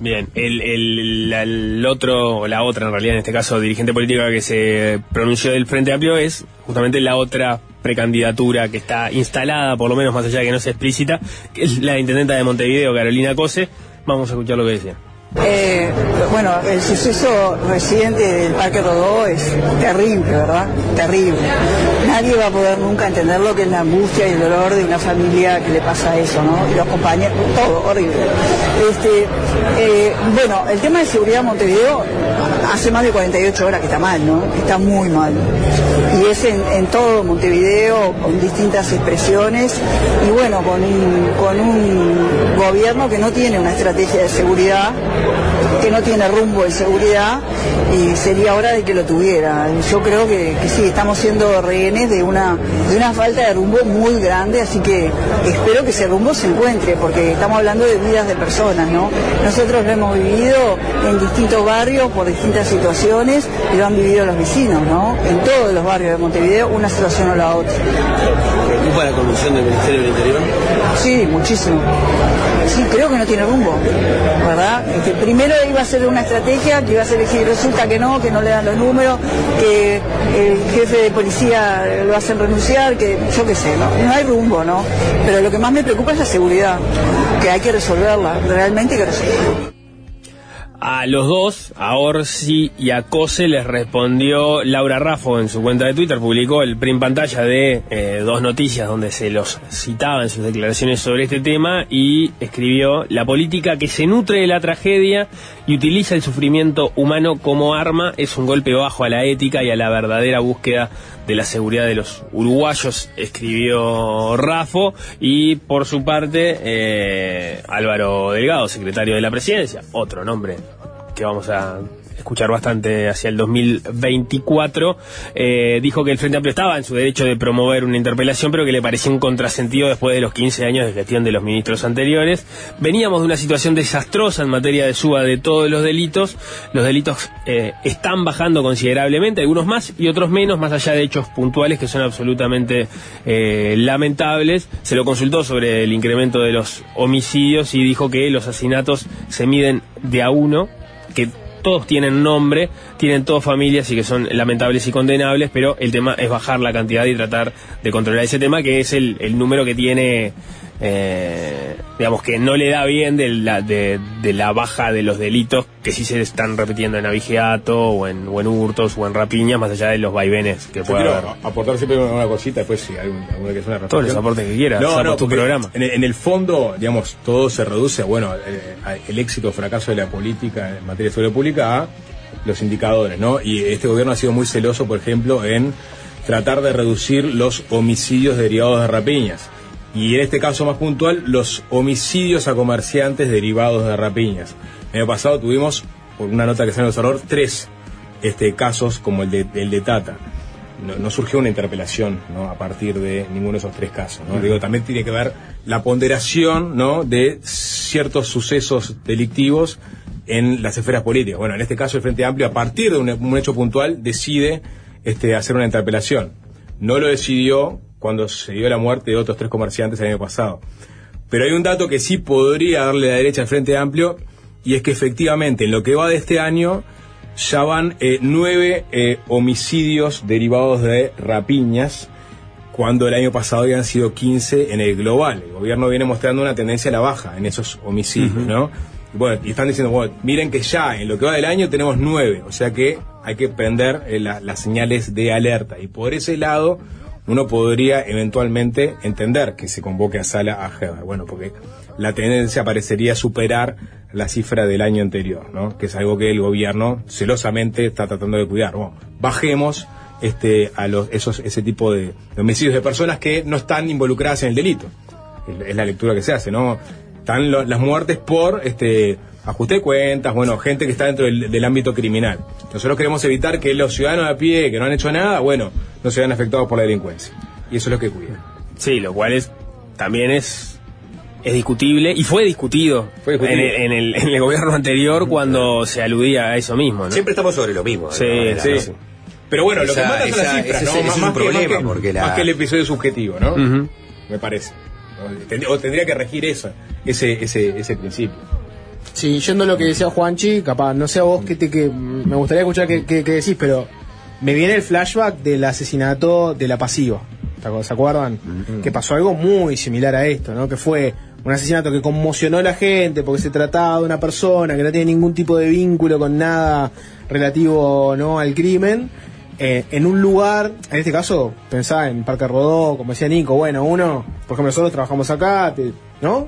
Bien, el, el, el otro, o la otra en realidad, en este caso, dirigente política que se pronunció del Frente Amplio es justamente la otra precandidatura que está instalada, por lo menos más allá de que no sea explícita, que es la intendenta de Montevideo, Carolina Cose. Vamos a escuchar lo que decía. Eh, bueno, el suceso reciente del Parque Rodó es terrible, ¿verdad? Terrible. Nadie va a poder nunca entender lo que es la angustia y el dolor de una familia que le pasa eso, ¿no? Y los compañeros, todo, horrible. Este, eh, bueno, el tema de seguridad en Montevideo hace más de 48 horas que está mal, ¿no? Está muy mal. Y es en, en todo Montevideo, con distintas expresiones, y bueno, con un, con un gobierno que no tiene una estrategia de seguridad que no tiene rumbo de seguridad y sería hora de que lo tuviera. Yo creo que, que sí, estamos siendo rehenes de una, de una falta de rumbo muy grande, así que espero que ese rumbo se encuentre, porque estamos hablando de vidas de personas, ¿no? Nosotros lo hemos vivido en distintos barrios por distintas situaciones y lo han vivido los vecinos, ¿no? En todos los barrios de Montevideo, una situación o la otra. ¿Preocupa la conducción del Ministerio del Interior? Sí, muchísimo. Sí, creo que no tiene rumbo, ¿verdad? Este, primero iba a ser una estrategia que iba a ser elegir, resulta que no, que no le dan los números, que el jefe de policía lo hacen renunciar, que yo qué sé, ¿no? No hay rumbo, ¿no? Pero lo que más me preocupa es la seguridad, que hay que resolverla, realmente hay que resolverla. A los dos, a Orsi y a Cose, les respondió Laura Raffo en su cuenta de Twitter. Publicó el print pantalla de eh, dos noticias donde se los citaba en sus declaraciones sobre este tema y escribió: La política que se nutre de la tragedia y utiliza el sufrimiento humano como arma es un golpe bajo a la ética y a la verdadera búsqueda de la seguridad de los uruguayos, escribió Rafo, y por su parte eh, Álvaro Delgado, secretario de la presidencia, otro nombre que vamos a escuchar bastante hacia el 2024, eh, dijo que el Frente Amplio estaba en su derecho de promover una interpelación, pero que le parecía un contrasentido después de los 15 años de gestión de los ministros anteriores. Veníamos de una situación desastrosa en materia de suba de todos los delitos. Los delitos eh, están bajando considerablemente, algunos más y otros menos, más allá de hechos puntuales que son absolutamente eh, lamentables. Se lo consultó sobre el incremento de los homicidios y dijo que los asesinatos se miden de a uno, que todos tienen nombre, tienen todas familias y que son lamentables y condenables, pero el tema es bajar la cantidad y tratar de controlar ese tema, que es el, el número que tiene, eh, digamos, que no le da bien de la, de, de la baja de los delitos que sí se están repitiendo en avigeato o en, o en hurtos o en rapiñas, más allá de los vaivenes que pueda haber. aportar siempre una cosita, después si hay un- alguna que es una Todos los aportes que quieras, No, no, tu programa. En el, en el fondo, digamos, todo se reduce bueno, eh, a el éxito o fracaso de la política en materia de seguridad pública a los indicadores, ¿no? Y este gobierno ha sido muy celoso, por ejemplo, en tratar de reducir los homicidios derivados de rapiñas. Y en este caso más puntual, los homicidios a comerciantes derivados de rapiñas. El año pasado tuvimos, por una nota que salió en el tres este, casos como el de, el de Tata. No, no surgió una interpelación ¿no? a partir de ninguno de esos tres casos. ¿no? Digo, también tiene que ver la ponderación ¿no? de ciertos sucesos delictivos en las esferas políticas. Bueno, en este caso el Frente Amplio, a partir de un, un hecho puntual, decide este, hacer una interpelación. No lo decidió cuando se dio la muerte de otros tres comerciantes el año pasado. Pero hay un dato que sí podría darle la derecha al Frente Amplio, y es que efectivamente en lo que va de este año ya van eh, nueve eh, homicidios derivados de rapiñas, cuando el año pasado habían sido 15 en el global. El gobierno viene mostrando una tendencia a la baja en esos homicidios. ¿no? Y Bueno, y están diciendo, bueno, miren que ya en lo que va del año tenemos nueve, o sea que hay que prender eh, la- las señales de alerta. Y por ese lado, uno podría eventualmente entender que se convoque a sala a Heber. Bueno, porque la tendencia parecería superar la cifra del año anterior, ¿no? Que es algo que el gobierno celosamente está tratando de cuidar. Bajemos este, a los, esos, ese tipo de, de homicidios de personas que no están involucradas en el delito. Es, la lectura que se hace, ¿no? Están las muertes por este ajuste de cuentas, bueno, gente que está dentro del, del ámbito criminal. Nosotros queremos evitar que los ciudadanos de a pie que no han hecho nada, bueno, no se vean afectados por la delincuencia. Y eso es lo que cuida. Sí, lo cual es también es es discutible y fue discutido, Fue discutido. En, el, en el- en el gobierno anterior cuando se aludía a eso mismo. ¿no? Siempre estamos sobre lo mismo. Sí, manera, sí. ¿no? Pero bueno, lo que mata son las cifras, ese- ¿no? ese Más- es un más que- más problema, que- porque la- más que el episodio subjetivo, ¿no? Me parece. O tendría que regir esa, ese, ese, ese principio. Sí, yendo a lo que decía Juanchi, capaz, no sé a vos que, te, que me gustaría escuchar qué qué- qué decís, pero me viene el flashback del asesinato de la pasiva. ¿te acu- ¿Se acuerdan? Que pasó algo muy similar a esto, ¿no? Que fue un asesinato que conmocionó a la gente porque se trataba de una persona que no tiene ningún tipo de vínculo con nada relativo no al crimen, eh, en un lugar, en este caso pensaba en Parque Rodó, como decía Nico, bueno, uno, por ejemplo, nosotros trabajamos acá, te- ¿no?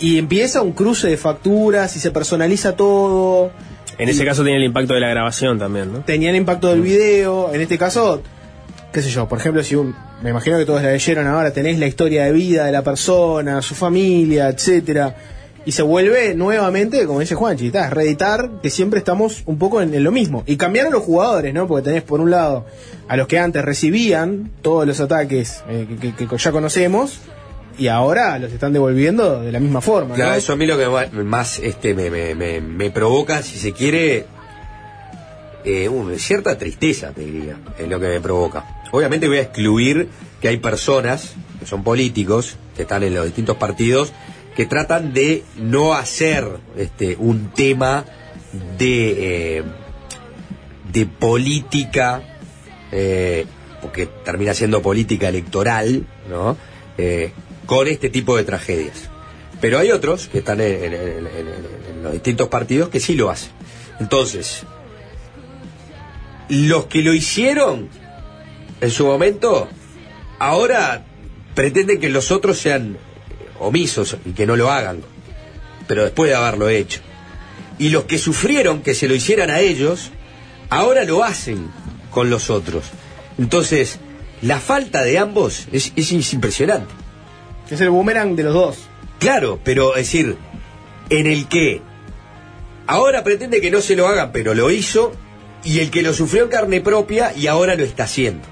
Y empieza un cruce de facturas y se personaliza todo. En ese caso tenía el impacto de la grabación también, ¿no? Tenía el impacto del video, en este caso, qué sé yo, por ejemplo, si un, me imagino que todos la leyeron ahora, tenés la historia de vida de la persona, su familia, etcétera, y se vuelve nuevamente, como dice Juanchi, está, es reeditar que siempre estamos un poco en, en lo mismo. Y cambiaron los jugadores, ¿no? Porque tenés por un lado a los que antes recibían todos los ataques eh, que, que- que ya conocemos, y ahora los están devolviendo de la misma forma. Claro, ¿no? eso a mí lo que más este, me, me- me- me provoca, si se quiere, eh, un- cierta tristeza, te diría, es lo que me provoca. Obviamente voy a excluir que hay personas, que son políticos, que están en los distintos partidos, que tratan de no hacer este, un tema de, eh, de política, eh, porque termina siendo política electoral, ¿no? Con este tipo de tragedias. Pero hay otros que están en, en- los distintos partidos que sí lo hacen. Entonces, los que lo hicieron en su momento, ahora pretenden que los otros sean omisos y que no lo hagan, pero después de haberlo hecho. Y los que sufrieron que se lo hicieran a ellos, ahora lo hacen con los otros. Entonces, la falta de ambos es- es impresionante. Es el boomerang de los dos. Claro, pero es decir, en el que ahora pretende que no se lo hagan, pero lo hizo, y el que lo sufrió en carne propia y ahora lo está haciendo.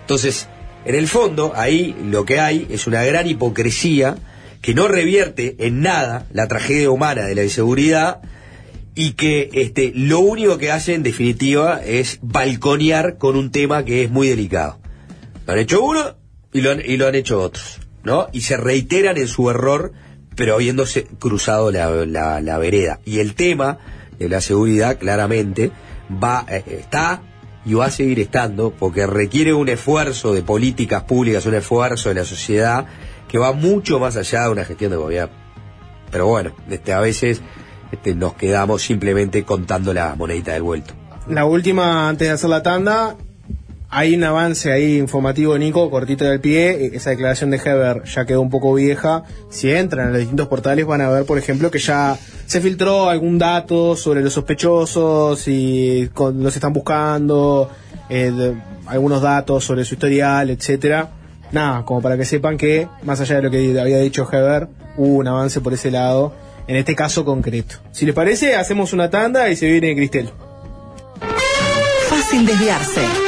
Entonces, en el fondo, ahí lo que hay es una gran hipocresía que no revierte en nada la tragedia humana de la inseguridad y que este, lo único que hace en definitiva es balconear con un tema que es muy delicado. Lo han hecho uno y lo han, y lo han hecho otros, ¿no? Y se reiteran en su error, pero habiéndose cruzado la, la- la vereda. Y el tema de la seguridad claramente va, eh, está y va a seguir estando porque requiere un esfuerzo de políticas públicas, un esfuerzo de la sociedad que va mucho más allá de una gestión de gobierno. Pero bueno, este, a veces este, nos quedamos simplemente contando la monedita del vuelto. La última, antes de hacer la tanda, hay un avance ahí informativo, Nico, cortito del pie. Eh, Esa declaración de Heber ya quedó un poco vieja. Si entran a los distintos portales van a ver, por ejemplo, que ya se filtró algún dato sobre los sospechosos y con- los están buscando, eh, de- algunos datos sobre su historial, etcétera. Nada, como para que sepan que, más allá de lo que había dicho Heber, hubo un avance por ese lado, en este caso concreto. Si les parece, hacemos una tanda y se viene Cristel. Fácil desviarse.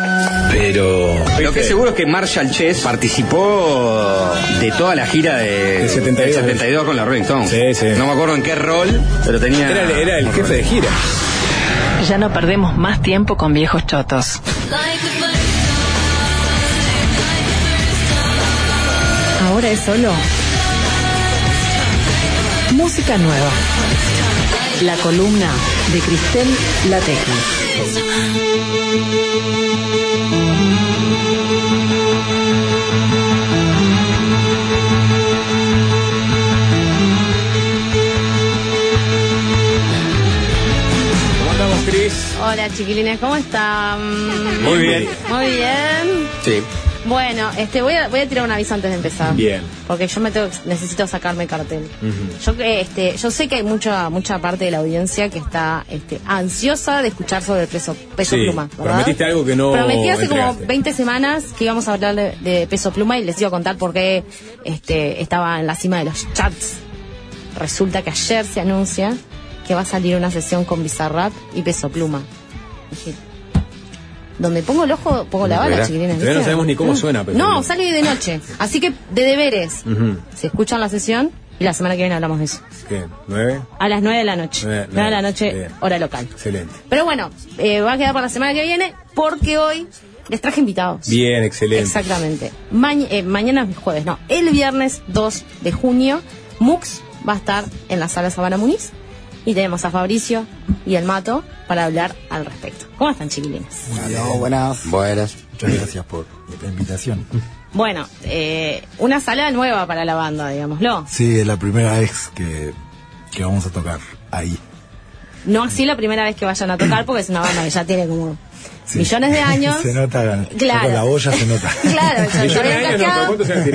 Pero. Lo que es seguro es que Marshall Chess participó de toda la gira de, Del 72. del 72 con la Rolling Stones. No me acuerdo en qué rol, pero tenía. Era, era el jefe de gira. Ya no perdemos más tiempo con viejos chotos. Ahora es solo música nueva. La columna de Cristel Lateja. ¿Cómo andamos, Cris? Hola chiquilines, ¿cómo están? Muy bien. Muy bien. Sí. Bueno, este voy a, voy a tirar un aviso antes de empezar. Bien. Porque yo me tengo, necesito sacarme cartel. Yo que este, yo sé que hay mucha mucha parte de la audiencia que está este, ansiosa de escuchar sobre el peso, peso Sí, pluma, ¿verdad? prometiste algo que no Prometí hace como entregaste. 20 semanas que íbamos a hablar de, de peso pluma y les iba a contar por qué este, estaba en la cima de los chats. Resulta que ayer se anuncia que va a salir una sesión con Bizarrap y peso pluma. Dije, donde pongo el ojo, pongo la bala, chiquilines. todavía no sabemos ni cómo suena, Peso No, sale de noche. Así que de deberes. Ujú. Si escuchan la sesión, Y la semana que viene hablamos de eso. ¿Qué? ¿Nueve? A las 9 de la noche. Nueve, 9 de la nueve. noche, Bien. hora local. Excelente. Pero bueno, eh, va a quedar para la semana que viene porque hoy les traje invitados. Bien, excelente. Exactamente. Mañ- eh, mañana es jueves, no. El viernes 2 de junio, Mux va a estar en la sala Sabana Muniz. Y tenemos a Fabricio y el Mato para hablar al respecto. ¿Cómo están, chiquilines? Hola, buenas. Buenas. Muchas gracias por la invitación. Bueno, eh, una sala nueva para la banda, digámoslo. Sí, es la primera vez que, que vamos a tocar ahí. No así la primera vez que vayan a tocar, porque es una banda que ya tiene como millones de años. se nota, Claro. con la olla se nota. Claro, Millones se de años, no, ¿cuántos años.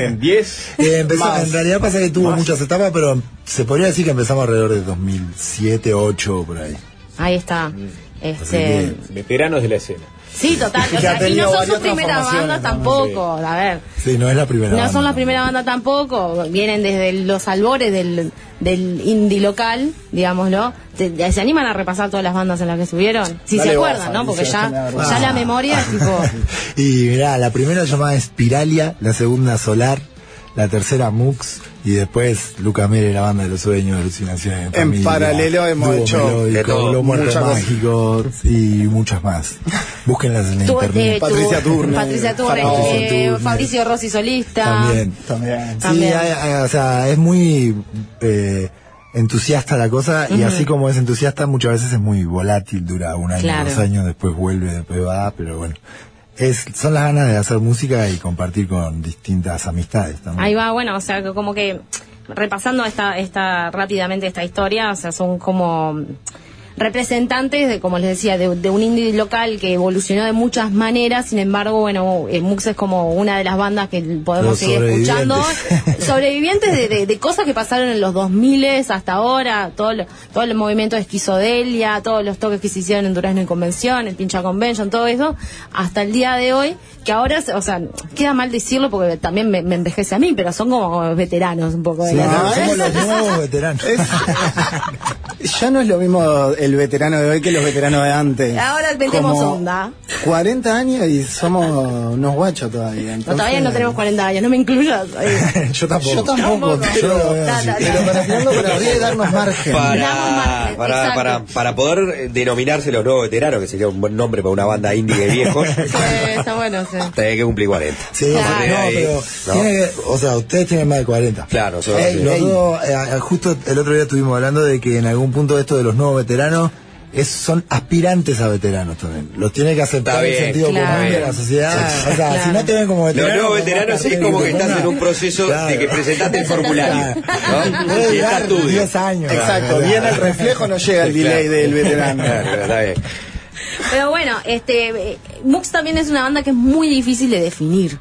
Eh, empezó- en realidad pasa que tuvo muchas etapas, pero se podría decir que empezamos alrededor de 2007, 2008, por ahí. Ahí está. Mm. Este, Veteranos de la escena. Sí, total. O sea, y no son sus primeras bandas tampoco. A ver, Sí, no es la primera no banda. son la primera banda tampoco. Vienen desde los albores del, del indie local, digámoslo. Se, se animan a repasar todas las bandas en las que estuvieron. Si Dale se acuerdan, ¿no? Porque ya, ya la memoria es tipo. Y mirá, la primera llamada Espiralia, la segunda Solar, la tercera Mux y después Luca Mere, la banda de los sueños, alucinaciones. En familia, paralelo hemos hecho todo, Los Muertos muchas. Mágicos y muchas más. Búsquenlas en Tuvo- internet. eh, tuvo- Patricia Turner, eh, Fabricio Rossi solista. También. También. Sí, También. hay- hay- o sea, es muy eh, entusiasta la cosa y así como es entusiasta muchas veces es muy volátil, dura un año, Claro. dos años, después vuelve, después va, pero bueno. Es, son las ganas de hacer música y compartir con distintas amistades también. Ahí va, bueno, o sea, como que repasando esta, esta rápidamente esta historia, o sea, son como representantes de, como les decía, de, de un indie local que evolucionó de muchas maneras, sin embargo, bueno, eh, Mux es como una de las bandas que podemos Los seguir escuchando, sobrevivientes. sobrevivientes de, de- de cosas que pasaron en los 2000 hasta ahora, todo, lo- todo el movimiento de esquizodelia, todos los toques que se hicieron en Durazno y Convención, el Pincha Convention, todo eso, hasta el día de hoy, que ahora, o sea, queda mal decirlo porque también me, me envejece a mí, pero son como veteranos un poco de Sí, la no, somos los nuevos veteranos. Ya no es lo mismo el veterano de hoy que los veteranos de antes. Ahora metemos Como onda. 40 años y somos unos guachos todavía. No, todavía no tenemos 40 años, no me incluyas. Yo tampoco. Yo tampoco, pero, Yo lo veo así. Pero para tirarlo para darnos margen. Para, para, para, para poder denominarse los nuevos veteranos, que sería un buen nombre para una banda indie de viejos, Sí, está bueno, sí. tenés que cumplir 40. Sí, Claro. no, Ahí, pero ¿no? tiene que- o sea, ustedes tienen más de 40. Claro, dos, eh, justo el otro día estuvimos hablando de que en algún punto esto de los nuevos veteranos es, son aspirantes a veteranos también. Los tiene que aceptar Está el bien, sentido claro. común de la sociedad. O sea, Claro. si no te ven como Los veterano. nuevos con veteranos es como que estás en un proceso Claro. de que presentaste el formulario. ¿no? Puede Y está durar estudio. 10 años. Exacto, bien el reflejo no llega el delay del veterano. Claro, está bien. Pero bueno, este, eh, Mux también es una banda que es muy difícil de definir.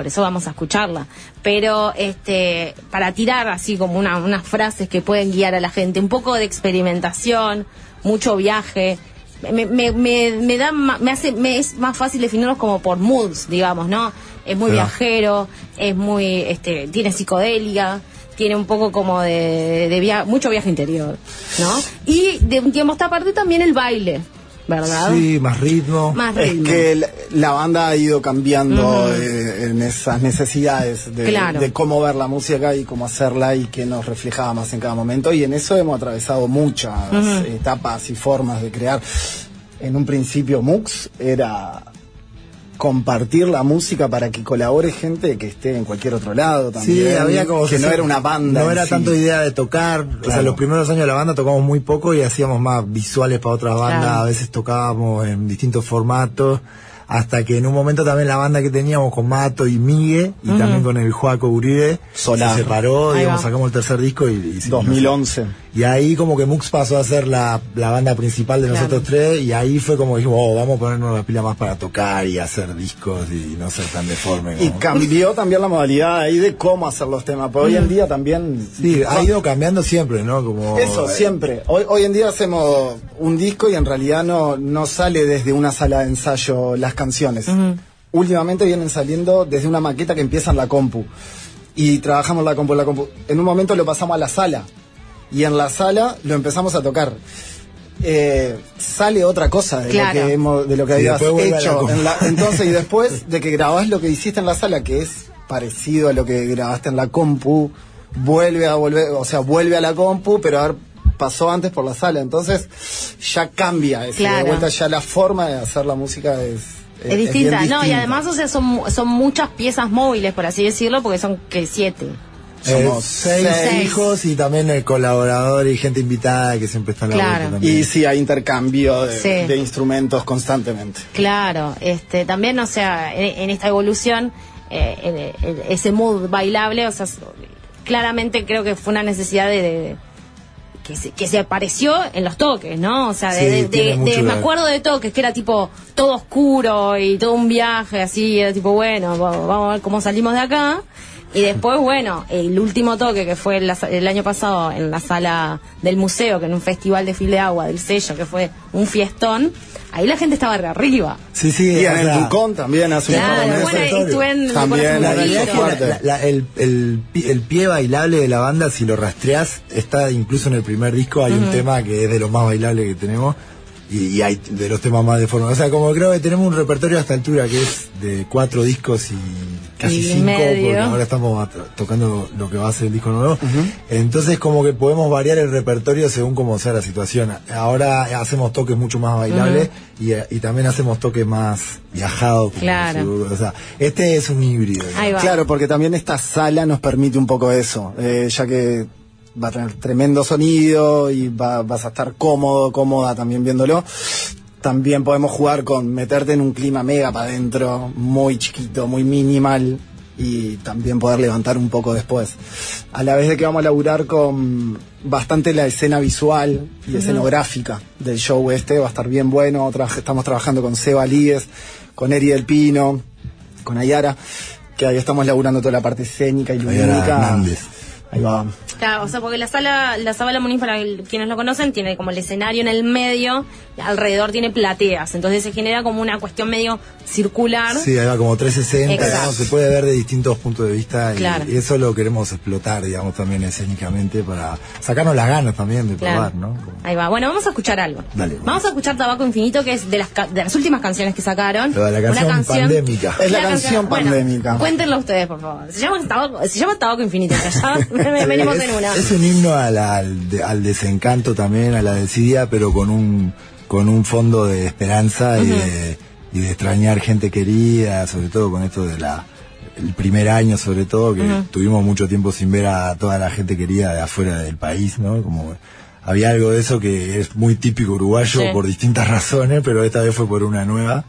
Por eso vamos a escucharla. Pero este, para tirar así como una- unas frases que pueden guiar a la gente, un poco de experimentación, mucho viaje. Me, me, me, me da me hace me es más fácil definirlos como por moods digamos no es muy viajero es muy este tiene psicodelia tiene un poco como de, de via- mucho viaje interior no y de un tiempo a esta parte también el baile verdad Sí, más ritmo. más Es que la, la banda ha ido cambiando eh, en esas necesidades de, Claro. de cómo ver la música y cómo hacerla y qué nos reflejaba más en cada momento. Y en eso hemos atravesado muchas etapas y formas de crear. En un principio Mux era compartir la música para que colabore gente que esté en cualquier otro lado también. Sí, había como que no era una banda. No era sí. tanto idea de tocar. O sea, los primeros años de la banda tocamos muy poco y hacíamos más visuales para otras bandas. Claro. A veces tocábamos en distintos formatos. Hasta que en un momento también la banda que teníamos con Mato y Migue y también con el Joaco Uribe Solar. se separó, Ahí digamos, va. sacamos el tercer disco y, y seguimos. 2011. Y ahí como que Mux pasó a ser la, la banda principal de Claro. nosotros tres y ahí fue como dijimos, oh, vamos a ponernos la pila más para tocar y hacer discos y no ser tan deforme. Y cambió también la modalidad ahí de cómo hacer los temas. Pero hoy en día también. Sí, ha ido cambiando siempre, ¿no? Como Eso, siempre. Hoy, hoy en día hacemos un disco y en realidad no, no sale desde una sala de ensayo las canciones. Últimamente vienen saliendo desde una maqueta que empieza en la compu. Y trabajamos la compu, la compu. En un momento lo pasamos a la sala. Y en la sala lo empezamos a tocar. Eh, sale otra cosa de Claro. lo que hemos, de lo que Sí, habías la hecho. compu. en la- entonces, y después de que grabás lo que hiciste en la sala, que es parecido a lo que grabaste en la compu, vuelve a volver, o sea, vuelve a la compu, pero a ver, pasó antes por la sala, entonces ya cambia, Claro. de vuelta ya la forma de hacer la música es, Es distinta, no, y además, o sea, son, son muchas piezas móviles, por así decirlo, porque son que siete. Somos Eh, seis, seis. hijos y también el colaborador y gente invitada que siempre está en la Claro. vuelta también. Y sí, hay intercambio de, Sí. de instrumentos constantemente. Claro, este, también, o sea, en, en esta evolución, eh, ese mood bailable, o sea, claramente creo que fue una necesidad de, de- que, se, que se apareció en los toques, ¿no? O sea, de, Sí, me acuerdo de toques que era tipo todo oscuro y todo un viaje así, era tipo, bueno, va- vamos a ver cómo salimos de acá. Y después, bueno, el último toque que fue la sa- el año pasado en la sala del museo, que en un festival de fil de agua del sello, que fue un fiestón, ahí la gente estaba de arriba. Sí, sí, Y en el sea, Ducón también hace Claro, un bueno, estuve en el También la un. La- la- el, el el pie bailable de la banda, si lo rastreás, está incluso en el primer disco. Hay un Ujú. tema que es de los más bailables que tenemos y, y hay de los temas más de forma. O sea, como creo que tenemos un repertorio a esta altura que es de cuatro discos y casi Y cinco, medio. porque ahora estamos tocando lo que va a ser el disco nuevo. Entonces, como que podemos variar el repertorio según como sea la situación. Ahora hacemos toques mucho más bailables y, y también hacemos toques más viajados. Claro. O sea, este es un híbrido. Claro, porque también esta sala nos permite un poco eso, eh, ya que va a tener tremendo sonido y va- vas a estar cómodo, cómoda también viéndolo. También podemos jugar con meterte en un clima mega para adentro, muy chiquito, muy minimal y también poder levantar un poco después. A la vez de que vamos a laburar con bastante la escena visual y escenográfica del show este, va a estar bien bueno. Tra- estamos trabajando con Seba Líez, con Eri del Pino, con Ayara, que ahí estamos laburando toda la parte escénica y lumínica. Ahí va. Claro, o sea, porque la sala, la sala Moniz, para quienes lo conocen, tiene como el escenario en el medio, alrededor tiene plateas, entonces se genera como una cuestión medio circular. Sí, ahí va como 360, Exacto. digamos, se puede ver de distintos puntos de vista y, Claro. y eso lo queremos explotar, digamos, también escénicamente para sacarnos las ganas también de Claro. probar, ¿no? Ahí va. Bueno, vamos a escuchar algo. Dale. Vamos a escuchar Tabaco Infinito, que es de las, ca- de las últimas canciones que sacaron. Lo de la canción Una pandémica. Es la Una canción bueno, pandémica. cuéntenlo ustedes, por favor. Se llama Tabaco, se llama Tabaco Infinito, ya venimos en una. Es un himno a la- al, al desencanto también, a la desidia, pero con un con un fondo de esperanza y, de, y de extrañar gente querida, sobre todo con esto de la el primer año sobre todo, que tuvimos mucho tiempo sin ver a toda la gente querida de afuera del país, ¿no? Como había algo de eso que es muy típico uruguayo Sí. por distintas razones, pero esta vez fue por una nueva.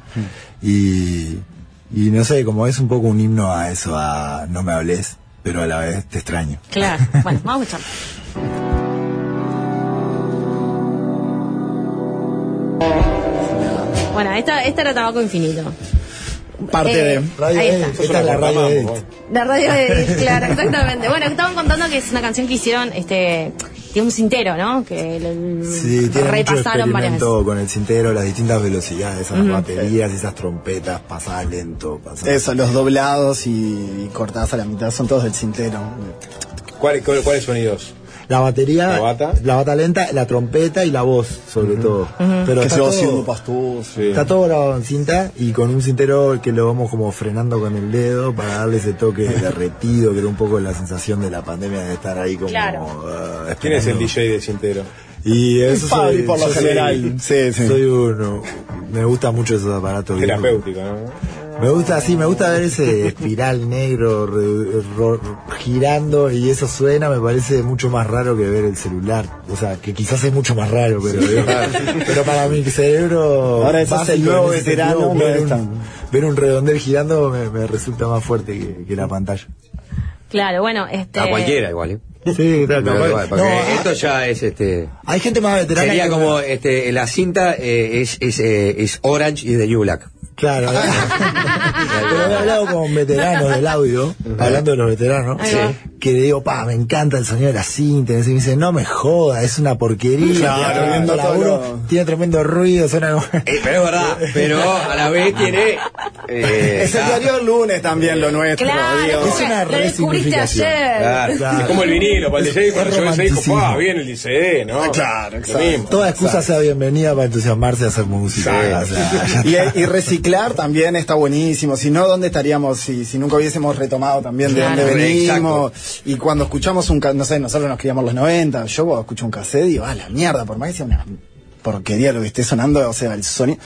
Y, y no sé, como es un poco un himno a eso, a no me hables, pero a la vez te extraño. Claro. Bueno, vamos a escuchar. Bueno, esta, esta era Tabaco Infinito. Parte Eh, de Radio ahí Edit, está. esta es la radio Edit. La radio de claro, exactamente. Bueno, estaban contando que es una canción que hicieron, este, tiene un cintero, ¿no? Que el- Sí, tiene mucho repasaron experimento con el cintero, las distintas velocidades, esas baterías, esas trompetas, pasar lento, pasar... Eso, los doblados y, y cortadas a la mitad son todos del cintero. ¿Cuál- cuál- ¿Cuáles sonidos? La batería, ¿La bata? la bata lenta, la trompeta y la voz, sobre todo. Pero que está se va todo, haciendo pastuso. está todo grabado en cinta y con un cintero que lo vamos como frenando con el dedo para darle ese toque derretido, que era un poco la sensación de la pandemia de estar ahí como... Claro. ah, ¿Quién es el. DJ de Cintero? Y eso Fabri, soy, por lo yo soy- general. Sí, sí. Soy uno. Me gusta mucho esos aparatos. Terapéutico, ¿no? Me gusta, sí, me gusta ver ese espiral negro re- ro- girando y eso suena, me parece mucho más raro que ver el celular. O sea, que quizás es mucho más raro, pero, pero para mi cerebro. Ahora es el nuevo veterano, no ver, un, ver un redondel girando me, me resulta más fuerte que, que la pantalla. Claro, bueno, este. A cualquiera igual, ¿eh? Sí, igual, porque no, esto ya es este. hay gente más veterana. Sería que- como este, la cinta eh, es, es, eh, es Orange y de New Black. Claro, pero he hablado con veteranos del audio, hablando de los veteranos, que le digo, pa, me encanta el sonido de la cinta, y me dice, no me joda, es una porquería, Claro, tiene, tremendo laburo, tiene tremendo ruido, suena como... Eh, pero es verdad, pero a la vez tiene. eh, Es el ah, diario el lunes también lo nuestro. Claro, digo. Es una lo descubriste resignificación. ayer. claro. Claro. Es como el vinilo, para el DJ, cuando yo romanticismo. ¡pah! Bien el CD, ¿no? Claro, Lo exacto. Toda excusa sea bienvenida para entusiasmarse a hacer música. Exacto. o sea, ya Y, y reciclar mezclar también está buenísimo. Si no, ¿dónde estaríamos si, si nunca hubiésemos retomado también de Claro. dónde venimos? Exacto. Y cuando escuchamos un, no sé, nosotros nos criamos los 90, yo escucho un cassette digo, ah, la mierda, por más que sea una porquería lo que esté sonando, o sea, el sonido,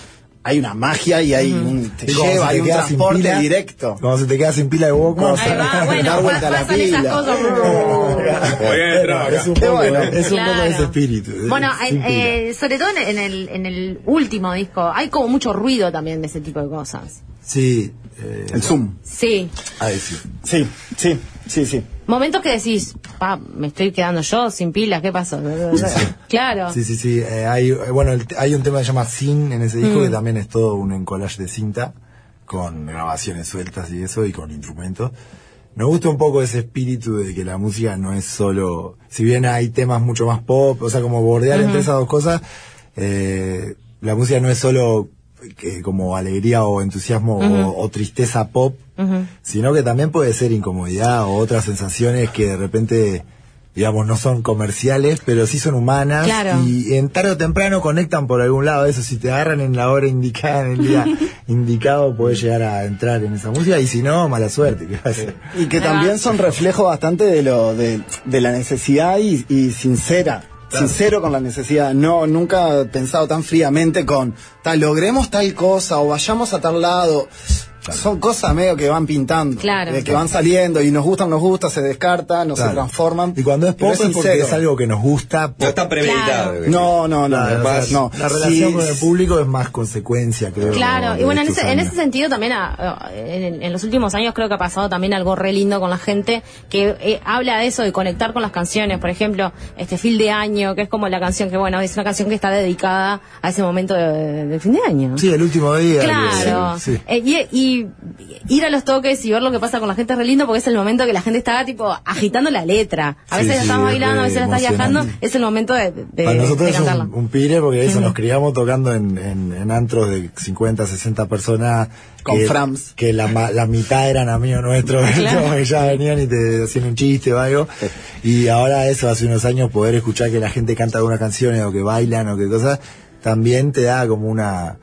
hay una magia y hay un, te Y como lleva, se hay te un queda sin transporte pila, directo. Cuando se te queda sin pila de Walkman, bueno, dar vuelta a la pila. cosas. Es un poco, bueno. es un poco Claro. ese espíritu. Bueno, en- eh, sobre todo en, el, en el último disco, hay como mucho ruido también de ese tipo de cosas. Sí. eh, El Zoom. Sí. decir. Sí, sí, sí, sí. Momentos que decís, pa, me estoy quedando yo sin pilas, ¿qué pasó? Claro. Sí, sí, sí. eh, hay, eh, bueno, el- hay un tema que se llama Sin en ese disco Mm. que también es todo un collage de cinta con grabaciones sueltas y eso y con instrumentos. Nos gusta un poco ese espíritu de que la música no es solo, si bien hay temas mucho más pop, o sea, como bordear entre esas dos cosas, eh, la música no es solo eh, como alegría o entusiasmo o, o tristeza pop, sino que también puede ser incomodidad o otras sensaciones que de repente digamos no son comerciales pero sí son humanas Claro. y en tarde o temprano conectan por algún lado eso si te agarran en la hora indicada en el día indicado puedes llegar a entrar en esa música y si no mala suerte. Y que también son reflejo bastante de lo de, de la necesidad y, y sincera. Sincero con la necesidad. No, nunca pensado tan fríamente con tal, logremos tal cosa o vayamos a tal lado. Son cosas medio que van pintando. Claro. eh, que van saliendo y nos gustan, nos gusta, se descartan, no se transforman. y cuando es pop es porque es algo que nos gusta No está premeditado. No, no, no. No. la relación Sí, con el público es más consecuencia creo Claro, de y bueno, en ese, en ese sentido también, ah, en, en los últimos años creo que ha pasado también algo re lindo con la gente que eh, habla de eso, de conectar con las canciones. Por ejemplo, este Fil de Año, que es como la canción que, bueno, es una canción que está dedicada a ese momento de, de fin de año. sí el último día Claro. sí, sí. Eh, y, y ir a los toques y ver lo que pasa con la gente es re lindo porque es el momento que la gente está tipo agitando la letra. A Sí, veces la sí, estamos es bailando, a veces la está viajando. Es el momento de, de, Para nosotros de es cantarla. un, un pire porque eso, nos criamos tocando en, en, en antros de 50, 60 personas. Con que, Frams. Que la, ma- la mitad eran amigos nuestros, Claro. que ya venían y te hacían un chiste o algo. Y ahora eso, hace unos años, poder escuchar que la gente canta algunas canciones o que bailan o que cosas, también te da como una...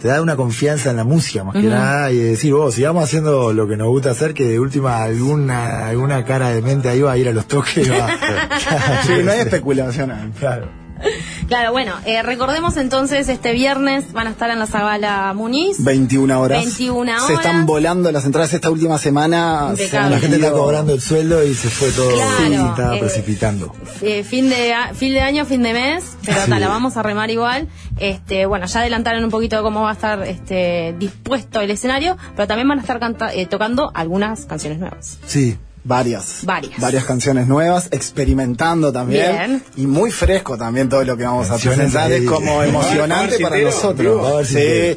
Te da una confianza en la música más que nada y decir, vos, sigamos haciendo lo que nos gusta hacer, que de última alguna alguna cara de mente ahí va a ir a los toques. va- Sí, no hay especulación. Claro. Claro, bueno, eh, recordemos entonces este viernes van a estar en la Zabala Muniz. 21 horas. 21 Se horas. están volando las entradas esta última semana. se La gente está cobrando el sueldo y se fue todo, Claro, sí, estaba eh, precipitando. Eh, fin de a- fin de año, fin de mes, pero Sí. ta, la vamos a remar igual. Este, bueno, ya adelantaron un poquito de cómo va a estar este dispuesto el escenario, pero también van a estar canta- eh, tocando algunas canciones nuevas. Sí. Varias. Varias. Varias canciones nuevas, experimentando también. Bien. Y muy fresco también todo lo que vamos Canciones a presentar. Es como emocionante para nosotros. Sí.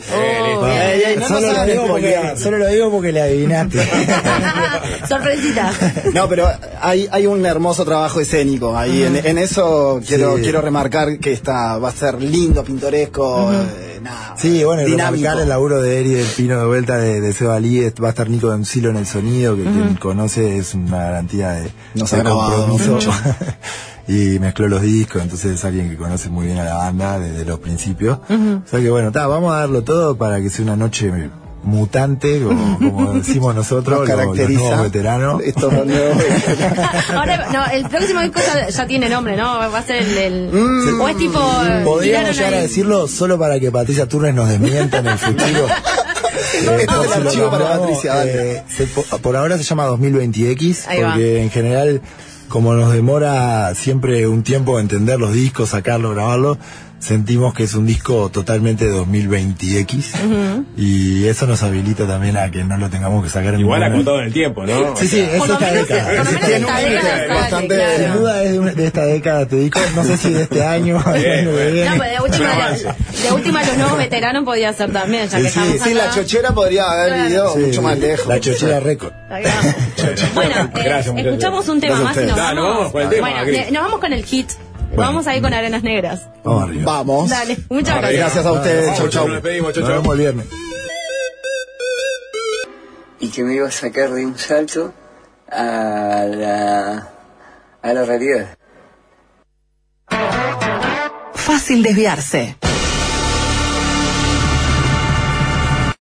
Solo, lo digo porque, spoilear. solo lo digo porque le adivinaste. Sorpresita. No, pero hay, hay un hermoso trabajo escénico ahí. En, en eso quiero, Sí. quiero remarcar que está, va a ser lindo, pintoresco, eh, nada, Sí, bueno, y dinámico. remarcar el laburo de Eri del Pino de vuelta de, de Seba Lee, va a estar Nico Densilo en el sonido, que quien conoce es una garantía de, Nos de compromiso. mucho. y mezcló los discos, entonces es alguien que conoce muy bien a la banda desde los principios. Ujú. O sea que bueno, ta, vamos a darlo todo para que sea una noche mutante, como, como decimos nosotros, Nos los- los, caracteriza. nuevos veteranos. Estos nuevos Ahora, no, el próximo disco ya, ya tiene nombre, ¿no? Va a ser el. el- Mm. o es tipo. eh, Podríamos llegar a decirlo solo para que Patricia Turnes nos desmienta en el futuro. Si para Patricia, eh, se- por, por ahora se llama 2020X, Ahí va. porque en general, como nos demora siempre un tiempo entender los discos, sacarlo, grabarlo, sentimos que es un disco totalmente 2020X. Y eso nos habilita también a que no lo tengamos que sacar en Igual acotado en el tiempo, ¿no? Sí, sí, es esta década. esta bastante- claro. Sin duda es de, esta década, te digo. No sé si de este año, o del año que viene. No, de última, de última los nuevos veteranos podía ser también, ya que Sí, estamos sí, la chochera podría haber Sí, mucho más lejos. La chochera récord. Bueno, eh, escuchamos un tema más y nos vamos. bueno, ne- nos vamos con el hit. Vamos ahí con Arenas Negras. Vamos arriba. Vamos. Dale, muchas gracias. Gracias a ustedes. Chau, chau. Nos chau, Nos chau. vemos el viernes. y que me iba a sacar de un salto a la, a la realidad. Fácil desviarse.